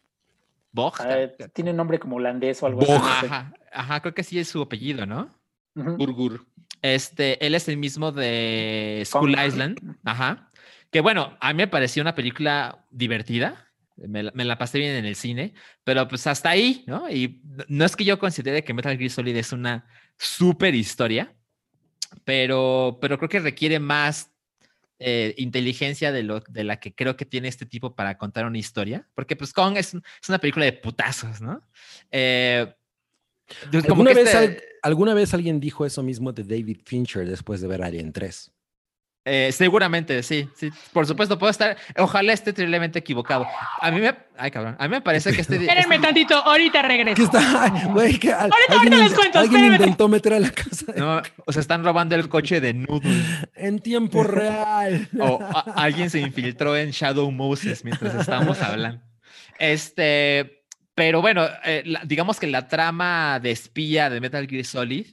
Bog. Ah, tiene un nombre como holandés o algo Bog. así. Ajá, ajá, creo que sí es su apellido, ¿no? Burgur. Este, él es el mismo de School. Island. Ajá. Que bueno, a mí me pareció una película divertida. Me la, me la pasé bien en el cine, pero pues hasta ahí, ¿no? Y no- es que yo considere que Metal Gear Solid es una super historia, pero, pero creo que requiere más eh, inteligencia de, lo, de la que creo que tiene este tipo para contar una historia, porque pues Kong es, es una película de putazos, ¿no? Eh, como ¿Alguna que vez, este- al- ¿Alguna vez alguien dijo eso mismo de David Fincher después de ver Alien 3? Eh, seguramente, sí, sí, por supuesto, puedo estar, ojalá esté terriblemente equivocado. A mí me, ay cabrón, a mí me parece que este... Espérenme tantito, ahorita ¿Qué regreso. está? Güey, que al- Ahorita- ahorita les cuento, alguien espérenme. intentó meter a la casa de- No, o sea, están robando el coche de Noodle. en tiempo real. O a- alguien se infiltró en Shadow Moses mientras estábamos hablando. Este, pero bueno, eh, la- digamos que la trama de espía de Metal Gear Solid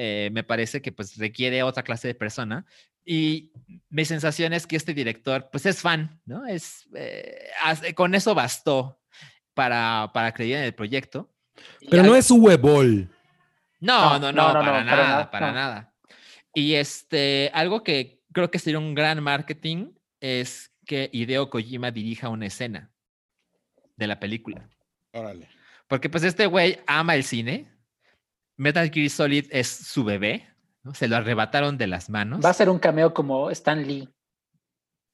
eh, me parece que pues requiere otra clase de persona. Y mi sensación es que este director pues es fan, ¿no? Es, eh, hace- con eso bastó para, para creer en el proyecto. Y Pero al- no es su huevol. no, no, No, no, no, no, para no, nada, para nada, para no. nada. Y este, algo que creo que sería un gran marketing es que Hideo Kojima dirija una escena de la película. Órale. Porque pues este güey ama el cine. Metal Gear Solid es su bebé, ¿no? Se lo arrebataron de las manos. Va a ser un cameo como Stan Lee.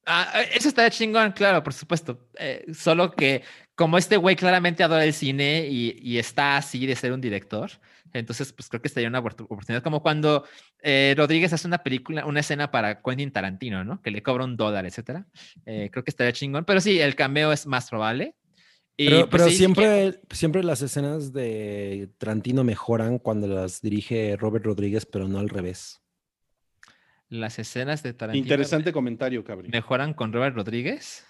Ah, eh, eso está chingón, claro, por supuesto. Eh, solo que como este güey claramente adora el cine y, y está así de ser un director, entonces pues creo que sería una oportu- oportunidad. Como cuando eh, Rodríguez hace una película, una escena para Quentin Tarantino, ¿no? Que le cobra un dólar, etcétera. Eh, creo que estaría chingón, pero sí, el cameo es más probable. Y, Pero, pues, pero sí, sí que- siempre, siempre las escenas de Tarantino mejoran cuando las dirige Robert Rodríguez, pero no al revés. las escenas de Tarantino Interesante comentario, Cabri. mejoran con Robert Rodríguez.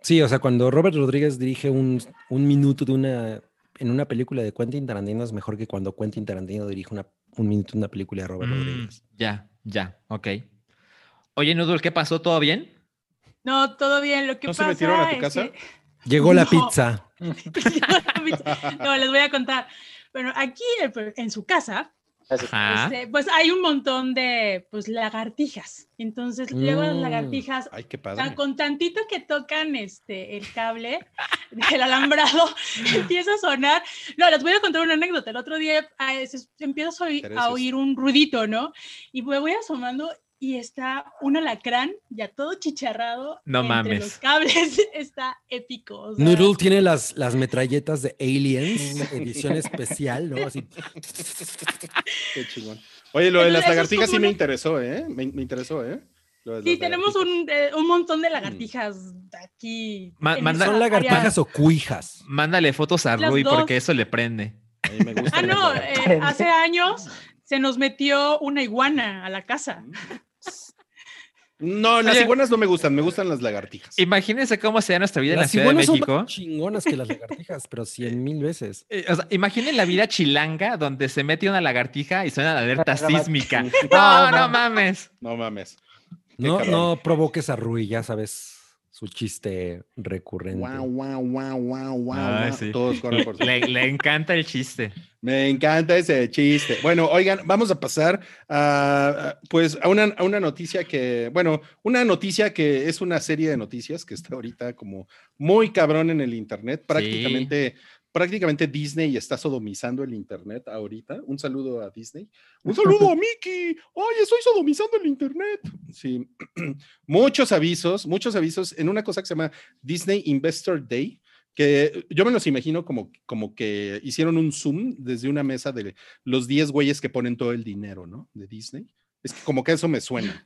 Sí, o sea, cuando Robert Rodríguez dirige un, un minuto de una en una película de Quentin Tarantino es mejor que cuando Quentin Tarantino dirige una, un minuto de una película de Robert Mm, Rodríguez. ya, ya, ok. Oye, Noodle, ¿qué pasó? ¿Todo bien? No, todo bien. Lo que ¿No se pasa metieron a tu es casa? que- Llegó la No. pizza. no, les voy a contar. Bueno, aquí en su casa, este, pues hay un montón de pues lagartijas. Entonces, luego las Mm. lagartijas Ay, qué tan- padre. con tantito que tocan este el cable del alambrado empieza a sonar. No, les voy a contar una anécdota. El otro día ah, se- empiezo a oír, a un ruidito, ¿no? Y me voy asomando y está un alacrán ya todo chicharrado. No entre mames. Los cables está épico. o sea, Noodle tiene las, las metralletas de Aliens, edición especial, ¿no? Así. Qué chingón. Oye, lo de las lagartijas sí me interesó, ¿eh? Me, me interesó, ¿eh? Sí, tenemos un, eh, un montón de lagartijas aquí. Ma- manda- esa ¿Son área. lagartijas o cuijas? Mándale fotos a Las Rui dos. porque eso le prende. A mí me gustan Ah, no, eh, hace años se nos metió una iguana a la casa. No, las Oye. iguanas no me gustan, me gustan las lagartijas. Imagínense cómo sería nuestra vida en la Ciudad de iguanas son México. más chingonas que las lagartijas, pero cien mil veces. Eh, o sea, imaginen la vida chilanga donde se mete una lagartija y suena la alerta sísmica. no. No, No, mames. No mames. No, cabrón. no provoques a Rui, ya sabes su chiste recurrente. Wow, wow, wow, wow, wow. Ay, wow. sí. Todos corren por su- Le, le encanta el chiste. Me encanta ese chiste. Bueno, oigan, vamos a pasar a, a, pues a una, a una noticia que, bueno, una noticia que es una serie de noticias que está ahorita como muy cabrón en el internet. Prácticamente, prácticamente Disney está sodomizando el internet ahorita. Un saludo a Disney. Un saludo a Mickey. Oye, estoy sodomizando el internet. Sí, muchos avisos, muchos avisos en una cosa que se llama Disney Investor Day que yo me los imagino como, como que hicieron un zoom desde una mesa de los 10 güeyes que ponen todo el dinero, ¿no? De Disney. Es que como que eso me suena.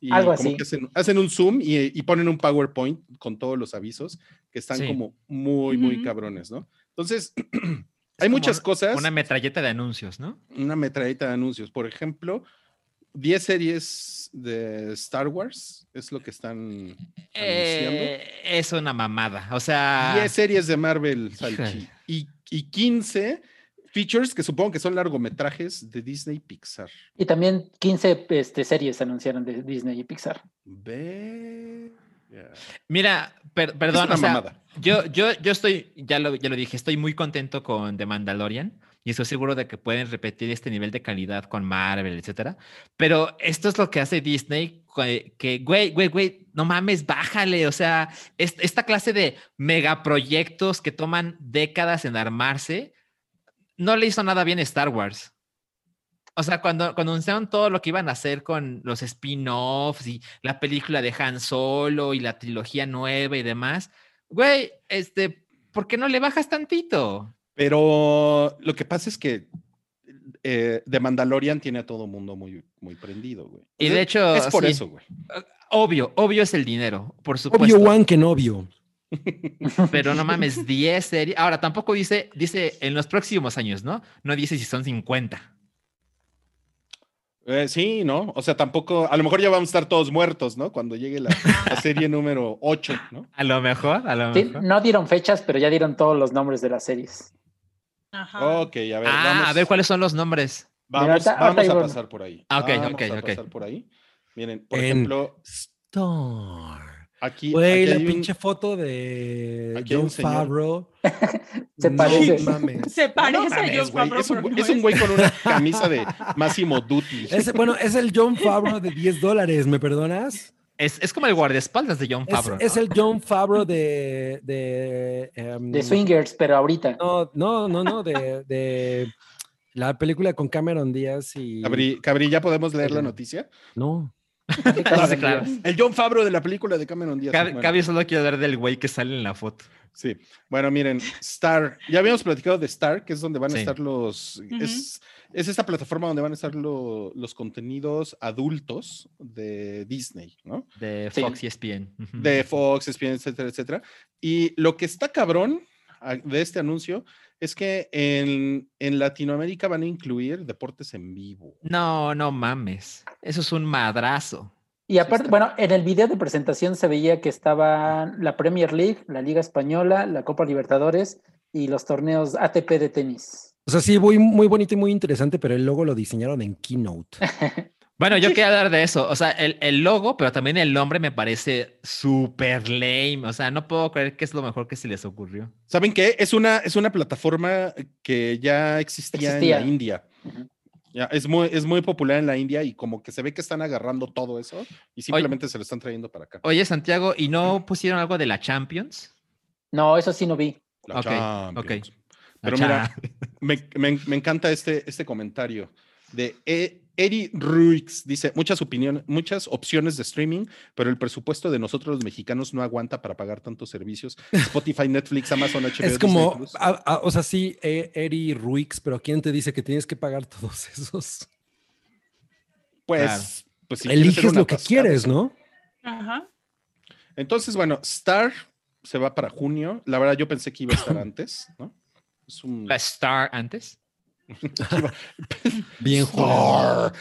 Y Algo como así. que hacen, hacen un zoom y, y ponen un PowerPoint con todos los avisos que están Sí. como muy, muy cabrones, ¿no? Entonces, Es hay muchas cosas. Una metralleta de anuncios, ¿no? una metralleta de anuncios. Por ejemplo, 10 series de Star Wars es lo que están anunciando. Eh, es una mamada. O sea. 10 series de Marvel Salchi, y, y 15 features que supongo que son largometrajes de Disney Pixar. Y también 15 este, series anunciaron de Disney y Pixar. Ve. Mira, per- perdón, o sea, yo, yo, yo estoy, ya lo, ya lo dije, estoy muy contento con The Mandalorian y estoy seguro de que pueden repetir este nivel de calidad con Marvel, etcétera. Pero esto es lo que hace Disney, que, güey, güey, güey, no mames, bájale. O sea, es- esta clase de megaproyectos que toman décadas en armarse, no le hizo nada bien Star Wars. O sea, cuando, cuando anunciaron todo lo que iban a hacer con los spin-offs y la película de Han Solo y la trilogía nueva y demás, güey, este, ¿por qué no le bajas tantito? Pero lo que pasa es que eh, The Mandalorian tiene a todo mundo muy, muy prendido, güey. Y de hecho, es por sí. eso, güey. Obvio, obvio es el dinero, por supuesto. Obvio, Juan, que novio. Pero no mames, 10 series. Ahora, tampoco dice, dice en los próximos años, ¿no? No dice si son 50. Eh, sí, ¿no? O sea, tampoco, a lo mejor ya vamos a estar todos muertos, ¿no? Cuando llegue la, la serie número 8, ¿no? A lo mejor, a lo Sí, mejor. no dieron fechas, pero ya dieron todos los nombres de las series. Ajá. Ok, a ver, Ah, vamos, a ver cuáles son los nombres. vamos, a pasar por ahí. Ah, ok, Vamos ok, a ok. pasar por ahí. Miren, por En- ejemplo, Star. Aquí, Güey, aquí la hay un- pinche foto de aquí John. Favreau. Se No parece. mames. Se parece No a John Favreau, es, un, güey- no es un güey con una camisa de Máximo Duty. Ese- bueno, es el John Favreau de 10 dólares, ¿me perdonas? Es, es como el guardaespaldas de John Favreau. es ¿no? el John Favreau de. De, em, De Swingers, pero ahorita. No, no, no, no, de, de la película con Cameron Díaz y. Cabri, Cabri, ¿ya podemos leer la noticia? No. Sí, claro. El John Favreau de la película de Cameron Díaz. Cabe, Bueno, cabe solo quiero ver del güey que sale en la foto. Sí, bueno, miren, Star, ya habíamos platicado de Star, que es donde van a Sí. estar los, es, es esta plataforma donde van a estar lo- los contenidos adultos de Disney, ¿no? De Sí. Fox y ESPN. De Fox, ESPN, etcétera, etcétera. Y lo que está cabrón ah, de este anuncio es que en, en Latinoamérica van a incluir deportes en vivo. No, no mames. Eso es un madrazo. Y aparte, bueno, en el video de presentación se veía que estaba la Premier League, la Liga Española, la Copa Libertadores y los torneos ATP de tenis. O sea, sí, muy, muy bonito y muy interesante, pero el logo lo diseñaron en Keynote. Bueno, yo quería hablar de eso. O sea, el, el logo, pero también el nombre me parece súper lame. O sea, no puedo creer que es lo mejor que se les ocurrió. ¿Saben qué? Es una, es una plataforma que ya existía, Existía. en la India. Ya, es, muy, es muy popular en la India y como que se ve que están agarrando todo eso y simplemente se lo están trayendo para acá. Oye, Santiago, ¿y no pusieron algo de la Champions? No, eso sí no vi. La ok, Champions. La Pero mira, me, me- me encanta este, este comentario de E- Eri Ruix. Dice, muchas opiniones, muchas opciones de streaming, pero el presupuesto de nosotros los mexicanos no aguanta para pagar tantos servicios. Spotify, Netflix, Amazon, HBO, Es como, Plus. a- a- o sea, sí, eh, Eri Ruix, pero ¿quién te dice que tienes que pagar todos esos? Pues, claro. pues si ser Eliges lo que quieres. ¿no? Ajá. Entonces, bueno, Star se va para junio. La verdad, yo pensé que iba a estar antes, ¿no? Es un La Star antes. Bien jugado.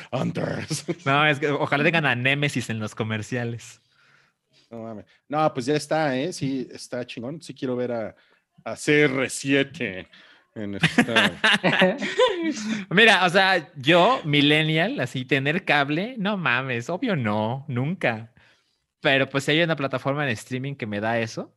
No, es que ojalá tengan a Nemesis en los comerciales. No, mames. No, pues ya está, ¿eh? Sí, está chingón. Sí quiero ver a, a CR7 en esta... Mira, o sea, yo, millennial, así, tener cable, no mames, obvio no, nunca. Pero pues si hay una plataforma en streaming que me da eso.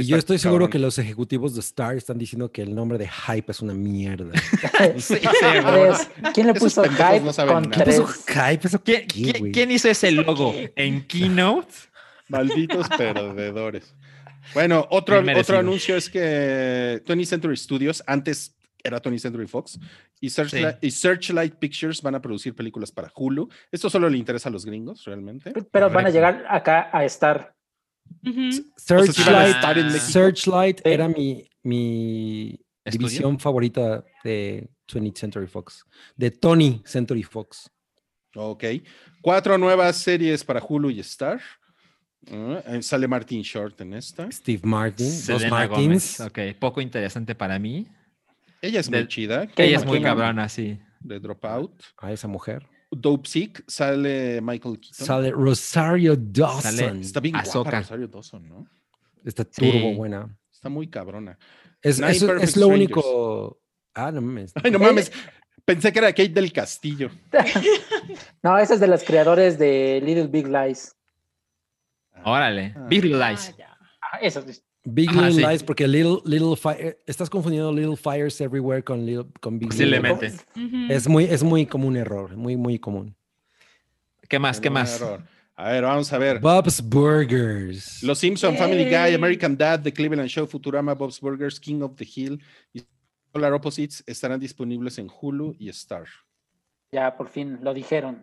Y yo estoy seguro cabrón. que los ejecutivos de Star están diciendo que el nombre de Hype es una mierda. Sí, A ver, ¿Quién le puso hype no saben con nada. ¿Qué tres? puso Hype? ¿Eso ¿Quién, qué, quién- güey? quién hizo ese logo? ¿En Keynote? Malditos perdedores. Bueno, otro, otro anuncio es que 20th Century Studios, antes era 20th Century Fox, y Searchlight, y Searchlight Pictures van a producir películas para Hulu. Esto solo le interesa a los gringos, realmente. Pero van a llegar acá a estar. O sea, Ah. Searchlight Sí. era mi, mi ¿Estudio? división favorita de 20th Century Fox, de Tony Century Fox. Ok. Cuatro nuevas series para Hulu y Star. Ah, eh, sale Martin Short en esta. Steve Martin, dos Selena Martins. Ok, poco interesante para mí. Ella es muy chida. Ella es muy cabrona, sí. De Dropout. A esa mujer. Dope Sick. Sale Michael Keaton. Sale Rosario Dawson. Sale- Está bien guapa. Rosario Dawson, ¿no? Está Sí. turbo buena. Está muy cabrona. Es, es lo único. Ah, no mames. Ay, no mames. Pensé que era Kate del Castillo. No, esa es de los creadores de Little Big Lies. Órale. Ah. Big Little Ah, Lies. ya. Big Ajá, Little sí. Lies, porque Little, Little Fire. Estás confundiendo Little Fires Everywhere con, Little, con Big Little. Posiblemente. Es muy, es muy común error, muy, muy común. ¿Qué más? ¿Qué más? error. A ver, vamos a ver. Bob's Burgers. Los Simpson, Family Guy. American Dad, The Cleveland Show, Futurama, Bob's Burgers, King of the Hill y Polar Opposites estarán disponibles en Hulu y Star. Ya por fin lo dijeron.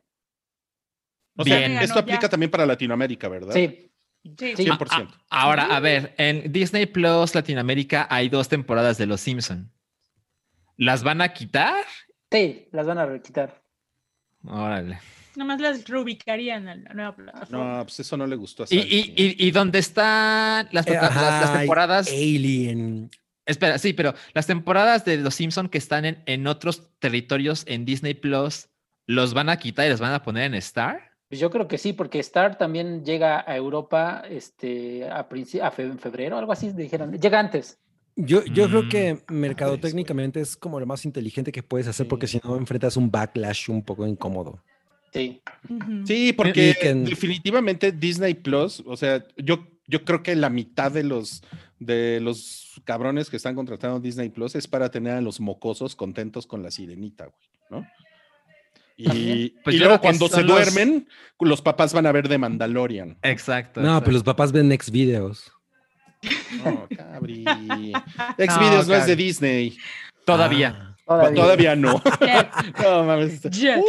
O sea, Bien. esto Ya. aplica también para Latinoamérica, ¿verdad? Sí, Sí. Sí. 100%. Ah, ahora, a ver, en Disney Plus Latinoamérica hay dos temporadas de Los Simpson. ¿Las van a quitar? sí, las van a quitar. Órale. Nomás las reubicarían a la nueva plataforma. No, pues eso no le gustó a ¿Y, y, y, y dónde están las, Eh, las- las temporadas? Alien. Espera, sí, pero las temporadas de Los Simpson que están en, en otros territorios en Disney Plus, ¿los van a quitar y los van a poner en Star? Pues yo creo que sí, porque Star también llega a Europa este, a, a fe- en febrero, algo así dijeron. Llega antes. Yo, yo creo Mm, que mercadotécnicamente es como lo más inteligente que puedes hacer porque si no enfrentas un backlash un poco incómodo. Sí. Sí, porque en- definitivamente Disney Plus, o sea, yo, yo creo que la mitad de los de los cabrones que están contratando Disney Plus es para tener a los mocosos contentos con la sirenita, güey, ¿no? Y. Pues y luego cuando se los- duermen, los papás van a ver de Mandalorian. Exacto. No, pero los papás ven next videos. No, cabri. Xvideos no, es de. Disney. Todavía. Ah, Todavía. Todavía no. No mames. Jet.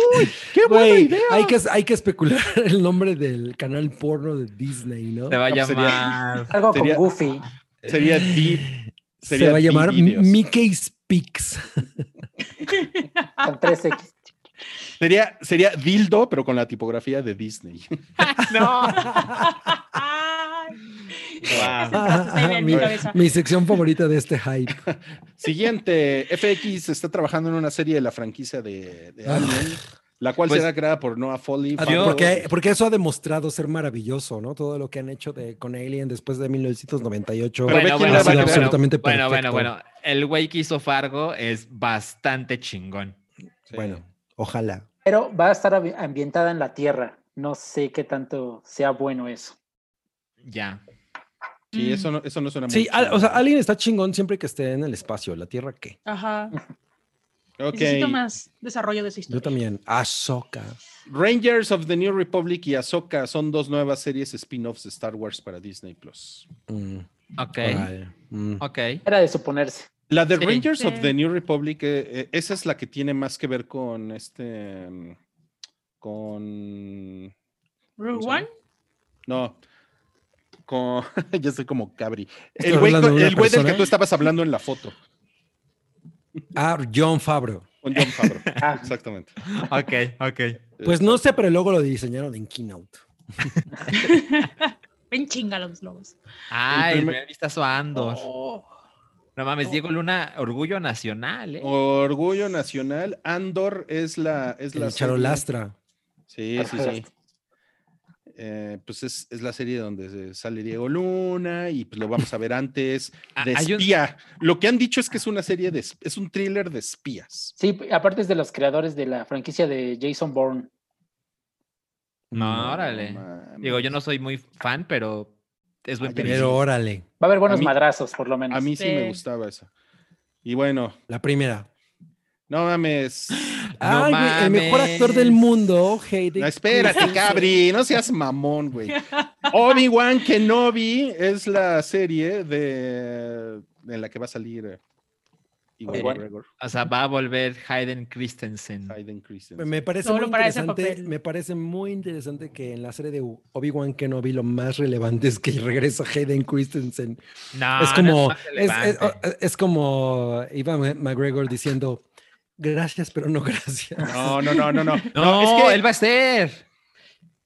¡Qué buena idea! hay que, hay que especular el nombre del canal porno de Disney, ¿no? Se va a pues sería- llamar. Algo Sería- con Goofy. Sería Deep. Se sería va a llamar D-Videos. Mickey Speaks. Con 3X. Sería, sería Dildo, pero con la tipografía de Disney. no. Ay. Wow. Mi mi, cabeza. mi sección favorita de este hype. Siguiente, FX está trabajando en una serie de la franquicia de, de Alien, la cual Pues- será creada por Noah Foley. Fabro- Porque, porque eso ha demostrado ser maravilloso, ¿no? Todo lo que han hecho de, con Alien después de 1998. Pero Bueno, bueno, bueno, absolutamente bueno, bueno, bueno. El güey que hizo Fargo es bastante chingón. Sí. Bueno, ojalá. Pero va a estar ambi- ambientada en la Tierra. No sé qué tanto sea bueno eso. Ya. Sí, eso no, eso no suena muy Sí, al- o sea. Alien está chingón siempre que esté en el espacio. ¿La Tierra qué? Ajá. Ok. Necesito más desarrollo de esa Yo historia. también. Ahsoka. Rangers of the New Republic y Ahsoka son dos nuevas series spin-offs de Star Wars para Disney Plus. Mm, Ok. mm. Ok. Era de suponerse. La de Sí. Rangers of the New Republic, eh, eh, esa es la que tiene más que ver con este. mm, Con. Rogue. One. No. Con. ya estoy como cabri. El güey, el del que tú estabas hablando en la foto. Ah, John Favreau. Con John Favreau. Ah. Exactamente. Ok, ok. Pues no sé, pero luego lo diseñaron en Keynote. Ven chinga los lobos. Ay, El el primer- a Andor. Oh. No mames, Diego Luna, orgullo nacional, ¿eh? Orgullo Nacional. Andor es la. Es la El serie- Charolastra. Sí, sí, sí. Eh, pues es, es la serie donde sale Diego Luna y pues lo vamos a ver antes Ah, de un- espía. Lo que han dicho es que es una serie de es es un thriller de espías. Sí, aparte es de los creadores de la franquicia de Jason Bourne. No, órale. mames. Digo, yo no soy muy fan, pero es buen periodista. Pero órale, Va a haber buenos mí- madrazos, por lo menos. A mí sí me gustaba esa. Y bueno, la primera. no mames. Ay, el mejor actor del mundo, Hayden No, espérate, cabri, no seas mamón, güey. Obi-Wan Kenobi es la serie de en la que va a salir Igual. McGregor, O sea, va a volver Hayden Christensen. Hayden Christensen. Me parece Solo muy para interesante, me parece muy interesante que en la serie de Obi-Wan Kenobi lo más relevante es que regresa Hayden Christensen. No, es no como, más es, es- relevante. es como Ivan McGregor diciendo, gracias, pero no gracias. No, no, no, no, no. No, es que él va a ser.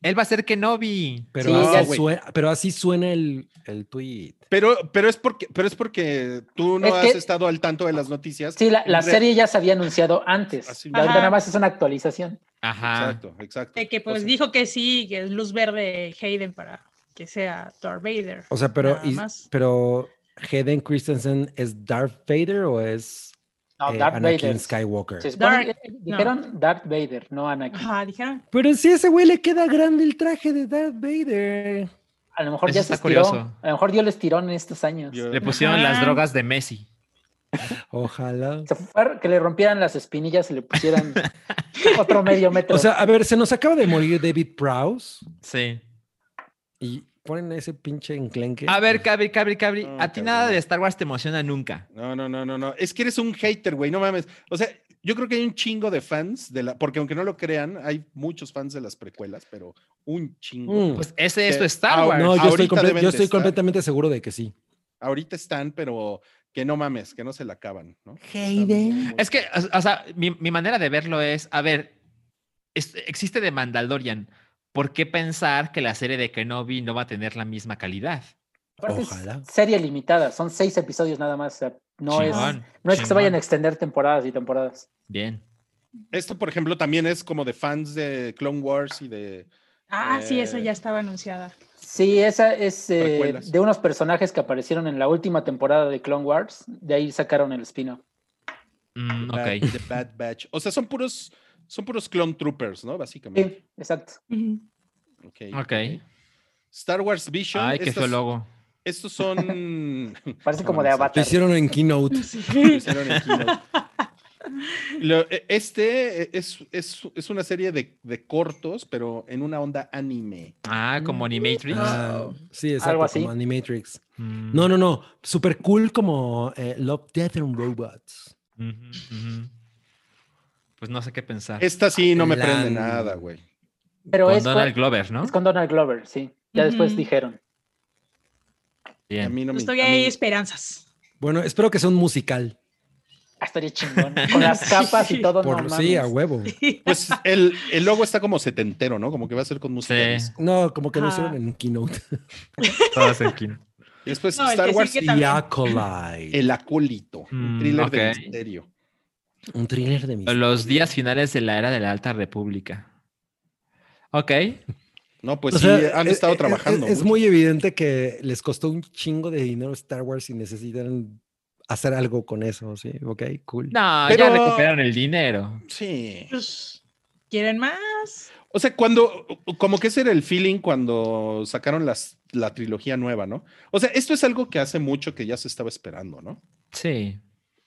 Él va a ser Kenobi. Pero, Sí, así, suena, pero así suena el, el tweet. Pero, pero es porque, pero es porque tú no Es has que- estado al tanto de las noticias. Sí, la, la serie ya se había anunciado antes. Así nada más es una actualización. Ajá. Exacto, exacto. De que pues O sea, dijo que sí, que es luz verde Hayden para que sea Darth Vader. O sea, pero, y- pero Hayden Christensen es Darth Vader o es No, eh, Darth Anakin Vader. Skywalker? Se supone Darth- que- dijeron Darth Vader, no Anakin. Ajá, dijeron. Pero si a ese güey le queda grande el traje de Darth Vader. A lo mejor Eso ya se está estiró. curioso. A lo mejor dio el estirón en estos años. Yo- Le pusieron las drogas de Messi. Ojalá. Se fue a que le rompieran las espinillas y le pusieran otro medio metro. O sea, a ver, se nos acaba de morir David Prowse Sí. y ponen ese pinche enclenque. A ver, Cabri, Cabri, Cabri. No, a ti nada de Star Wars te emociona nunca. No, no, no, no, no. Es que eres un hater, güey. No mames. O sea, yo creo que hay un chingo de fans de la, porque aunque no lo crean, hay muchos fans de las precuelas, pero un chingo. Mm. Pues ese es tu Star Wars. no, yo estoy, yo estoy completamente seguro de que sí. Ahorita están, pero que no mames, que no se la acaban, ¿no? Hayden. Es que, o o sea, mi, mi manera de verlo es, a ver, es- existe de Mandalorian. ¿Por qué pensar que la serie de Kenobi no va a tener la misma calidad? Aparte es Ojalá. serie limitada, son seis episodios nada más. o sea, no, es, no es que se vayan a extender temporadas y temporadas. Bien. Esto, por ejemplo, también es como de fans de Clone Wars y de. Ah, sí, esa Eh, ya estaba anunciada. Sí, esa es eh, de unos personajes que aparecieron en la última temporada de Clone Wars. De ahí sacaron el spin-off. Mm, ok. The Bad Batch. O sea, son puros, son puros clone troopers, ¿no? Básicamente. Sí, exacto. Ujú. Ok, Ok. Star Wars Vision. Ay, qué feo estos, logo. estos son. Parece como de mames, Lo Avatar. hicieron en Keynote. lo hicieron en Keynote. Lo- e- este es, es, es una serie de, de cortos, pero en una onda anime. Ah, como Animatrix. Ah, sí, exacto, Algo así. como Animatrix. Mm, No, no, no. Super cool como eh, Love, Death and Robots. ujú. Pues no sé qué pensar. Esta sí no me prende nada, güey. Pero Con es, Donald con, Glover, ¿no? es con Donald Glover, sí. Ya después dijeron. A Bien. mí no me. Pues a todavía mí- hay esperanzas. Bueno, espero que sea un musical. Ah, estaría chingón. Con las capas y todo. Por, no sí, a huevo. Pues el, el logo está como setentero, ¿no? Como que va a ser con música. Sí. No, como que lo Ajá. hicieron en Keynote. Todas en. Y después No, Star Wars, también. Acolyte. El Acólito. un Mm, thriller de ok. misterio. Un thriller de misterio. Los días finales de la era de la Alta República. Ok. No, pues O sí, sea, han es- estado es- trabajando. Es, mucho. muy evidente que les costó un chingo de dinero Star Wars y necesitan hacer algo con eso, sí. Ok, cool. No, Pero- ya recuperaron el dinero. Sí. Pues, ¿Quieren más? O sea, cuando, como que ese era el feeling cuando sacaron las, la trilogía nueva, ¿no? O sea, esto es algo que hace mucho que ya se estaba esperando, ¿no? Sí.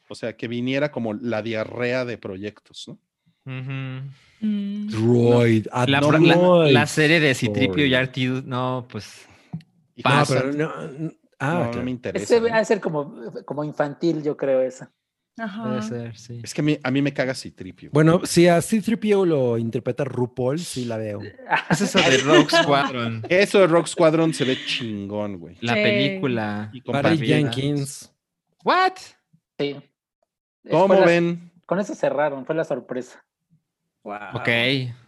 O sea, que viniera como la diarrea de proyectos, ¿no? Mm, Droid. La, la- la serie de Citripio y. Artidu, no, pues. Y No, Pasa. pero no, no- ah, no, claro. me interesa. Ese a ser como, como infantil, yo creo, esa. Ajá. Puede ser, sí. Es que a mí, a mí me caga Citripio. Bueno, si a C-3PO lo interpreta RuPaul, sí la veo. Es eso de Rogue Squadron. Eso de Rock Squadron se ve chingón, güey. La Sí. película. Y con Barry Jenkins. ¿What? Sí. ¿Cómo la- ven? Con eso cerraron, fue la sorpresa. Wow. Ok.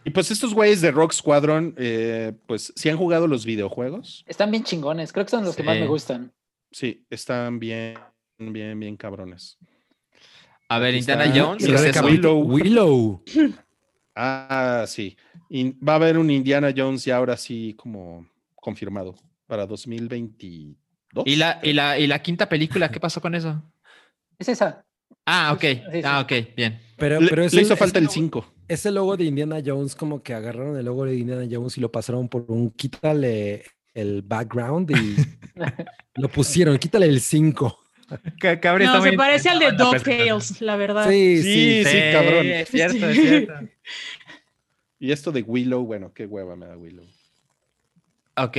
Y pues estos güeyes de Rock Squadron, eh, pues si han jugado los videojuegos, Están bien chingones, creo que son los que más Sí. me gustan. sí, están bien, bien, bien cabrones. A ver, Indiana. Jones. Y ¿qué ¿qué es Willow. Willow. Ah, sí. Y va a haber un Indiana Jones ya ahora sí como confirmado para 2022. ¿Y la, y, la, ¿Y la quinta película? ¿Qué pasó con eso? Es esa. Ah, ok. Sí, sí. Ah, ok, bien. Pero, Le, pero le ese- hizo falta el ese- 5. Ese logo de Indiana Jones, como que agarraron el logo de Indiana Jones y lo pasaron por un quítale el background y lo pusieron, quítale el 5. No, se parece al de DuckTales, la verdad. Sí, Sí, sí. sí, cabrón. Es cierto, es cierto. Y esto de Willow, bueno, qué hueva me da Willow. Ok.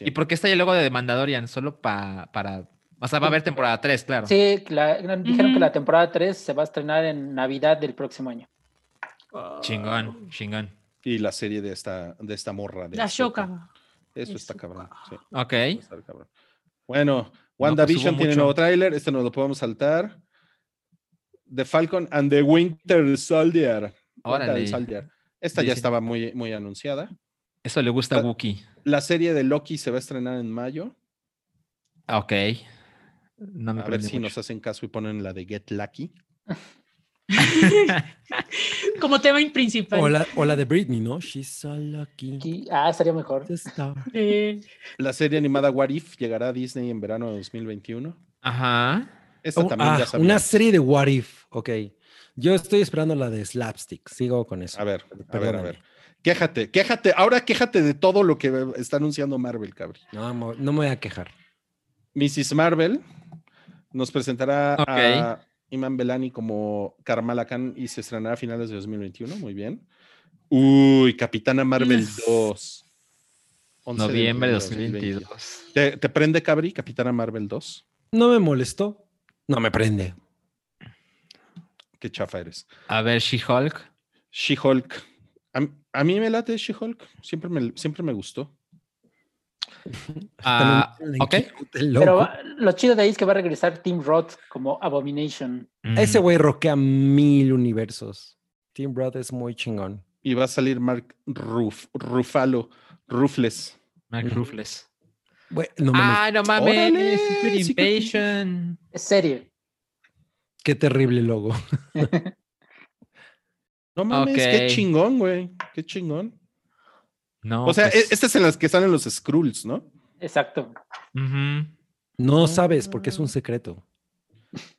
¿Y por qué está ahí el logo de Mandalorian? ¿Solo pa- para O sea, va a haber temporada 3, claro. Sí, la- dijeron que la temporada 3 se va a estrenar en Navidad del próximo año. Chingón, chingón. Y la serie de esta, de esta morra. De La. Shoka. Eso está cabrón. sí, Ok. cabrón. Bueno, pues WandaVision hubo tiene nuevo tráiler. Este no lo podemos saltar. The Falcon and the Winter Soldier. Órale. Winter Soldier. Esta ya estaba muy, muy anunciada. Eso le gusta a Ah. Wookiee. La serie de Loki se va a estrenar en mayo. Ok. No me A ver si mucho. nos hacen caso y ponen la de Get Lucky. Como tema principal. O la, o la de Britney, ¿no? She's so lucky. Aquí- ah, estaría mejor. Eh, La serie animada What If llegará a Disney en verano de 2021. Ajá. Esta Oh, también ah, ya una sabíamos. serie de What If. Ok. Yo estoy esperando la de Slapstick. Sigo con eso. A ver, a ver, a ver. Quéjate, quéjate. Ahora quéjate de todo lo que está anunciando Marvel, cabrón. No, no me voy a quejar. Mrs. Marvel nos presentará a Iman Belani como Carmela Khan y se estrenará a finales de 2021. Muy bien. Uy, Capitana Marvel 2. 11 Noviembre de 2020. 2022. ¿Te, te prende, Cabri, Capitana Marvel 2? No me molestó. No me prende. Qué chafa eres. A ver, She-Hulk. She-Hulk. A, a mí me late She-Hulk. Siempre me, siempre me gustó. Ah, También le ok. encanta el loco. Pero lo chido de ahí es que va a regresar Team Roth como Abomination. Ese güey roquea mil universos. Tim Roth es muy chingón. Y va a salir Mark Ruf, Rufalo, Rufles. Mark. Güey, no mames, Ay, no mames. Secret sí Invasion. Es serie. qué terrible logo. No mames, qué chingón, güey. Qué chingón. No. o sea, pues, e- estas en las que salen los Skrulls, ¿no? Exacto. No sabes porque es un secreto.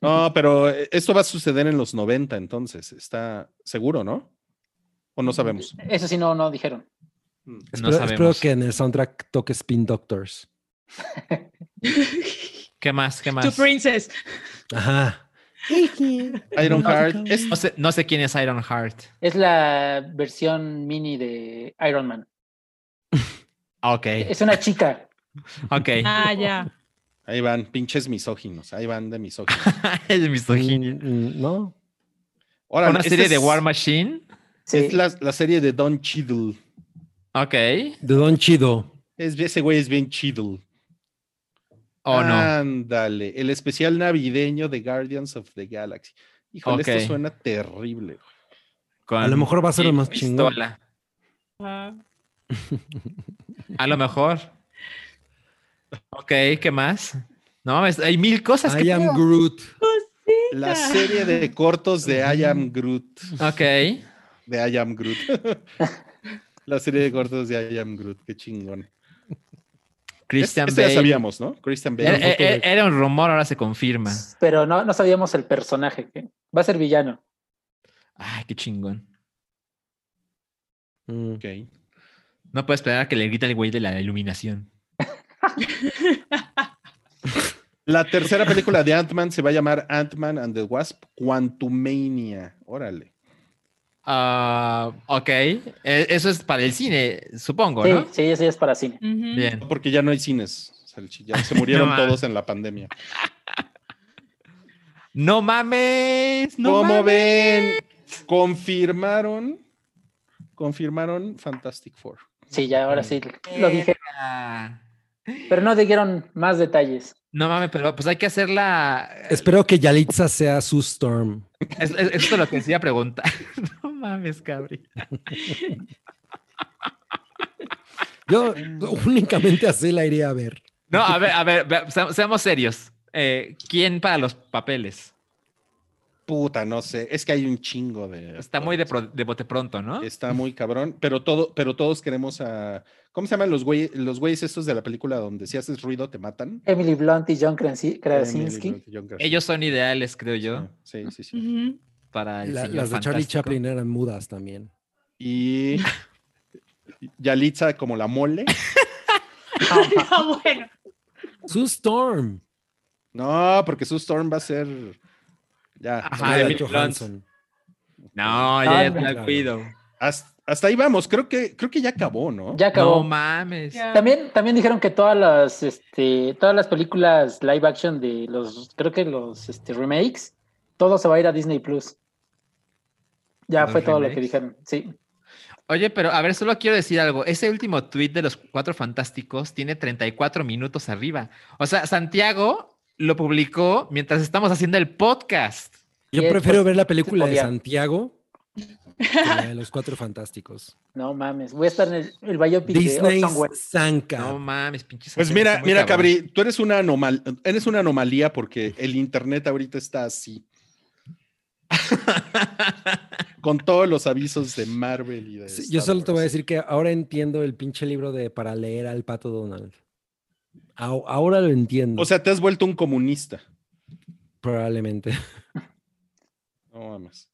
No, pero eh, esto va a suceder en los 90, entonces. Está seguro, ¿no? ¿O no sabemos? Eso sí, no, no dijeron. Espero, espero sabemos. que en el soundtrack toque Spin Doctors. ¿Qué más? ¿Qué To más? Princess. Ajá. No sé, no sé quién es Iron Heart. Es la versión mini de Iron Man. Ok. Es una chica. Ok. Ah, ya. ahí van, pinches misóginos. Ahí van de misóginos. es misoginia. Mm, mm, no. Una serie de War Machine. Sí. Es la, la serie de Don Cheadle. Ok. De Don Chido. Es, ese güey es bien Cheadle. Oh, no. Ándale. El especial navideño de Guardians of the Galaxy. Híjole, esto suena terrible. Con A lo mejor va a ser lo mi más chingón. pistola. Ah, A lo mejor. Ok, ¿qué más? No hay mil cosas que. I am Groot. La serie de cortos de I Am Groot. Ok. De I Am Groot. La serie de cortos de I Am Groot. Qué chingón. Christian este ya Bale. sabíamos, ¿no? Christian Era, Bale. era- era un rumor, ahora se confirma. Pero no, no sabíamos el personaje. que Va a ser villano. Ay, qué chingón. Mm. Ok. No puedes esperar a que le grita el güey de la iluminación. La tercera película de Ant-Man se va a llamar Ant-Man and the Wasp Quantumania. Órale. Ah, ok. Eh, Eso es para el cine, supongo, Sí, ¿no? sí, ese es para cine. Bien. Porque ya no hay cines. Ya se murieron No, todos en la pandemia. No mames. No ¿Cómo mames. ven? Confirmaron. Confirmaron Fantastic Four. Sí, ya ahora sí lo dije. Pero no dijeron más detalles. No mames, pero pues hay que hacerla. Espero que Yalitza sea su Storm. Es, es- esto es lo que decía preguntar. No mames, cabri. Yo únicamente así la iría a ver. No, a ver, a ver, ve- se- seamos serios. Eh, ¿Quién para los papeles? Puta, no sé. Es que hay un chingo de. Está muy de, pro- de bote pronto, ¿no? Está muy cabrón. Pero todo, pero todos queremos a. ¿Cómo se llaman los güeyes, los güeyes estos de la película donde si haces ruido te matan? Emily Blunt y John Krasinski. Blunt y John Krasinski. Ellos son ideales, creo yo, Sí, sí, sí. Para el La- señor las de Charlie. Chaplin eran mudas también. Y Yalitza como la mole. Ah, bueno. Su Storm. No, porque su Storm va a ser. Ya. Ajá, Emily Blunt. Johansson. No, ya es. Black Widow. Hasta, ahí vamos, creo que, creo que ya acabó, ¿no? Ya acabó. No mames. También, también dijeron que todas las, este, todas las películas live action de los, creo que los este, remakes, todo se va a ir a Disney Plus. Ya fue todo lo que dijeron, sí. Oye, pero a ver, solo quiero decir algo. Ese último tweet de los cuatro fantásticos tiene 34 minutos arriba. O sea, Santiago lo publicó mientras estamos haciendo el podcast. Yo prefiero ver la película de Santiago de los Cuatro Fantásticos. No mames, voy a estar en el, el biopic Disney de No mames, pinches. Pues mira, mira, Cabri, tú eres una, anomal eres una anomalía porque el internet ahorita está así. Con todos los avisos de Marvel y de. yo solo te voy a decir que ahora entiendo el pinche libro de para leer al pato Donald. Ahora lo entiendo. O sea, te has vuelto un comunista. Probablemente. No mames.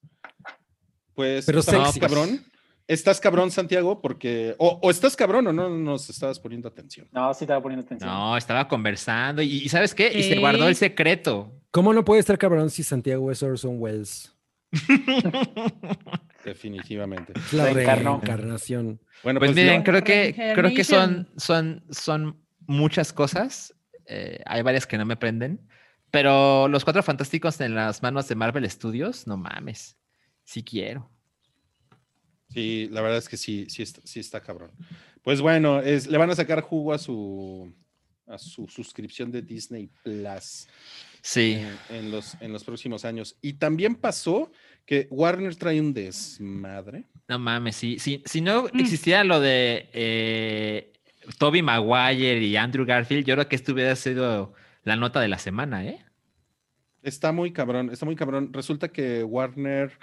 Pues, Pero estás cabrón. Estás cabrón, Santiago, porque. O, estás cabrón o no nos estabas poniendo atención. No, sí estaba poniendo atención. No, estaba conversando. ¿Y, sabes qué? Y se guardó el secreto. ¿Cómo no puede estar cabrón si Santiago es Orson Welles? Definitivamente. la reencarnación. Bueno, pues, pues miren, creo que, creo que son, son, son muchas cosas. Eh, hay varias que no me prenden. Pero los cuatro fantásticos en las manos de Marvel Studios, no mames sí quiero. Sí, la verdad es que sí, sí está, sí está cabrón. Pues bueno, es, le van a sacar jugo a su, a su suscripción de Disney Plus. Sí. En, los, en los próximos años. Y también pasó que Warner trae un desmadre. No mames, sí. Si no mm. existiera lo de eh, Toby Maguire y Andrew Garfield, yo creo que esto hubiera sido la nota de la semana, ¿eh? Está muy cabrón, está muy cabrón. Resulta que Warner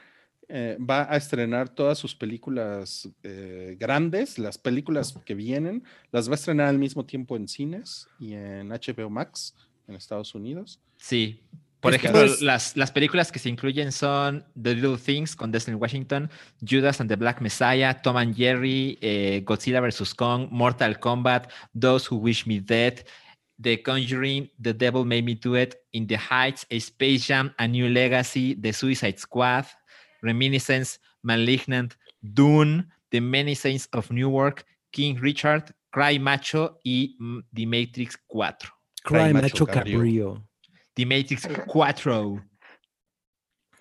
eh, va a estrenar todas sus películas eh, grandes, las películas que vienen, las va a estrenar al mismo tiempo en cines y en HBO Max en Estados Unidos. Sí. Por ejemplo, las, las, películas que se incluyen son The Little Things con Destin Washington, Judas and the Black Messiah, Tom and Jerry, eh, Godzilla vs. Kong, Mortal Kombat, Those Who Wish Me Dead, The Conjuring, The Devil Made Me Do It, In the Heights, A Space Jam, A New Legacy, The Suicide Squad, Reminiscence, Malignant, Dune, The Many Saints of Newark, King Richard, Cry Macho y mm, The Matrix 4. Cry, Macho, Cabrio. The Matrix 4.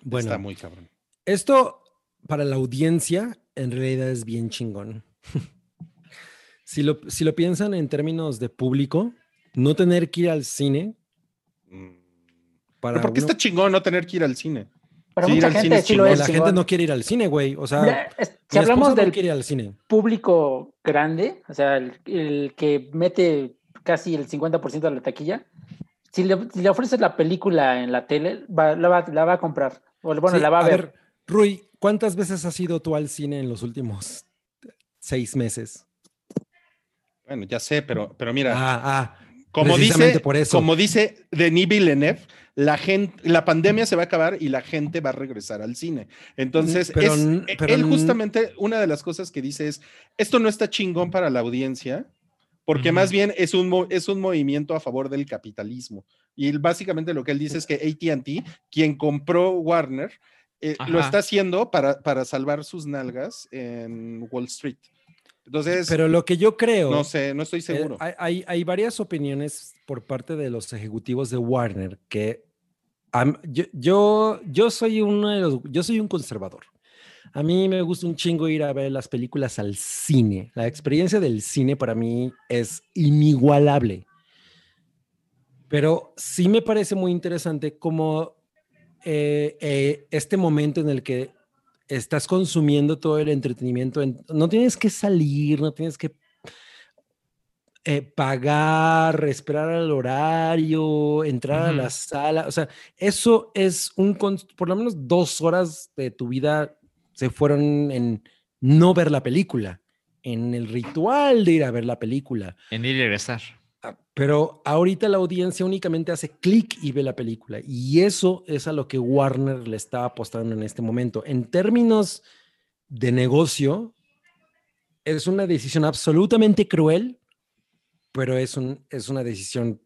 Bueno, está muy cabrón. Esto para la audiencia en realidad es bien chingón. si, lo, si lo piensan en términos de público, no tener que ir al cine. Para ¿Por qué está chingón no tener que ir al cine? Para mucha gente sí lo es. La gente no quiere ir al cine, güey. O sea, si hablamos del al cine. público grande, o sea, el, que mete casi el 50% de la taquilla, si le, ofreces la película en la tele, la, va, a comprar. bueno, la va a, ver. Rui, ¿cuántas veces has ido tú al cine en los últimos seis meses? Bueno, ya sé, pero, pero mira. Ah, ah. Como dice, por eso. como dice Denis Villeneuve, la gente, la pandemia se va a acabar y la gente va a regresar al cine. Entonces, pero, él justamente una de las cosas que dice es, esto no está chingón para la audiencia, porque más bien es un, es un movimiento a favor del capitalismo. Y básicamente lo que él dice es que ATT, quien compró Warner, eh, lo está haciendo para, para salvar sus nalgas en Wall Street. Entonces, pero lo que yo creo, no sé, no estoy eh, seguro. hay, hay, varias opiniones por parte de los ejecutivos de Warner que yo, yo, soy uno de los, yo soy un conservador. A mí me gusta un chingo ir a ver las películas al cine. La experiencia del cine para mí es inigualable. Pero sí me parece muy interesante como eh, eh, este momento en el que estás consumiendo todo el entretenimiento. no tienes que salir, no tienes que eh, pagar, esperar al horario, entrar a la sala. O sea, eso es un, por lo menos dos horas de tu vida se fueron en no ver la película, en el ritual de ir a ver la película. En ir y regresar. Ah, pero ahorita la audiencia únicamente hace clic y ve la película. Y eso es a lo que Warner le está apostando en este momento. En términos de negocio, es una decisión absolutamente cruel pero es, un, es una decisión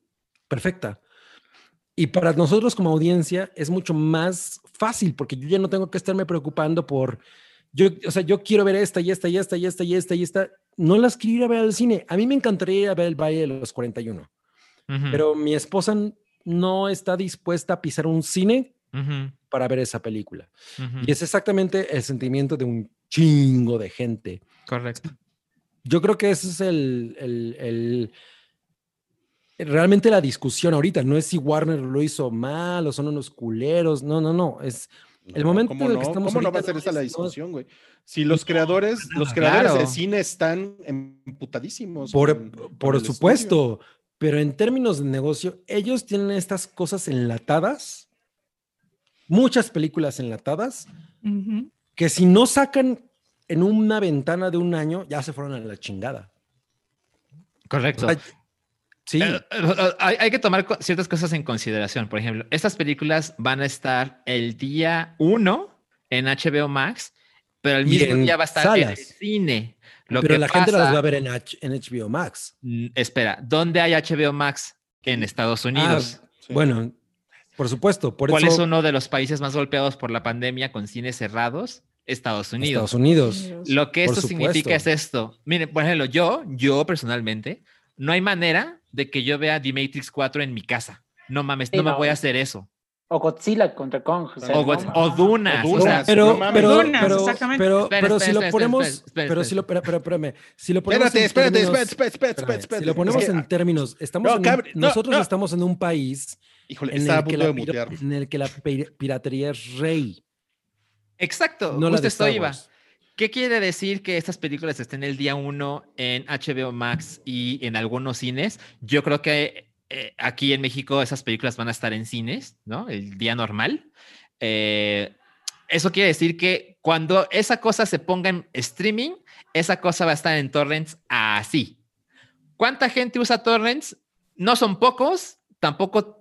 perfecta. Y para nosotros como audiencia es mucho más fácil porque yo ya no tengo que estarme preocupando por yo, o sea, yo quiero ver esta y esta y esta y esta y esta y esta. No las quiero ir a ver al cine. A mí me encantaría ir a ver el Valle de los 41, Ujú, pero mi esposa no está dispuesta a pisar un cine ujú, para ver esa película. ujú. Y es exactamente el sentimiento de un chingo de gente. Correcto. Yo creo que ese es el, el- el- realmente la discusión ahorita. No es si Warner lo hizo mal o son unos culeros. No, no, no. Es El momento ¿cómo en el no? que estamos ¿Cómo no va a ser no esa la no discusión, güey? Si los creadores, los creadores Claro. de cine están emputadísimos. por, con- por supuesto. Pero en términos de negocio, ellos tienen estas cosas enlatadas, muchas películas enlatadas, Ujú. que si no sacan en una ventana de un año, ya se fueron a la chingada. Correcto. Sí, Eh, eh, hay, hay que tomar ciertas cosas en consideración. Por ejemplo, estas películas van a estar el día 1 en HBO Max, pero el mismo día va a estar en el salas. cine. Lo pero que la gente las pasa- va a ver en, H- en HBO Max. Mm, Espera, ¿dónde hay HBO Max? En Estados Unidos. Sí. Bueno, por supuesto, por ¿Cuál eso es uno de los países más golpeados por la pandemia con cines cerrados? Estados Unidos. Estados Unidos. Lo que esto significa es esto. Miren, por ejemplo, yo, yo personalmente, no hay manera de que yo vea The Matrix 4 en mi casa. No mames, Sí, no me no. voy a hacer eso. O Godzilla contra Kong. o sea, O, mames. o Dunas. O sea, Dunas. Pero, no pero, Dunas, pero, exactamente. pero, pero si lo ponemos, pero si lo, espérame, si lo ponemos Espérate, en espérate, términos- espérate, espérate, espérate, si lo ponemos Es que- en términos, estamos No, en nosotros no. estamos en un país Híjole, en el, que la, en el que la pi- piratería es rey. Exacto, No la justo de esto iba. ¿Qué quiere decir que estas películas estén el día 1 en HBO Max y en algunos cines? Yo creo que eh, aquí en México esas películas van a estar en cines, ¿no? El día normal. Eh, eso quiere decir que cuando esa cosa se ponga en streaming, esa cosa va a estar en torrents así. ¿Cuánta gente usa torrents? No son pocos, tampoco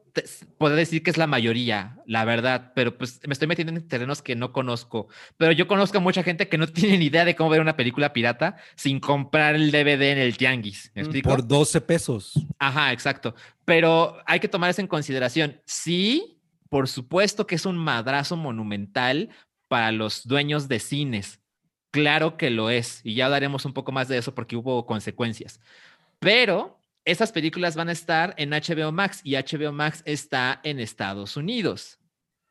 podré decir que es la mayoría, la verdad, pero pues me estoy metiendo en terrenos que no conozco. Pero yo conozco a mucha gente que no tiene ni idea de cómo ver una película pirata sin comprar el DVD en el tianguis. ¿Me explico? Por 12 pesos. Ajá, exacto. Pero hay que tomar eso en consideración. Sí, por supuesto que es un madrazo monumental para los dueños de cines. Claro que lo es. Y ya hablaremos un poco más de eso porque hubo consecuencias. Pero esas películas van a estar en HBO Max y HBO Max está en Estados Unidos.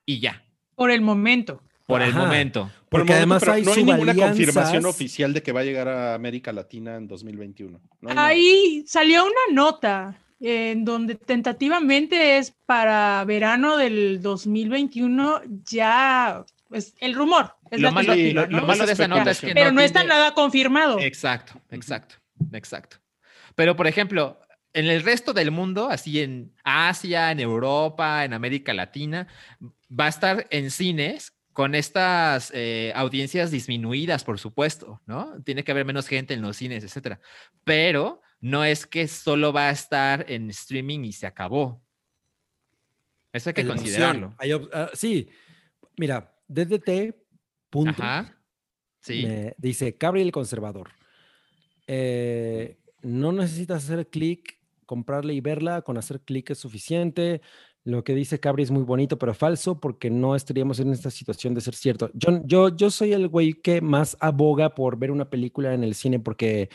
Y ya, Por el momento. por el Ajá. momento. Por el Porque momento, además hay no hay ninguna confirmación oficial de que va a llegar a América Latina en 2021. No hay nada. Ahí salió una nota en donde tentativamente es para verano del 2021 ya, pues el rumor. Es Lo la malo, tentativa, lo- ¿no? lo malo de esa nota es que Pero no, está tiene- nada confirmado. Exacto, exacto, exacto. Pero, por ejemplo, en el resto del mundo, así en Asia, en Europa, en América Latina, va a estar en cines con estas eh, audiencias disminuidas, por supuesto, ¿no? Tiene que haber menos gente en los cines, etcétera. Pero no es que solo va a estar en streaming y se acabó. Eso hay que considerarlo. Hay ah, sí, mira, DDT, punto, Ajá. Sí. me dice Cabri el conservador. Eh, no necesitas hacer clic, comprarla y verla, con hacer clic es suficiente. Lo que dice Cabri es muy bonito, pero falso, porque no estaríamos en esta situación de ser cierto. Yo, yo, yo soy el güey que más aboga por ver una película en el cine, porque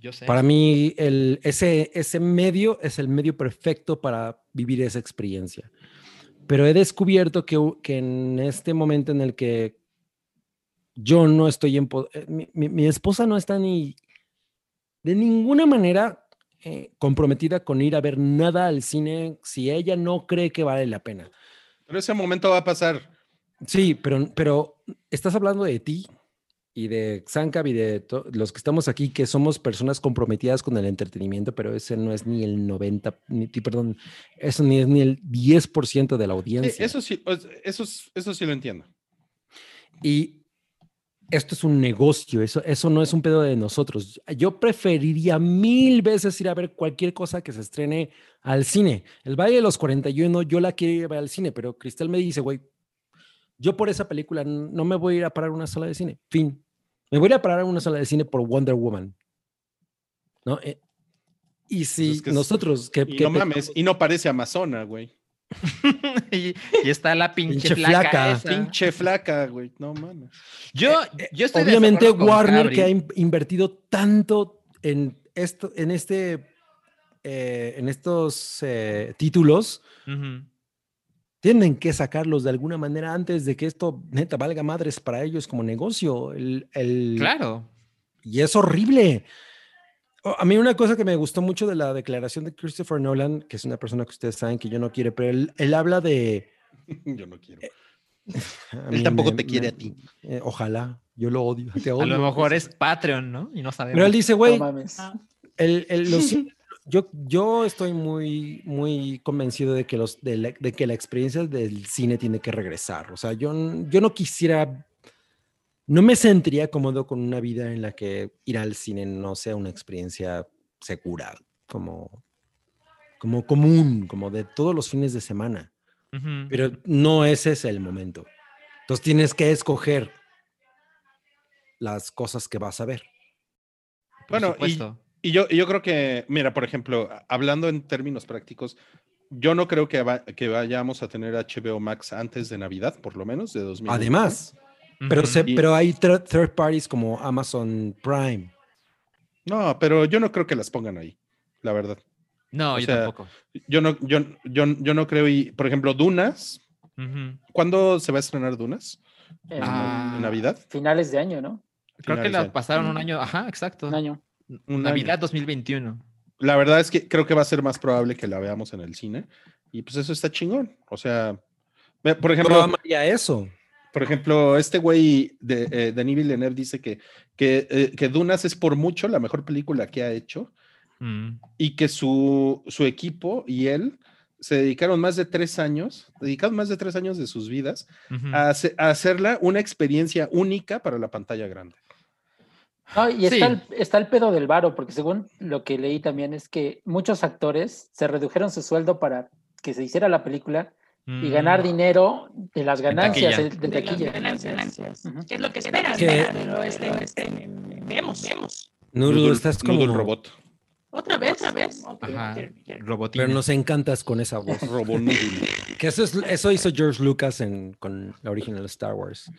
Yo sé. para mí el, ese, ese medio es el medio perfecto para vivir esa experiencia. Pero he descubierto que, que en este momento en el que yo no estoy en... eh, Mi, mi- mi esposa no está ni de ninguna manera eh, comprometida con ir a ver nada al cine si ella no cree que vale la pena. Pero ese momento va a pasar. Sí, pero, pero estás hablando de ti y de Xancab y de los que estamos aquí, que somos personas comprometidas con el entretenimiento, pero ese no es ni el 90, ni, perdón, eso ni es ni el 10% de la Sí, audiencia. eso sí, eso, es- eso sí lo entiendo. Y esto es un negocio, eso, eso no es un pedo de nosotros. Yo preferiría mil veces ir a ver cualquier cosa que se estrene al cine. El Valle de los 41, yo la quiero ir a ver al cine, pero Cristal me dice, güey, yo por esa película no me voy a ir a parar a una sala de cine. Fin. Me voy a ir a parar a una sala de cine por Wonder Woman. ¿No? Eh, y si es que nosotros, que, Y que no mames, y no parece Amazona, güey. y, y está la pinche, Pinche flaca. flaca. esa. Pinche flaca, güey. No mames. Yo, yo estoy Obviamente Warner que ha in- invertido tanto en esto, en este, eh, en estos eh, títulos, Ujú. tienen que sacarlos de alguna manera antes de que esto neta valga madres para ellos como negocio. El, el- Claro. Y es horrible. O- A mí una cosa que me gustó mucho de la declaración de Christopher Nolan, que es una persona que ustedes saben que yo no quiere, pero él, él habla de... Yo no quiero. a Él tampoco me- te quiere me- a ti. eh, ojalá, yo lo odio. te A lo mejor es Patreon, ¿no? Y no sabemos. Pero él dice, No güey, mames. Ah. el- el- los- yo, yo estoy muy, muy convencido de que, los, de, la, de que la experiencia del cine tiene que regresar. O sea, yo, yo no quisiera, no me sentiría cómodo con una vida en la que ir al cine no sea una experiencia segura, como, como común, como de todos los fines de semana. Pero no ese es el momento. Entonces tienes que escoger las cosas que vas a ver. Por Bueno, y, supuesto. y yo, y yo creo que, mira, por ejemplo, hablando en términos prácticos, yo no creo que, va- que vayamos a tener HBO Max antes de Navidad, por lo menos, de 2000. Además, pero, Ujú. se- Y- pero hay thir- third parties como Amazon Prime. No, pero yo no creo que las pongan ahí, la verdad. No, o yo sea, tampoco. Yo no, yo, yo, yo no creo, y por ejemplo, Dunas, Ujú. ¿cuándo se va a estrenar Dunas? En Ah. ¿En Navidad? finales de año, ¿no? Creo que Finales la año. pasaron un año. Ajá, exacto. Un año. Un Navidad año. 2021. La verdad es que creo que va a ser más probable que la veamos en el cine. Y pues eso está chingón. O sea, por Yo ejemplo, amaría eso. Por ejemplo, este güey de eh, Denis Villeneuve dice que, que, eh, que Dunas es por mucho la mejor película que ha hecho Mm. y que su, su equipo y él se dedicaron más de tres años, dedicaron más de tres años de sus vidas a, hace- a hacerla una experiencia única para la pantalla grande. No, y está, Sí. el, está el pedo del varo, porque según lo que leí también es que muchos actores se redujeron su sueldo para que se hiciera la película y ganar Mm. dinero de las ganancias taquilla. eh, de De las taquilla. ¿Qué es lo que esperas? Que- Pero este, este, vemos, vemos. Noodle, estás como... Noodle robot. Otra vez, otra vez. Ajá. Pero nos encantas con esa voz. Robot Noodle. que eso, es, eso hizo George Lucas en, con la original Star Wars.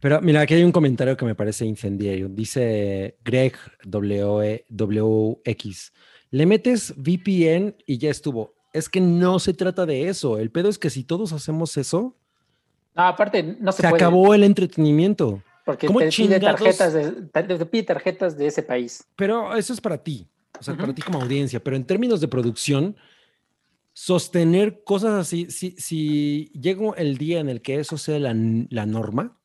Pero mira, aquí hay un comentario que me parece incendiario. Dice Greg W- WX. Le metes VPN y ya estuvo. Es que no se trata de eso. El pedo es que si todos hacemos eso, No, aparte, no se, se puede. acabó el entretenimiento. Porque ¿Cómo te pide, chingados? tarjetas de, te te pide tarjetas de ese país. Pero eso es para ti, o sea, para ti como audiencia. Pero en términos de producción, sostener cosas así, si, si llega el día en el que eso sea la, norma,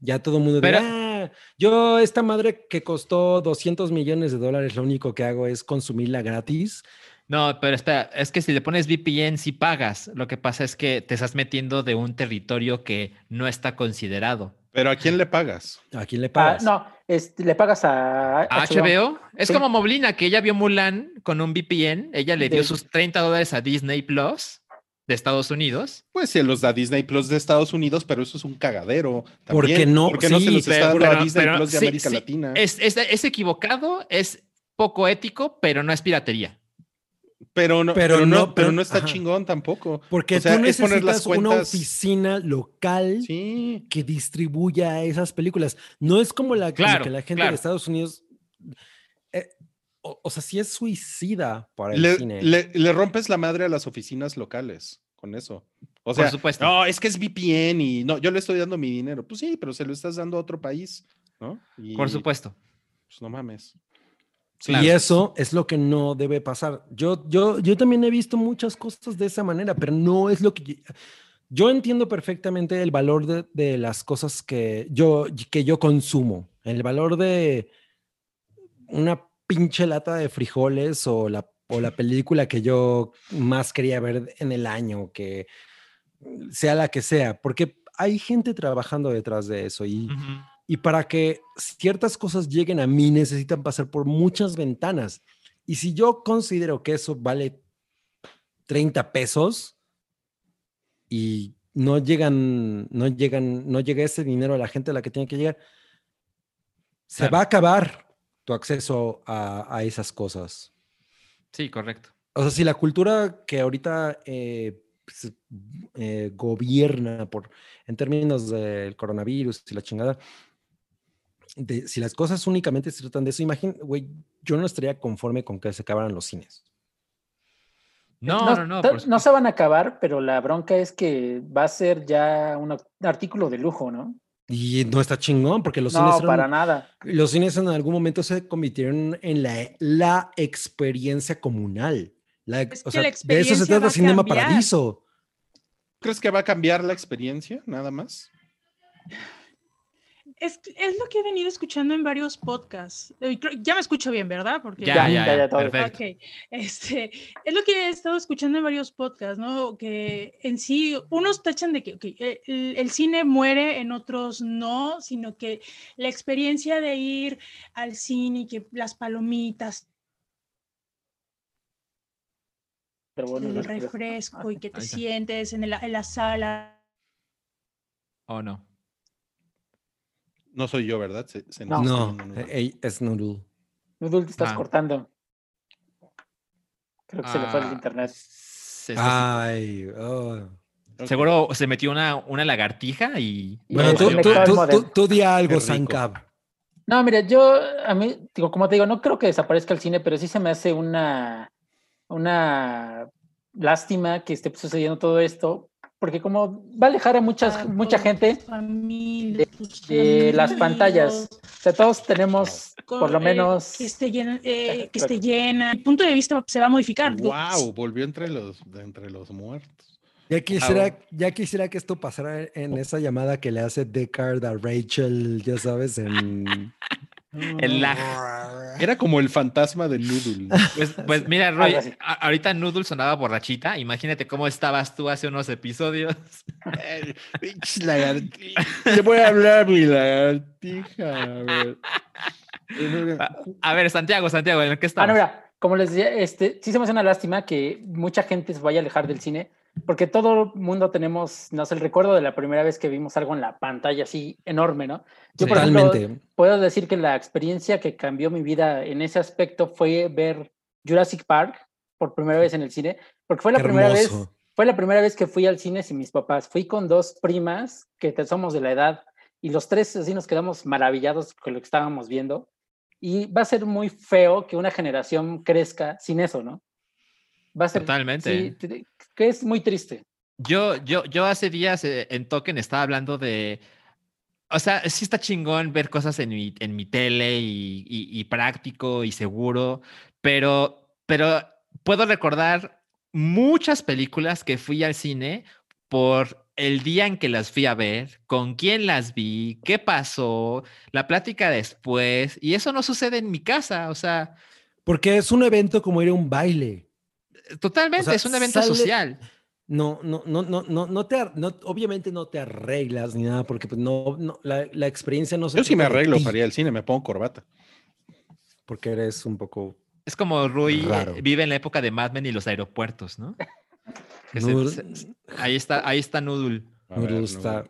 ya todo el mundo Pero- dirá, "Ah, yo esta madre que costó 200 millones de dólares, lo único que hago es consumirla gratis. No, pero espera, es que si le pones VPN, sí pagas. Lo que pasa es que te estás metiendo de un territorio que no está considerado. Pero ¿a quién le pagas? ¿A quién le Ah, pagas? no, este, le pagas a ¿A HBO? Es Sí. como Moblina, que ella vio Mulan con un VPN. Ella le dio De- sus 30 dólares a Disney Plus de Estados Unidos. Pues se los da Disney Plus de Estados Unidos, pero eso es un cagadero. ¿Por qué también. no? ¿Por qué no se los está pero- dando a Disney pero Plus de sí, América sí, Latina? Es, es, es equivocado, es poco ético, pero no es piratería. Pero no, pero pero, no, no, pero pero- no está ajá. chingón tampoco. Porque o sea, tú es poner las necesitas una cuentas- oficina local Sí. que distribuya esas películas. No es como la, como Claro, que la gente claro. de Estados Unidos. eh, o, o sea, sí es suicida para el Le, cine. le- le rompes la madre a las oficinas locales con eso. O sea, Por supuesto. no, es que es VPN y no, yo le estoy dando mi dinero. Pues sí, pero se lo estás dando a otro país, ¿no? Y, Por supuesto. Pues no mames. Claro. Y eso es lo que no debe pasar. Yo, yo, yo también he visto muchas cosas de esa manera, pero no es lo que... Yo, yo entiendo perfectamente el valor de, de las cosas que yo, que yo consumo. El valor de una pinche lata de frijoles o la, o la película que yo más quería ver en el año, que sea la que sea, porque hay gente trabajando detrás de eso y... Ujú. Y para que ciertas cosas lleguen a mí necesitan pasar por muchas ventanas. Y si yo considero que eso vale 30 pesos y no llegan, no llegan, no llega ese dinero a la gente a la que tiene que llegar, se Claro. va a acabar tu acceso a, a esas cosas. Sí, correcto. O sea, si la cultura que ahorita eh, pues, eh, gobierna por, en términos del coronavirus y la chingada, de, si las cosas únicamente se tratan de eso, imagínate, güey, yo no estaría conforme con que se acabaran los cines. No, no, no. No, se van a acabar, pero la bronca es que va a ser ya un artículo de lujo, ¿no? Y no está chingón, porque los cines. No, para nada. Los cines en algún momento se convirtieron en la, la experiencia comunal. La, o sea, de eso se trata Cinema Paradiso. ¿Crees que va a cambiar la experiencia, nada más? Es, es, lo que he venido escuchando en varios podcasts. Ya me escucho bien, ¿verdad? Porque ya, ya, ya, perfecto. Okay. Este, es lo que he estado escuchando en varios podcasts, ¿no? Que en sí, unos tachan de que el, cine muere, en otros no, sino que la experiencia de ir al cine y que las palomitas, el refresco y que te sientes en, en la sala. Oh, no. No soy yo, ¿verdad? no, es Noodle. Noodle, te estás ah. cortando. Creo que se le fue el ah, internet. Ay, oh. Seguro se metió una, una lagartija y. Bueno, tú, tú, tú, di algo, Sankab. No, mira, yo, a mí, digo, como te digo, no creo que desaparezca el cine, pero sí se me hace una, una lástima que esté sucediendo todo esto, porque como va a alejar a muchas, mucha gente de, las pantallas. O sea, todos tenemos por lo menos... que esté llena, eh, que esté llena. El punto de vista se va a modificar. ¡Wow! Volvió entre los, entre los muertos. Ya quisiera, ya quisiera que esto pasara en esa llamada que le hace Deckard a Rachel, ya sabes, en el lag. Era como el fantasma de Noodle. Pues, pues mira, Roy, ahorita Noodle sonaba borrachita. Imagínate cómo estabas tú hace unos episodios. Le voy a hablar mi lagartija. A ver. Santiago, Santiago, ¿en qué estás? Ah, mira, como les decía, este, sí se me hace una lástima que mucha gente se vaya a alejar del cine porque todo el mundo tenemos, no sé, el recuerdo de la primera vez que vimos algo en la pantalla así enorme, ¿no? Yo, por ejemplo, puedo decir que la experiencia que cambió mi vida en ese aspecto fue ver Jurassic Park por primera vez en el cine, porque fue la primera vez, fue la primera vez que fui al cine sin mis papás. Fui con dos primas que somos de la edad y los tres así nos quedamos maravillados con lo que estábamos viendo. Y va a ser muy feo que una generación crezca sin eso, ¿no? Va a ser. Totalmente. que es muy triste. Yo, yo, yo hace días eh, en Token estaba hablando de. O sea, sí está chingón ver cosas en mi, en mi tele y, práctico y seguro, pero, pero puedo recordar muchas películas que fui al cine por el día en que las fui a ver, con quién las vi, qué pasó, la plática después, y eso no sucede en mi casa, o sea. Porque es un evento como ir a un baile. Totalmente, es un evento social. No, no, no, no, no, no te, obviamente no te arreglas ni nada, porque pues no, no la, la, experiencia no se. Yo sí me arreglo para ir al cine, me pongo corbata. Porque eres un poco. Es como Rui eh, vive en la época de Mad Men y los aeropuertos, ¿no? ahí está, ahí está Noodle. Noodle está.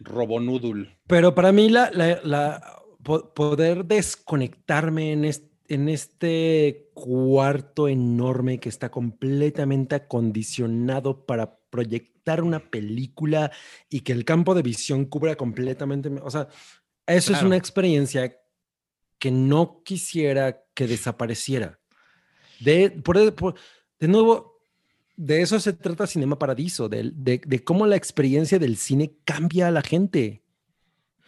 Robo Noodle. Pero para mí la, la, la poder desconectarme en este en este cuarto enorme que está completamente acondicionado para proyectar una película y que el campo de visión cubra completamente, o sea, eso es una experiencia que no quisiera que desapareciera. De, de nuevo, de eso se trata Cinema Paradiso, de, de, cómo la experiencia del cine cambia a la gente.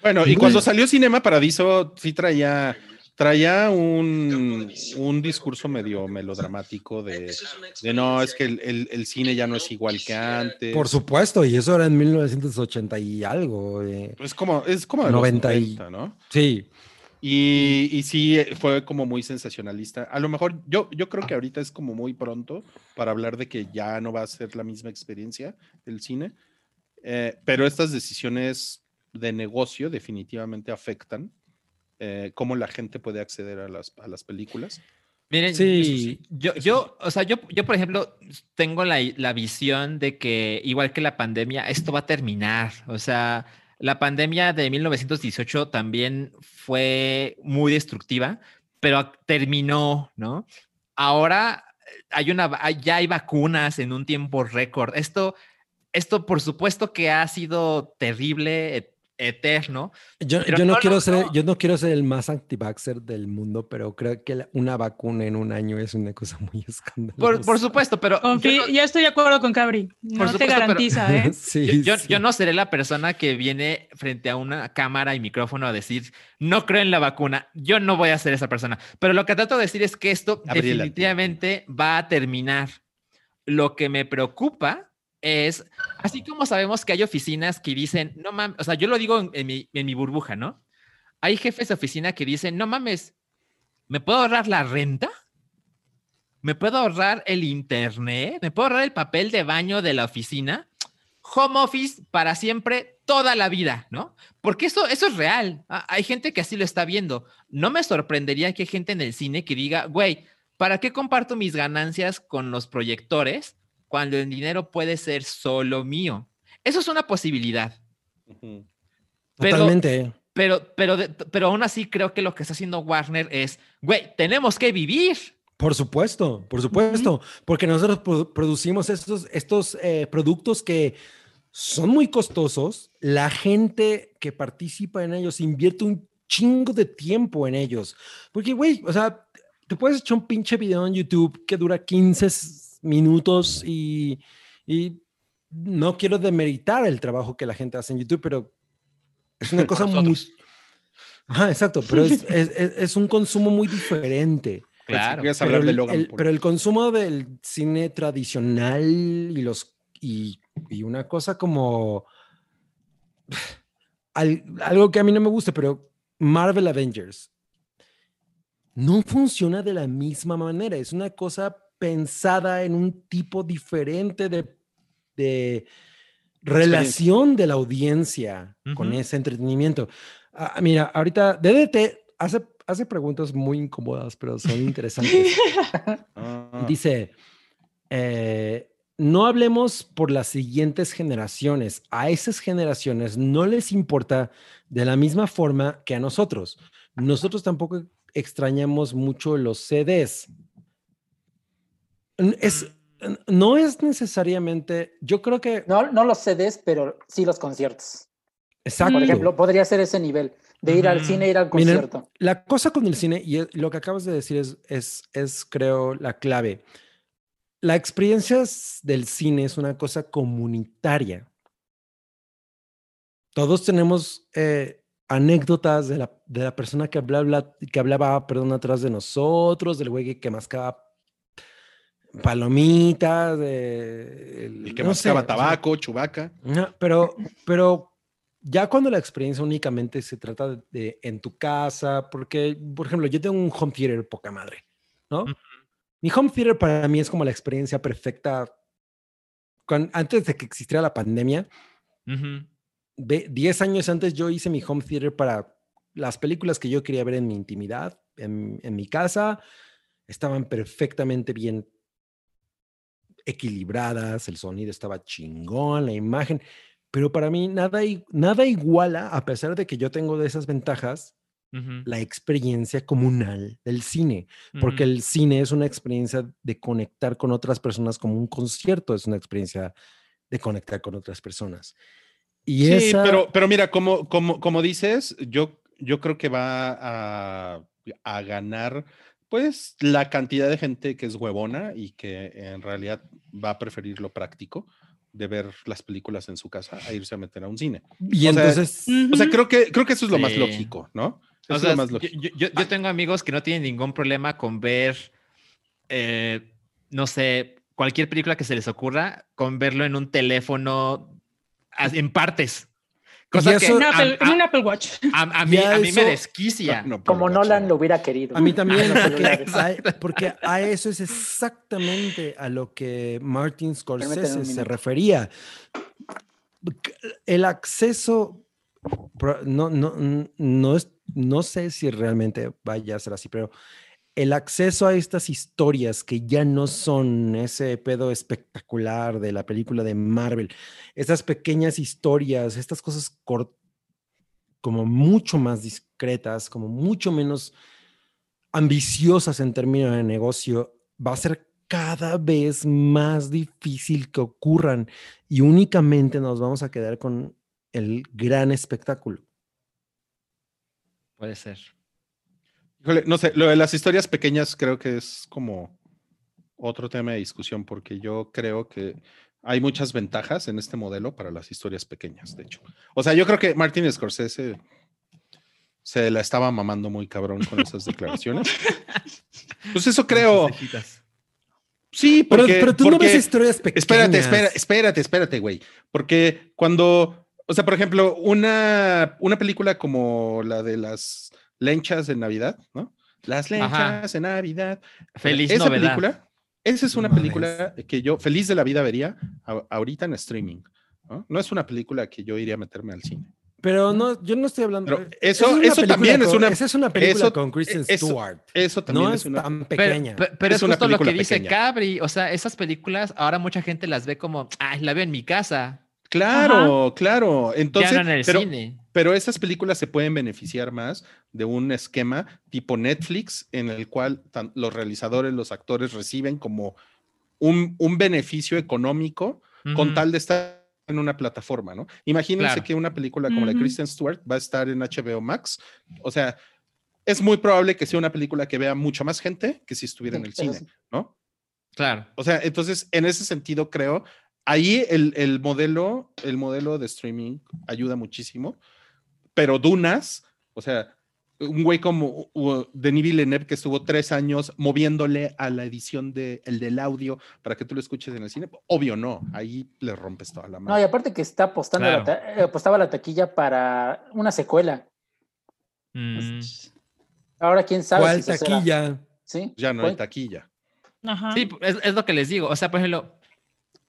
Bueno, y cuando salió Cinema Paradiso, sí traía traía un, un, discurso medio melodramático de, de no, es que el, el, cine ya no es igual que antes. Por supuesto, y eso era en 1980 y algo. Eh. Es como, es como de 90, 90 ¿no? Sí. Y, y, sí, fue como muy sensacionalista. A lo mejor yo, yo creo que ahorita es como muy pronto para hablar de que ya no va a ser la misma experiencia el cine, eh, pero estas decisiones de negocio definitivamente afectan eh, cómo la gente puede acceder a las, a las películas. Miren, sí. yo, yo, o sea, yo, yo, por ejemplo, tengo la, la, visión de que, igual que la pandemia, esto va a terminar. O sea, la pandemia de 1918 también fue muy destructiva, pero terminó, ¿no? Ahora hay una, ya hay vacunas en un tiempo récord. Esto, esto por supuesto que ha sido terrible, eterno. Yo, yo no, quiero ser, yo no quiero ser el más anti del mundo, pero creo que una vacuna en un año es una cosa muy escandalosa. Por, supuesto, pero... yo, estoy de acuerdo con Cabri. No te garantiza, ¿eh? yo, yo, no seré la persona que viene frente a una cámara y micrófono a decir, no creo en la vacuna. Yo no voy a ser esa persona. Pero lo que trato de decir es que esto definitivamente va a terminar. Lo que me preocupa es, así como sabemos que hay oficinas que dicen, no mames, o sea, yo lo digo en, mi, burbuja, ¿no? Hay jefes de oficina que dicen, no mames, ¿me puedo ahorrar la renta? ¿Me puedo ahorrar el internet? ¿Me puedo ahorrar el papel de baño de la oficina? Home office para siempre, toda la vida, ¿no? Porque eso, eso es real. Hay gente que así lo está viendo. No me sorprendería que hay gente en el cine que diga, güey, ¿para qué comparto mis ganancias con los proyectores cuando el dinero puede ser solo mío. Eso es una posibilidad. Totalmente. Pero, pero, pero, aún así creo que lo que está haciendo Warner es, güey, tenemos que vivir. Por supuesto, por supuesto, porque nosotros producimos estos, estos eh, productos que son muy costosos. La gente que participa en ellos invierte un chingo de tiempo en ellos. Porque, güey, o sea, te puedes echar un pinche video en YouTube que dura 15 minutos y, no quiero demeritar el trabajo que la gente hace en YouTube, pero es una cosa muy... exacto, pero es, un consumo muy diferente. Claro. Pero el, pero el, consumo del cine tradicional y los y, una cosa como algo que a mí no me gusta, pero Marvel Avengers no funciona de la misma manera. Es una cosa pensada en un tipo diferente de, relación de la audiencia con ese entretenimiento. Ah, mira, ahorita DDT hace, hace preguntas muy incómodas, pero son interesantes. Ah. Dice, eh, no hablemos por las siguientes generaciones. A esas generaciones no les importa de la misma forma que a nosotros. Nosotros tampoco extrañamos mucho los CDs. Es, no es necesariamente, yo creo que... No, no los CDs, pero sí los conciertos. Exacto. Por ejemplo, podría ser ese nivel de ir al cine, ir al concierto. la cosa con el cine, y lo que acabas de decir es, es, es, creo, la clave. La experiencia del cine es una cosa comunitaria. Todos tenemos eh, anécdotas de la, de la persona que hablaba, que hablaba, perdón, atrás de nosotros, del güey que mascaba palomitas, de, el, que no mascaba tabaco, chubaca. pero, pero ya cuando la experiencia únicamente se trata de, en tu casa, porque, por ejemplo, yo tengo un home theater poca madre, ¿no? Mi home theater para mí es como la experiencia perfecta. antes de que existiera la pandemia, 10 años antes yo hice mi home theater para las películas que yo quería ver en mi intimidad, en, en mi casa, estaban perfectamente bien equilibradas, el sonido estaba chingón, la imagen, pero para mí nada, nada iguala, a pesar de que yo tengo de esas ventajas, la experiencia comunal del cine, porque el cine es una experiencia de conectar con otras personas como un concierto, es una experiencia de conectar con otras personas. Y sí, pero, pero mira, como, como, como dices, yo, yo creo que va a, a ganar pues la cantidad de gente que es huevona y que en realidad va a preferir lo práctico de ver las películas en su casa a irse a meter a un cine. Y entonces, o sea, creo que creo que eso es lo más lógico, ¿no? es lo más lógico. Yo, ah. tengo amigos que no tienen ningún problema con ver, eh, no sé, cualquier película que se les ocurra, con verlo en un teléfono en partes. Cosa que en, un Apple Watch. A, mí, a mí me desquicia. como Nolan lo hubiera querido. A mí también. porque, a, eso es exactamente a lo que Martin Scorsese se refería. El acceso, no, no, no, es, no sé si realmente vaya a ser así, pero el acceso a estas historias que ya no son ese pedo espectacular de la película de Marvel, estas pequeñas historias, estas cosas como mucho más discretas, como mucho menos ambiciosas en términos de negocio, va a ser cada vez más difícil que ocurran y únicamente nos vamos a quedar con el gran espectáculo. Puede ser. Híjole, no sé, lo de las historias pequeñas creo que es como otro tema de discusión porque yo creo que hay muchas ventajas en este modelo para las historias pequeñas, de hecho. O sea, yo creo que Martin Scorsese se la estaba mamando muy cabrón con esas declaraciones. pues eso creo. Sí, porque, pero, tú no ves historias pequeñas. Espérate, espérate, espérate, espérate, güey. Porque cuando, o sea, por ejemplo, una, una película como la de las lenchas de Navidad, ¿no? Las lenchas de Navidad. Feliz esa novedad. película, esa es una película que yo feliz de la vida vería a- ahorita en streaming. ¿no? no es una película que yo iría a meterme al cine. Pero no, yo no estoy hablando. Pero eso- eso también es una- Esa es una película eso- con Kristen eso- Stewart. Eso también No es es una. tan Pero, pequeña. pe- pero Es justo lo que dice pequeña. Cabri. O sea, esas películas, ahora mucha gente las ve como, ay, la veo en mi casa. Claro, claro. Entonces, ya no en el pero, cine. Pero esas películas se pueden beneficiar más de un esquema tipo Netflix en el cual tan- los realizadores, los actores reciben como un, un beneficio económico con tal de estar en una plataforma, ¿no? Imagínense Claro. que una película como la de. Kristen Stewart va a estar en HBO Max. O sea, es muy probable que sea una película que vea mucha más gente que si estuviera en el cine, sí. ¿no? Claro. O sea, entonces, en ese sentido, creo, ahí el, el modelo, el modelo de streaming ayuda muchísimo, pero Dunas, o sea, un güey como Denis Villeneuve que estuvo tres años moviéndole a la edición de, el del audio para que tú lo escuches en el cine, obvio no, ahí le rompes toda la mano. No, y aparte que está apostando la Claro. apostaba la taquilla para una secuela. Mm. Ahora quién sabe ¿Cuál si será. taquilla? Sí. ya no hay ¿Cuál? taquilla. Ajá. Sí, es, es lo que les digo. O sea, por ejemplo,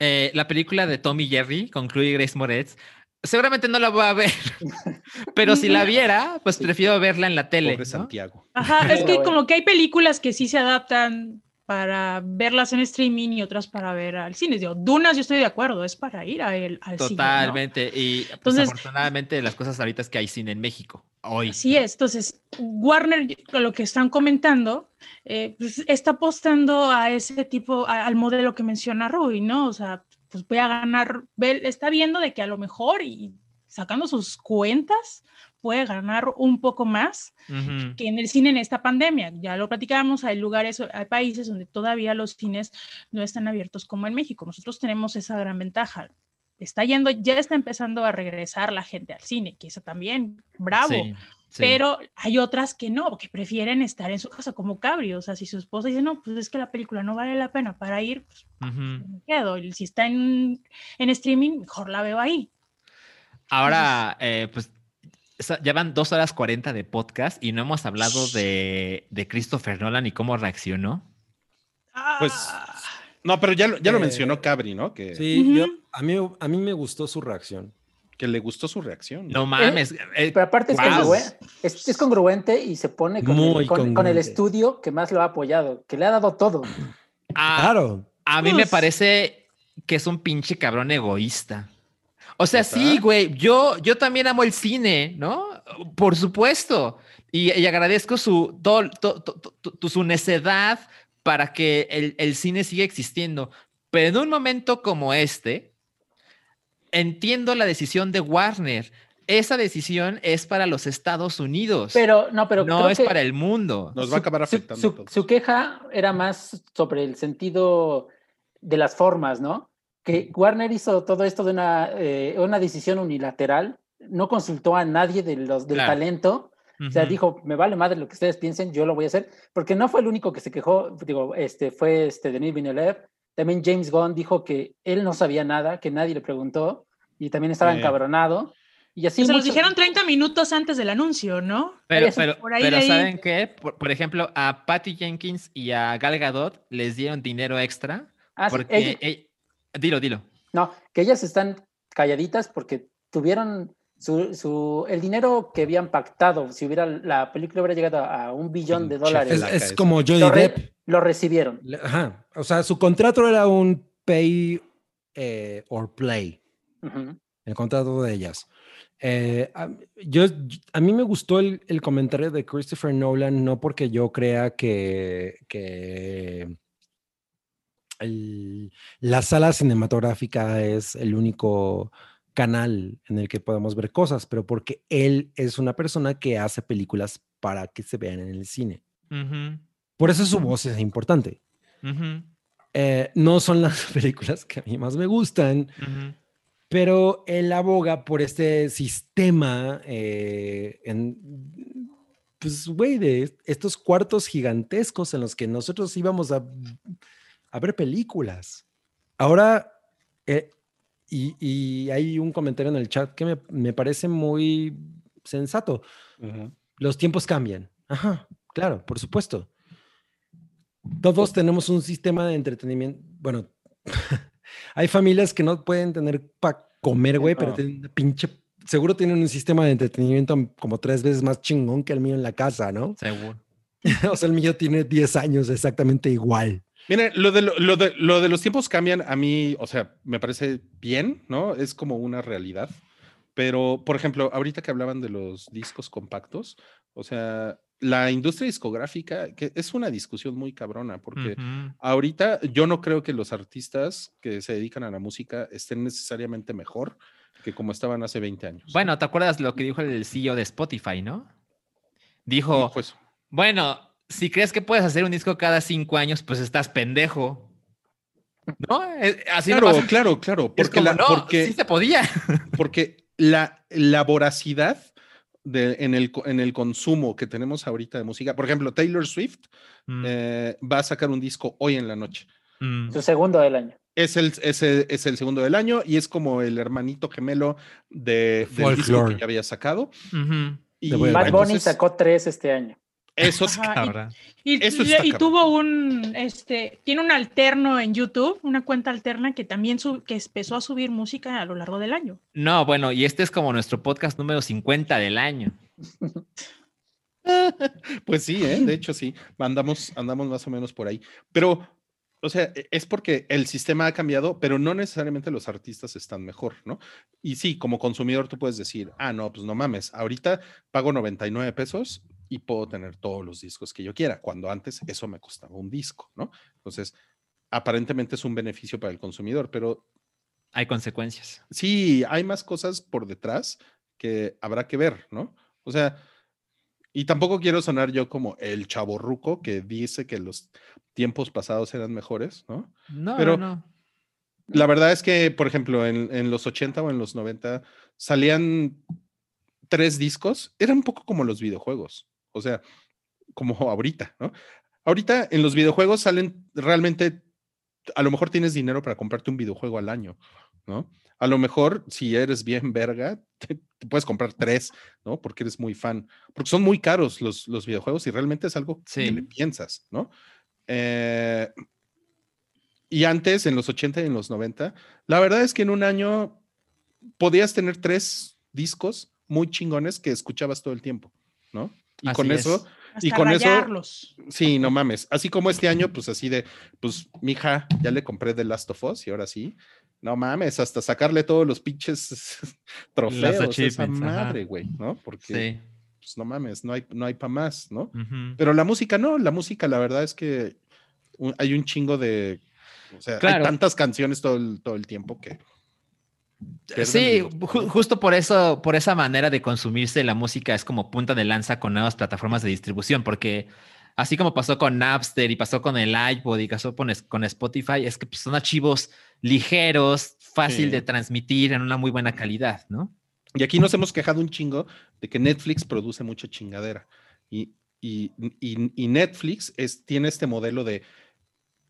eh, la película de Tommy Jerry con Chloe Grace Moretz, seguramente no la voy a ver, pero si la viera, pues prefiero verla en la tele. Pobre ¿no? Santiago. Ajá, es que como que hay películas que sí se adaptan para verlas en streaming y otras para ver al cine. Digo, Dunas, yo estoy de acuerdo, es para ir a el, al cine. ¿no? Totalmente. Y pues, Entonces- afortunadamente las cosas ahorita es que hay cine en México. Hoy. Así es. Entonces, Warner, con lo que están comentando, eh, pues, está apostando a ese tipo, a- al modelo que menciona Rui, ¿no? O sea, pues voy a ganar, está viendo de que a lo mejor y sacando sus cuentas puede ganar un poco más que en el cine en esta pandemia. Ya lo platicábamos, hay lugares, hay países donde todavía los cines no están abiertos como en México. Nosotros tenemos esa gran ventaja. Está yendo, ya está empezando a regresar la gente al cine, que eso también, bravo. Sí, sí. Pero hay otras que no, que prefieren estar en su casa, como Cabri. O sea, si su esposa dice, no, pues es que la película no vale la pena para ir, pues me quedo. Y si está en, en streaming, mejor la veo ahí. Ahora, eh, pues ya van dos horas 40 de podcast y no hemos hablado de, de Christopher Nolan y cómo reaccionó. Pues, Ah, No, pero ya, lo- ya lo Eh, mencionó Cabri, ¿no? Que, Sí, yo, a, mí, a mí me gustó su reacción. Que le gustó su reacción. No mames. eh, Pero aparte es, guau. congruen- es, es congruente y se pone con, Muy el, con- con el congruente. estudio que más lo ha apoyado, que le ha dado todo. Ah, Claro. A mí me Pues- parece que es un pinche cabrón egoísta. O sea, sí, güey, yo, yo también amo el cine, ¿no? Por supuesto. Y, y agradezco su, todo, to- to- to- to- su necedad para que el, el cine siga existiendo. Pero en un momento como este, entiendo la decisión de Warner. Esa decisión es para los Estados Unidos. Pero no, pero no creo es que para el mundo. Nos va a acabar su- afectando. Su, todos. su queja era más sobre el sentido de las formas, ¿no? Que Warner hizo todo esto de una, eh, una decisión unilateral, no consultó a nadie de los, del Claro. talento, o sea, dijo, me vale madre lo que ustedes piensen, yo lo voy a hacer, porque no fue el único que se quejó, digo, este, fue este Denis Villeneuve, también James Gunn dijo que él no sabía nada, que nadie le preguntó, y también estaba Sí. encabronado, y así... se los dijeron 30 minutos antes del anuncio, ¿no? Pero, Eso, pero, por ahí pero. ¿saben qué? Por, por ejemplo, a Patty Jenkins y a Gal Gadot les dieron dinero extra Ah, sí, porque... ella- ell- Dilo, dilo. No, que ellas están calladitas porque tuvieron su, su- el dinero que habían pactado, si hubiera la película hubiera llegado a, un billón de dólares, Es, es como Johnny lo, re- Depp. lo recibieron. Ajá. O sea, su contrato era un pay eh, or play. Ujú. el contrato de ellas. Eh, a, yo, a mí me gustó el, el comentario de Christopher Nolan, no porque yo crea que, que la sala cinematográfica es el único canal en el que podemos ver cosas, pero porque él es una persona que hace películas para que se vean en el cine. Por eso su voz es importante. Eh, no son las películas que a mí más me gustan, pero él aboga por este sistema eh, en, pues, güey, de estos cuartos gigantescos en los que nosotros íbamos a, a ver películas. Ahora, eh, y, hay un comentario en el chat que me, parece muy sensato. Los tiempos cambian. Ajá, claro, por supuesto. Todos tenemos un sistema de entretenimiento. Bueno, hay familias que no pueden tener para comer, güey, pero tienen pinche. Seguro tienen un sistema de entretenimiento como tres veces más chingón que el mío en la casa, ¿no? Seguro. o sea, el mío tiene 10 años exactamente igual. Miren, lo de, lo, de, lo de los tiempos cambian a mí, o sea, me parece bien, ¿no? Es como una realidad. Pero, por ejemplo, ahorita que hablaban de los discos compactos, o sea, la industria discográfica, que es una discusión muy cabrona, porque ahorita yo no creo que los artistas que se dedican a la música estén necesariamente mejor que como estaban hace 20 años. Bueno, ¿te acuerdas lo que dijo el CEO de Spotify, no? Dijo, pues, bueno, si crees que puedes hacer un disco cada cinco años, pues estás pendejo. ¿No? Eh, así claro, claro, claro. Porque, la, porque sí se podía. Porque la, la voracidad de, en, el, en el consumo que tenemos ahorita de música, por ejemplo, Taylor Swift mm. eh, va a sacar un disco hoy en la noche. Mm. Su segundo del año. Es el, es, el, segundo del año y es como el hermanito gemelo de, del disco que ya había sacado. y, Bad Bunny sacó tres este año. Eso es y, y, tuvo un, este, tiene un alterno en YouTube, una cuenta alterna que también que empezó a subir música a lo largo del año. No, bueno, y este es como nuestro podcast número 50 del año. pues sí, ¿eh? de hecho sí, andamos, andamos más o menos por ahí. Pero, o sea, e, es porque el sistema ha cambiado, pero no necesariamente los artistas están mejor, ¿no? Y sí, como consumidor tú puedes decir, ah, no, pues no mames, ahorita pago 99 pesos y puedo tener todos los discos que yo quiera, cuando antes eso me costaba un disco, ¿no? Entonces, aparentemente es un beneficio para el consumidor, pero... Hay consecuencias. Sí, hay más cosas por detrás que habrá que ver, ¿no? O sea, y tampoco quiero sonar yo como el chaborruco que dice que los tiempos pasados eran mejores, ¿no? No, pero no. La verdad es que, por ejemplo, en, en los 80 o en los 90 salían tres discos, era un poco como los videojuegos. O sea, como ahorita, ¿no? Ahorita en los videojuegos salen realmente, a lo mejor tienes dinero para comprarte un videojuego al año, ¿no? A lo mejor, si eres bien verga, te, puedes comprar tres, ¿no? Porque eres muy fan. Porque son muy caros los, los videojuegos y realmente es algo que le piensas, ¿no? Eh, y antes, en los 80 y en los 90, la verdad es que en un año podías tener tres discos muy chingones que escuchabas todo el tiempo, ¿no? Y con eso, y con eso, sí, no mames. Así como este año, pues así de, pues, mija, ya le compré The Last of Us y ahora sí, no mames, hasta sacarle todos los pinches trofeos a esa madre, güey, ¿no? Porque, pues no mames, no hay, no hay para más, ¿no? Pero la música no, la música, la verdad es que hay un chingo de, o sea, hay tantas canciones todo todo el tiempo que Sí, justo por eso, por esa manera de consumirse la música es como punta de lanza con nuevas plataformas de distribución, porque así como pasó con Napster y pasó con el iPod y pasó con, Spotify, es que pues, son archivos ligeros, fácil de transmitir en una muy buena calidad, ¿no? Y aquí nos hemos quejado un chingo de que Netflix produce mucha chingadera. Y, y Netflix es, tiene este modelo de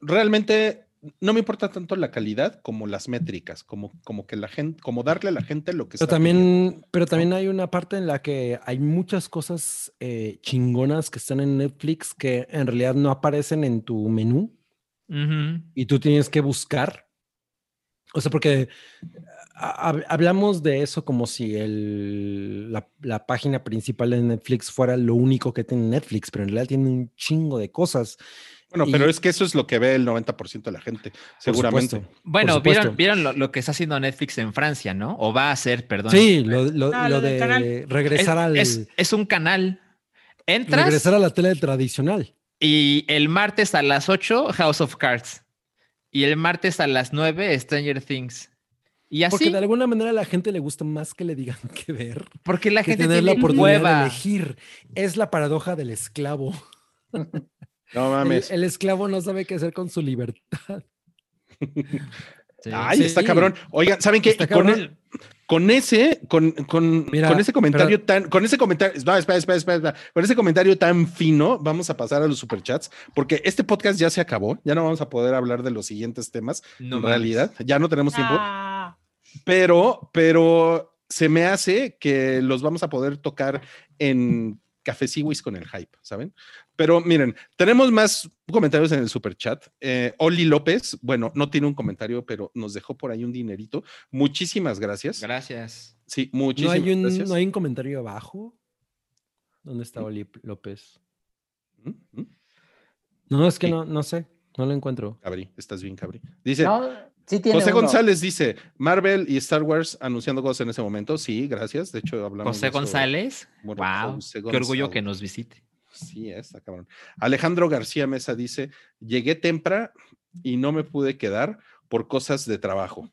realmente no me importa tanto la calidad como las métricas, como, como que la gente, como darle a la gente lo que pero también, Pero también hay una parte en la que hay muchas cosas eh, chingonas que están en Netflix que en realidad no aparecen en tu menú y tú tienes que buscar. O sea, porque hablamos de eso como si el, la, la, página principal de Netflix fuera lo único que tiene Netflix, pero en realidad tiene un chingo de cosas. Bueno, pero es que eso es lo que ve el 90% de la gente, seguramente. Bueno, vieron, vieron lo, que está haciendo Netflix en Francia, ¿no? O va a hacer, perdón. Sí, lo, ah, de regresar al. Es, un canal. Entras. Regresar a la tele tradicional. Y el martes a las 8, House of Cards. Y el martes a las 9, Stranger Things. Y así. Porque de alguna manera a la gente le gusta más que le digan qué ver. Porque la gente tener la tiene oportunidad de elegir. Es la paradoja del esclavo. No mames. el esclavo no sabe qué hacer con su libertad. Sí. Ay, Sí. está cabrón. Oigan, ¿saben qué? Está Y con, cabrón. el- con ese, con, con, Mira, con ese comentario tan, con ese comentario, no, espera, espera, espera, espera. con ese comentario tan fino, vamos a pasar a los superchats, porque este podcast ya se acabó, ya no vamos a poder hablar de los siguientes temas, No en mames. realidad, ya no tenemos tiempo, Ah, pero, pero se me hace que los vamos a poder tocar en Café Siwis con el hype, ¿saben? Pero miren, tenemos más comentarios en el super chat. Eh, Oli López, bueno, no tiene un comentario, pero nos dejó por ahí un dinerito. Muchísimas gracias. Gracias. Sí, ¿No muchísimas hay, un, gracias. ¿No hay un comentario abajo? ¿Dónde está Oli López? ¿Mm? ¿Mm? No, es que Sí. no, no sé. No lo encuentro. Cabri, estás bien, Cabri. Dice, No, sí tiene José uno. González dice, Marvel y Star Wars anunciando cosas en ese momento. Sí, gracias. De hecho, hablamos José. González. Bueno, wow. José Qué orgullo que González. nos visite. Sí, está cabrón. Alejandro García Mesa dice: Llegué temprano y no me pude quedar por cosas de trabajo.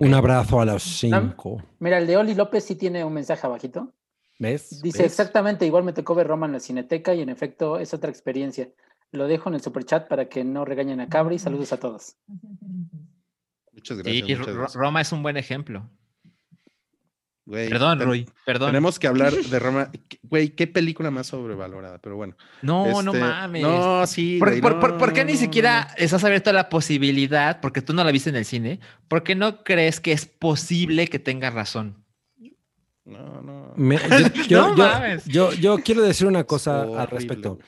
Un abrazo a los cinco. Mira, el de Oli López sí tiene un mensaje abajito. ¿Ves? Dice ¿Ves? exactamente, igual me tocó ver Roma en la Cineteca y en efecto es otra experiencia. Lo dejo en el superchat para que no regañen a Cabri. Saludos a todos. Muchas gracias. Roma es un buen ejemplo. Güey, Perdón, ten- Rui. Perdón. Tenemos que hablar de Roma. Güey, qué película más sobrevalorada, pero bueno. No, no Este, mames. No, sí. ¿Por, güey, por- no, por- por qué no, ni no, siquiera estás abierto a la posibilidad, porque tú no la viste en el cine, por qué no crees que es posible que tenga razón? No, no. Me- yo, yo- No yo- mames. yo- yo quiero decir una cosa al respecto.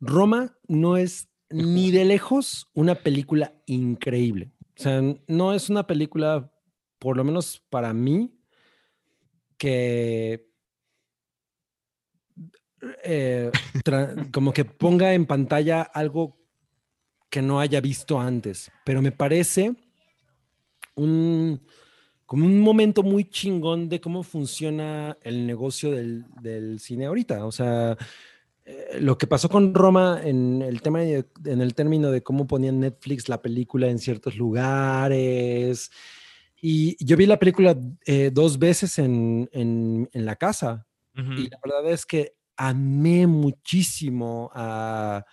Roma no es ni de lejos una película increíble. O sea, no es una película, por lo menos para mí, que eh, como que ponga en pantalla algo que no haya visto antes. Pero me parece un como un momento muy chingón de cómo funciona el negocio del, del cine ahorita. O sea, eh, lo que pasó con Roma en el tema en el término de cómo ponían Netflix la película en ciertos lugares. Y yo vi la película eh, dos veces en, en- en la casa. Y la verdad es que amé muchísimo a,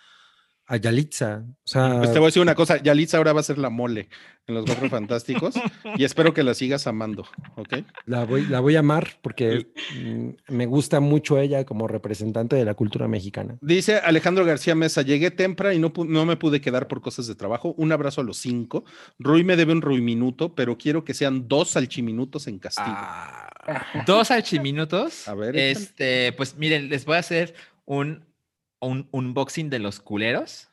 a Yalitza. O sea, Pues te voy a decir una cosa, Yalitza ahora va a ser la mole en los Cuatro Fantásticos y espero que la sigas amando, ¿ok? La voy, la voy a amar porque mm, me gusta mucho ella como representante de la cultura mexicana. Dice Alejandro García Mesa, llegué temprano y no, no me pude quedar por cosas de trabajo. Un abrazo a los cinco. Rui me debe un Rui minuto, pero quiero que sean dos salchiminutos en castigo. Dos archiminutos. A ver. Este, pues miren, les voy a hacer un, un unboxing de los culeros.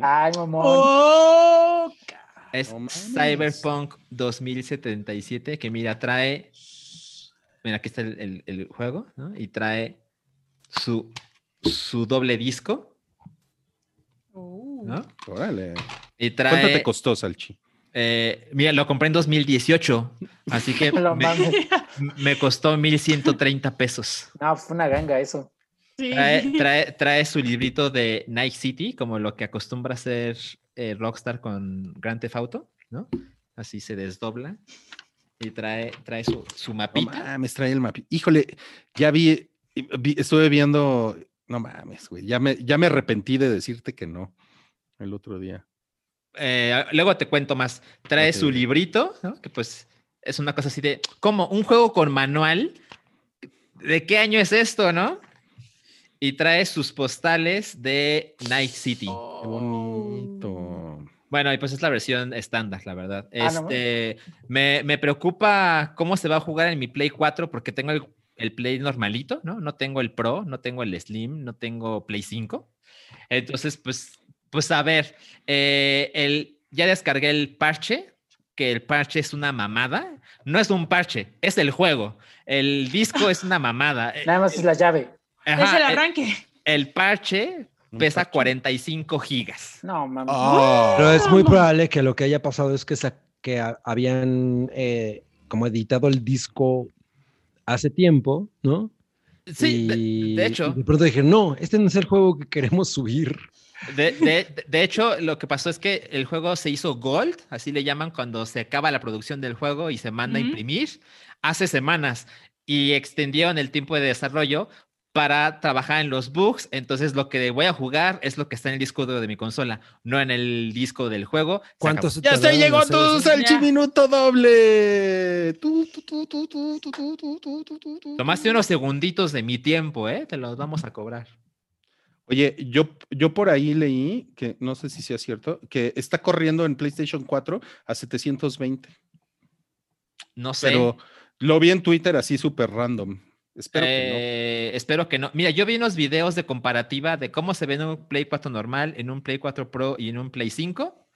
Ay, mamón. Oh, Es No. Cyberpunk 2077, que mira, trae. Mira, aquí está el, el- el juego, ¿no? Y trae su, su doble disco, oh. ¿no? Órale. Y ¿Cuánto te costó, Salchi? eh, mira, lo compré en 2018, así que me, me costó 1130 pesos. No, fue una ganga eso. Sí. Trae, trae, trae su librito de Night City, como lo que acostumbra hacer eh, Rockstar con Grand Theft Auto, ¿no? Así se desdobla. Y trae, trae su, su No mapita. mames, trae el mapa. Híjole, ya vi, vi- estuve viendo, no mames, güey, ya me, ya me arrepentí de decirte que no el otro día. Eh, luego te cuento más. Trae su librito, ¿no? Que pues es una cosa así de, como un juego con manual. ¿De qué año es esto, no? Y trae sus postales de Night City. Qué bonito. Bueno, y pues es la versión estándar, la verdad. Ah, no Este, me, me preocupa cómo se va a jugar en mi Play 4 porque tengo el, el Play normalito, ¿no? No tengo el Pro, no tengo el Slim, no tengo Play 5. Entonces, pues, pues a ver, eh, el, ya descargué el parche, que el parche es una mamada. No es un parche, es el juego. El disco es una mamada. Nada más es la llave. Ajá, es el arranque. el parche pesa parche. 45 gigas. No, mames. Ah. Pero es muy probable que lo que haya pasado es que, sa- que ha- habían eh, como editado el disco hace tiempo, ¿no? Sí, de- Y- de, hecho. de pronto dije, no, este no es el juego que queremos subir. De, de- de hecho, lo que pasó es que el juego se hizo Gold, así le llaman cuando se acaba la producción del juego y se manda a imprimir, hace semanas y extendieron el tiempo de desarrollo para trabajar en los bugs. Entonces, lo que voy a jugar es lo que está en el disco de mi consola, no en el disco del juego. ¿Cuántos? Ya se llegó tu salchiminuto doble. Tomaste unos segunditos de mi tiempo, ¿eh? Te los vamos a cobrar. Oye, yo, yo por ahí leí, que no sé si sea cierto, que está corriendo en PlayStation 4 a 720. No sé. Pero lo vi en Twitter así súper random. Espero que Eh, Espero que no. Mira, yo vi unos videos de comparativa de cómo se ve en un Play 4 normal, en un Play 4 Pro y en un Play 5.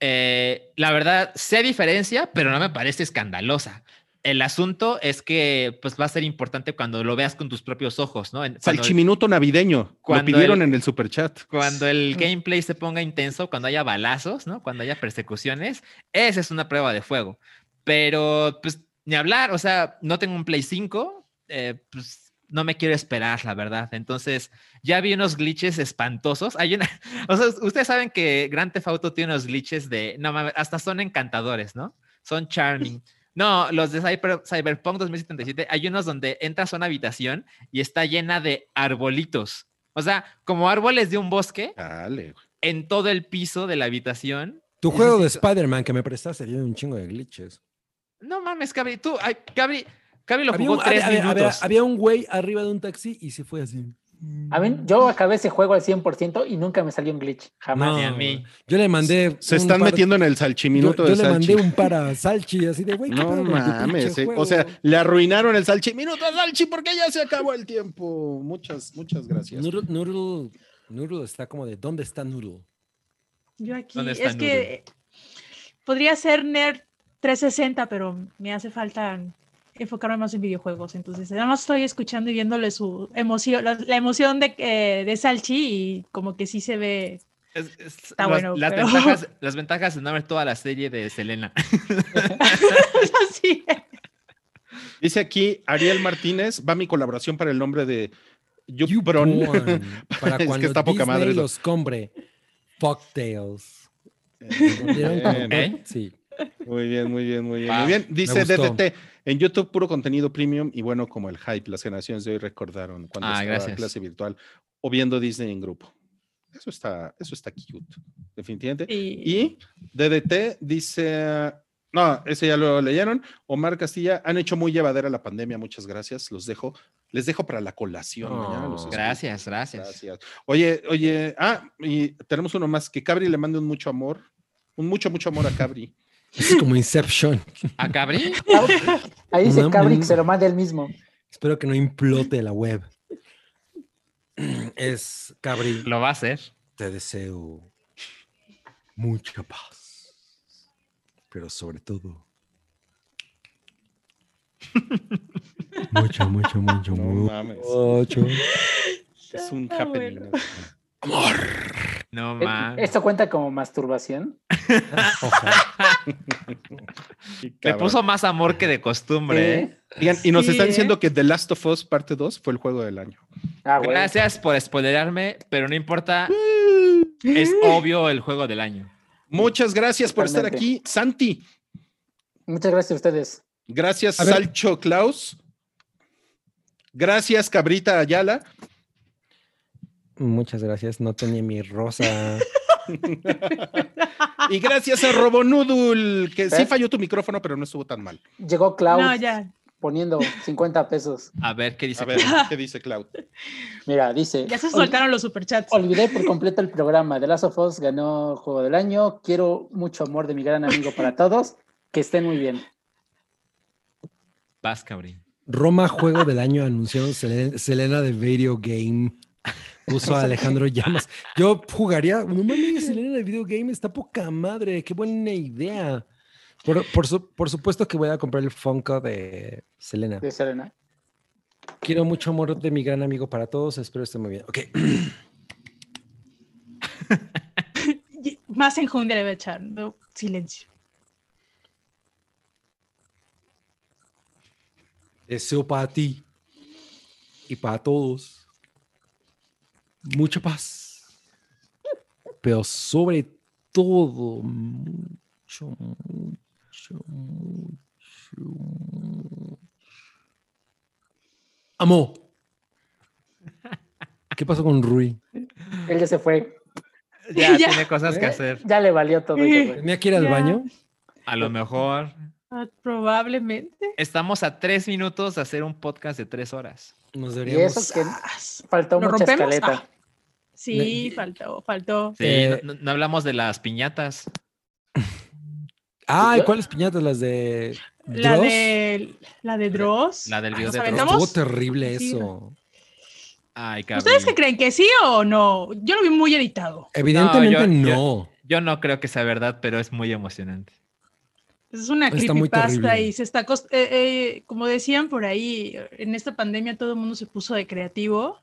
Eh, la verdad, sé diferencia, pero no me parece escandalosa. El asunto es que pues, va a ser importante cuando lo veas con tus propios ojos, ¿no? En- no. Salchiminuto navideño. Lo cuando pidieron el- en el superchat. cuando el gameplay se ponga intenso, cuando haya balazos, ¿no? Cuando haya persecuciones, esa es una prueba de fuego. Pero, pues, ni hablar, o sea, no tengo un Play 5, eh, pues, no me quiero esperar, la verdad. Entonces, ya vi unos glitches espantosos. Hay una, o sea, ustedes saben que Grand Theft Auto tiene unos glitches de, no mames, hasta son encantadores, ¿no? Son charming. No, los de Cyber- Cyberpunk 2077, hay unos donde entras a una habitación y está llena de arbolitos. O sea, como árboles de un bosque Dale, en todo el piso de la habitación. Tu juego de Spider-Man que me prestaste tiene un chingo de glitches. No mames, Cabri, tú, ay, Cabri, Cabri lo Había jugó un, tres había- había- minutos. había un güey arriba de un taxi y se fue así. A mí, yo acabé ese juego al 100% y nunca me salió un glitch. Jamás. Ni a mí. Yo le mandé. Se un están par- metiendo en el Yo, salchiminuto yo de le mandé Salchi. un para Salchi así de güey. ¿qué No mames, eh. juego?" o sea, le arruinaron el salchiminuto a Salchi porque ya se acabó el tiempo. Muchas, muchas gracias. Noodle, Noodle, Noodle está como de ¿dónde está Noodle? Yo aquí, ¿Dónde está es que podría ser Nerd 360, pero me hace falta enfocarme más en videojuegos. Entonces, nada más estoy escuchando y viéndole su emoción, la, la emoción de, eh, de Salchi y como que sí se ve. Es- es- Está las, bueno, las pero- ventajas, las ventajas de no ver toda la serie de Selena. así. Dice aquí Ariel Martínez, va mi colaboración para el nombre de YouPorn. para Es que cuando está poca Disney madre eso. los compre. Como- Bien. Sí. Muy bien, muy bien, muy bien. Muy bien. Dice. DDT, en YouTube puro contenido premium y bueno como el hype. Las generaciones de hoy recordaron cuando Ah, estaba en clase virtual o viendo Disney en grupo. Eso está, eso está cute, definitivamente. Y, Y DDT dice, no, ese ya lo leyeron. Omar Castilla, han hecho muy llevadera la pandemia, muchas gracias. Los dejo, les dejo para la colación. mañana los Oh. Gracias, gracias. Gracias. Oye, oye, ah, y tenemos uno más, que Cabri le mande un mucho amor, un mucho, mucho amor a Cabri. Es como Inception. ¿A Cabri? Ahí dice No, Cabri que se lo manda él mismo. Espero que no implote la web. Es Cabri. Lo va a hacer. Te deseo mucha paz. Pero sobre todo. Mucho, mucho, mucho, No mucho. mames. mucho. Es un happening. bueno. No Eh, más. ¿Esto cuenta como masturbación? Le puso más amor que de costumbre, ¿eh? ¿Eh? Y nos Sí, están ¿eh? diciendo que The Last of Us parte 2 fue el juego del año. Ah. Gracias por spoilerarme, pero no importa. Es obvio el juego del año. Muchas gracias por estar aquí, Santi. Muchas gracias a ustedes. Gracias, A. Salcho Klaus. Gracias, Cabrita Ayala. Muchas gracias. No tenía mi rosa. Y gracias a Robonudul, que sí ¿Eh? falló tu micrófono, pero no estuvo tan mal. Llegó Cloud no, ya. poniendo 50 pesos. A ver qué dice. A ver, ¿qué dice Cloud? Mira, dice. Ya se "Ol- soltaron los superchats. Olvidé por completo el programa. The Last of Us ganó Juego del Año. Quiero mucho amor de mi gran amigo para todos. Que estén muy bien. Vas, Cabri. Roma Juego del Año anunció Selen- Selena de Video Game. Puso a Alejandro Llamas. Yo jugaría. No mames, Selena de Video Game está poca madre. Qué buena idea. Por, por su- por supuesto que voy a comprar el Funko de Selena. De Serena. Quiero mucho amor de mi gran amigo para todos. Espero esté muy bien. Ok. Más enjundia le voy a echar. no, silencio. Deseo para ti y para todos mucha paz. pero sobre todo, mucho, mucho, mucho, mucho. Amo. ¿Qué pasó con Rui? Él ya se fue. Ya, Ya. tiene cosas que hacer. Ya le valió todo. ¿Tenía que ir al Ya. baño? A lo mejor. Ah, Probablemente. Estamos a tres minutos de hacer un podcast de tres horas. Nos Y deberíamos... eso que faltó ¿Lo mucha rompemos? escaleta. Ah, sí, faltó, faltó. Sí, Eh, no, no hablamos de las piñatas. Ay, ¿cuáles piñatas? ¿Las de La Dross? de la de Dross. La del Ah, video ¿nos de Dross. Estuvo terrible Sí, eso. Ay, cabrón. ¿Ustedes qué creen? ¿Que sí o no? Yo lo vi muy editado. Evidentemente yo- no. Yo no creo que sea verdad, pero es muy emocionante. Es una Está muy creepypasta terrible. y se está, eh, eh, como decían por ahí, en esta pandemia todo el mundo se puso de creativo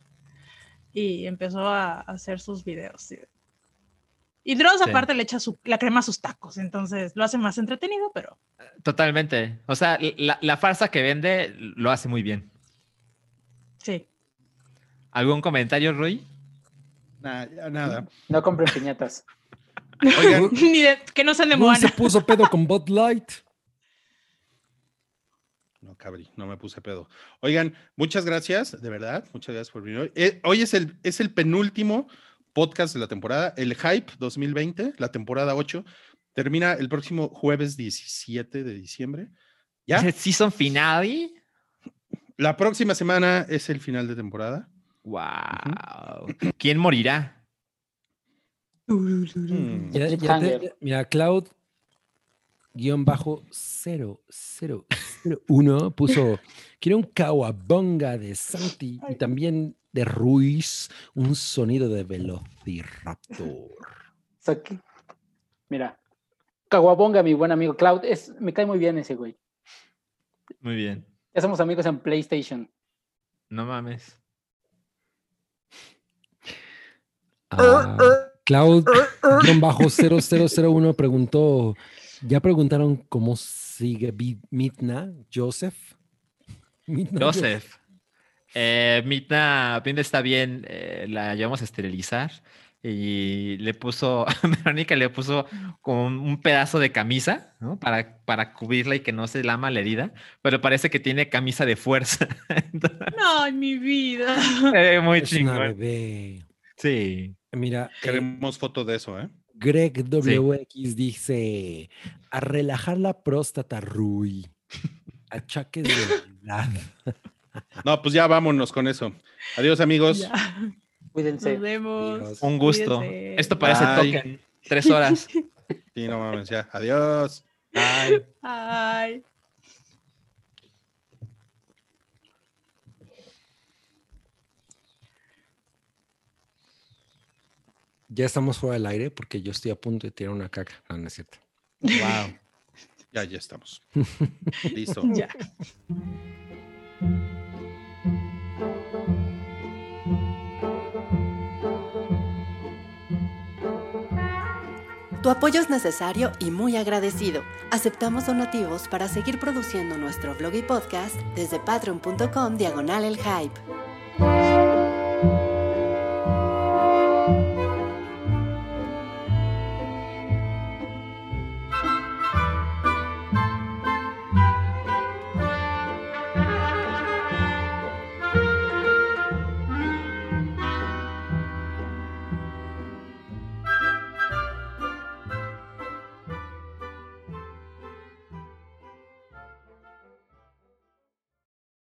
y empezó a hacer sus videos. sí. Y Dross Sí. aparte le echa su- la crema a sus tacos, entonces lo hace más entretenido, pero Totalmente. O sea, la, la farsa que vende lo hace muy bien. sí. ¿Algún comentario, Rui? Nah, nada. No compren piñatas. Oigan, Ni de- que no sean de Rui se Moana. puso pedo con Bud Light. No, me puse pedo. Oigan, muchas gracias, de verdad, muchas gracias por venir hoy. Eh, hoy es el, es el penúltimo podcast de la temporada, el Hype 2020, la temporada 8. Termina el próximo jueves 17 de diciembre. ¿Ya? ¿Es el season finale? La próxima semana es el final de temporada. Wow. ¿Quién morirá? Mm, Ya- ya te- Cliffhanger. ya- mira, Cloud guion bajo 0001 puso quiero un kawabonga de Santi y también de Ruiz un sonido de Velociraptor. Mira, Caguabonga, mi buen amigo Cloud, es, me cae muy bien ese güey. Muy bien. Ya somos amigos en PlayStation. No mames. Ah, Cloud guion bajo 0001 preguntó ¿ya preguntaron cómo sigue Mitna? Joseph? Mitna Joseph. Eh, Mitna, Mitna está bien, eh, la llevamos a esterilizar y le puso, Verónica le puso como un, pedazo de camisa, ¿no? Para, para cubrirla y que no se lama la herida, pero parece que tiene camisa de fuerza. No, mi vida. eh, muy Es una chingón. bebé. Sí. Mira, eh, Queremos foto de eso, ¿eh? Greg WX dice, a relajar la próstata, Rui. Achaques de edad. No, pues ya vámonos con eso. Adiós, amigos. Ya. Cuídense. Nos vemos. Dios. Un gusto. Cuídense. Esto parece Bye. token. Tres horas. Sí, no mames, ya. Adiós. Bye. Ay. Ya estamos fuera del aire porque yo estoy a punto de tirar una caca. No, no es cierto. Wow. Ya, ya estamos. Listo. Ya. Tu apoyo es necesario y muy agradecido. Aceptamos donativos para seguir produciendo nuestro blog y podcast desde patreon.com diagonal el hype.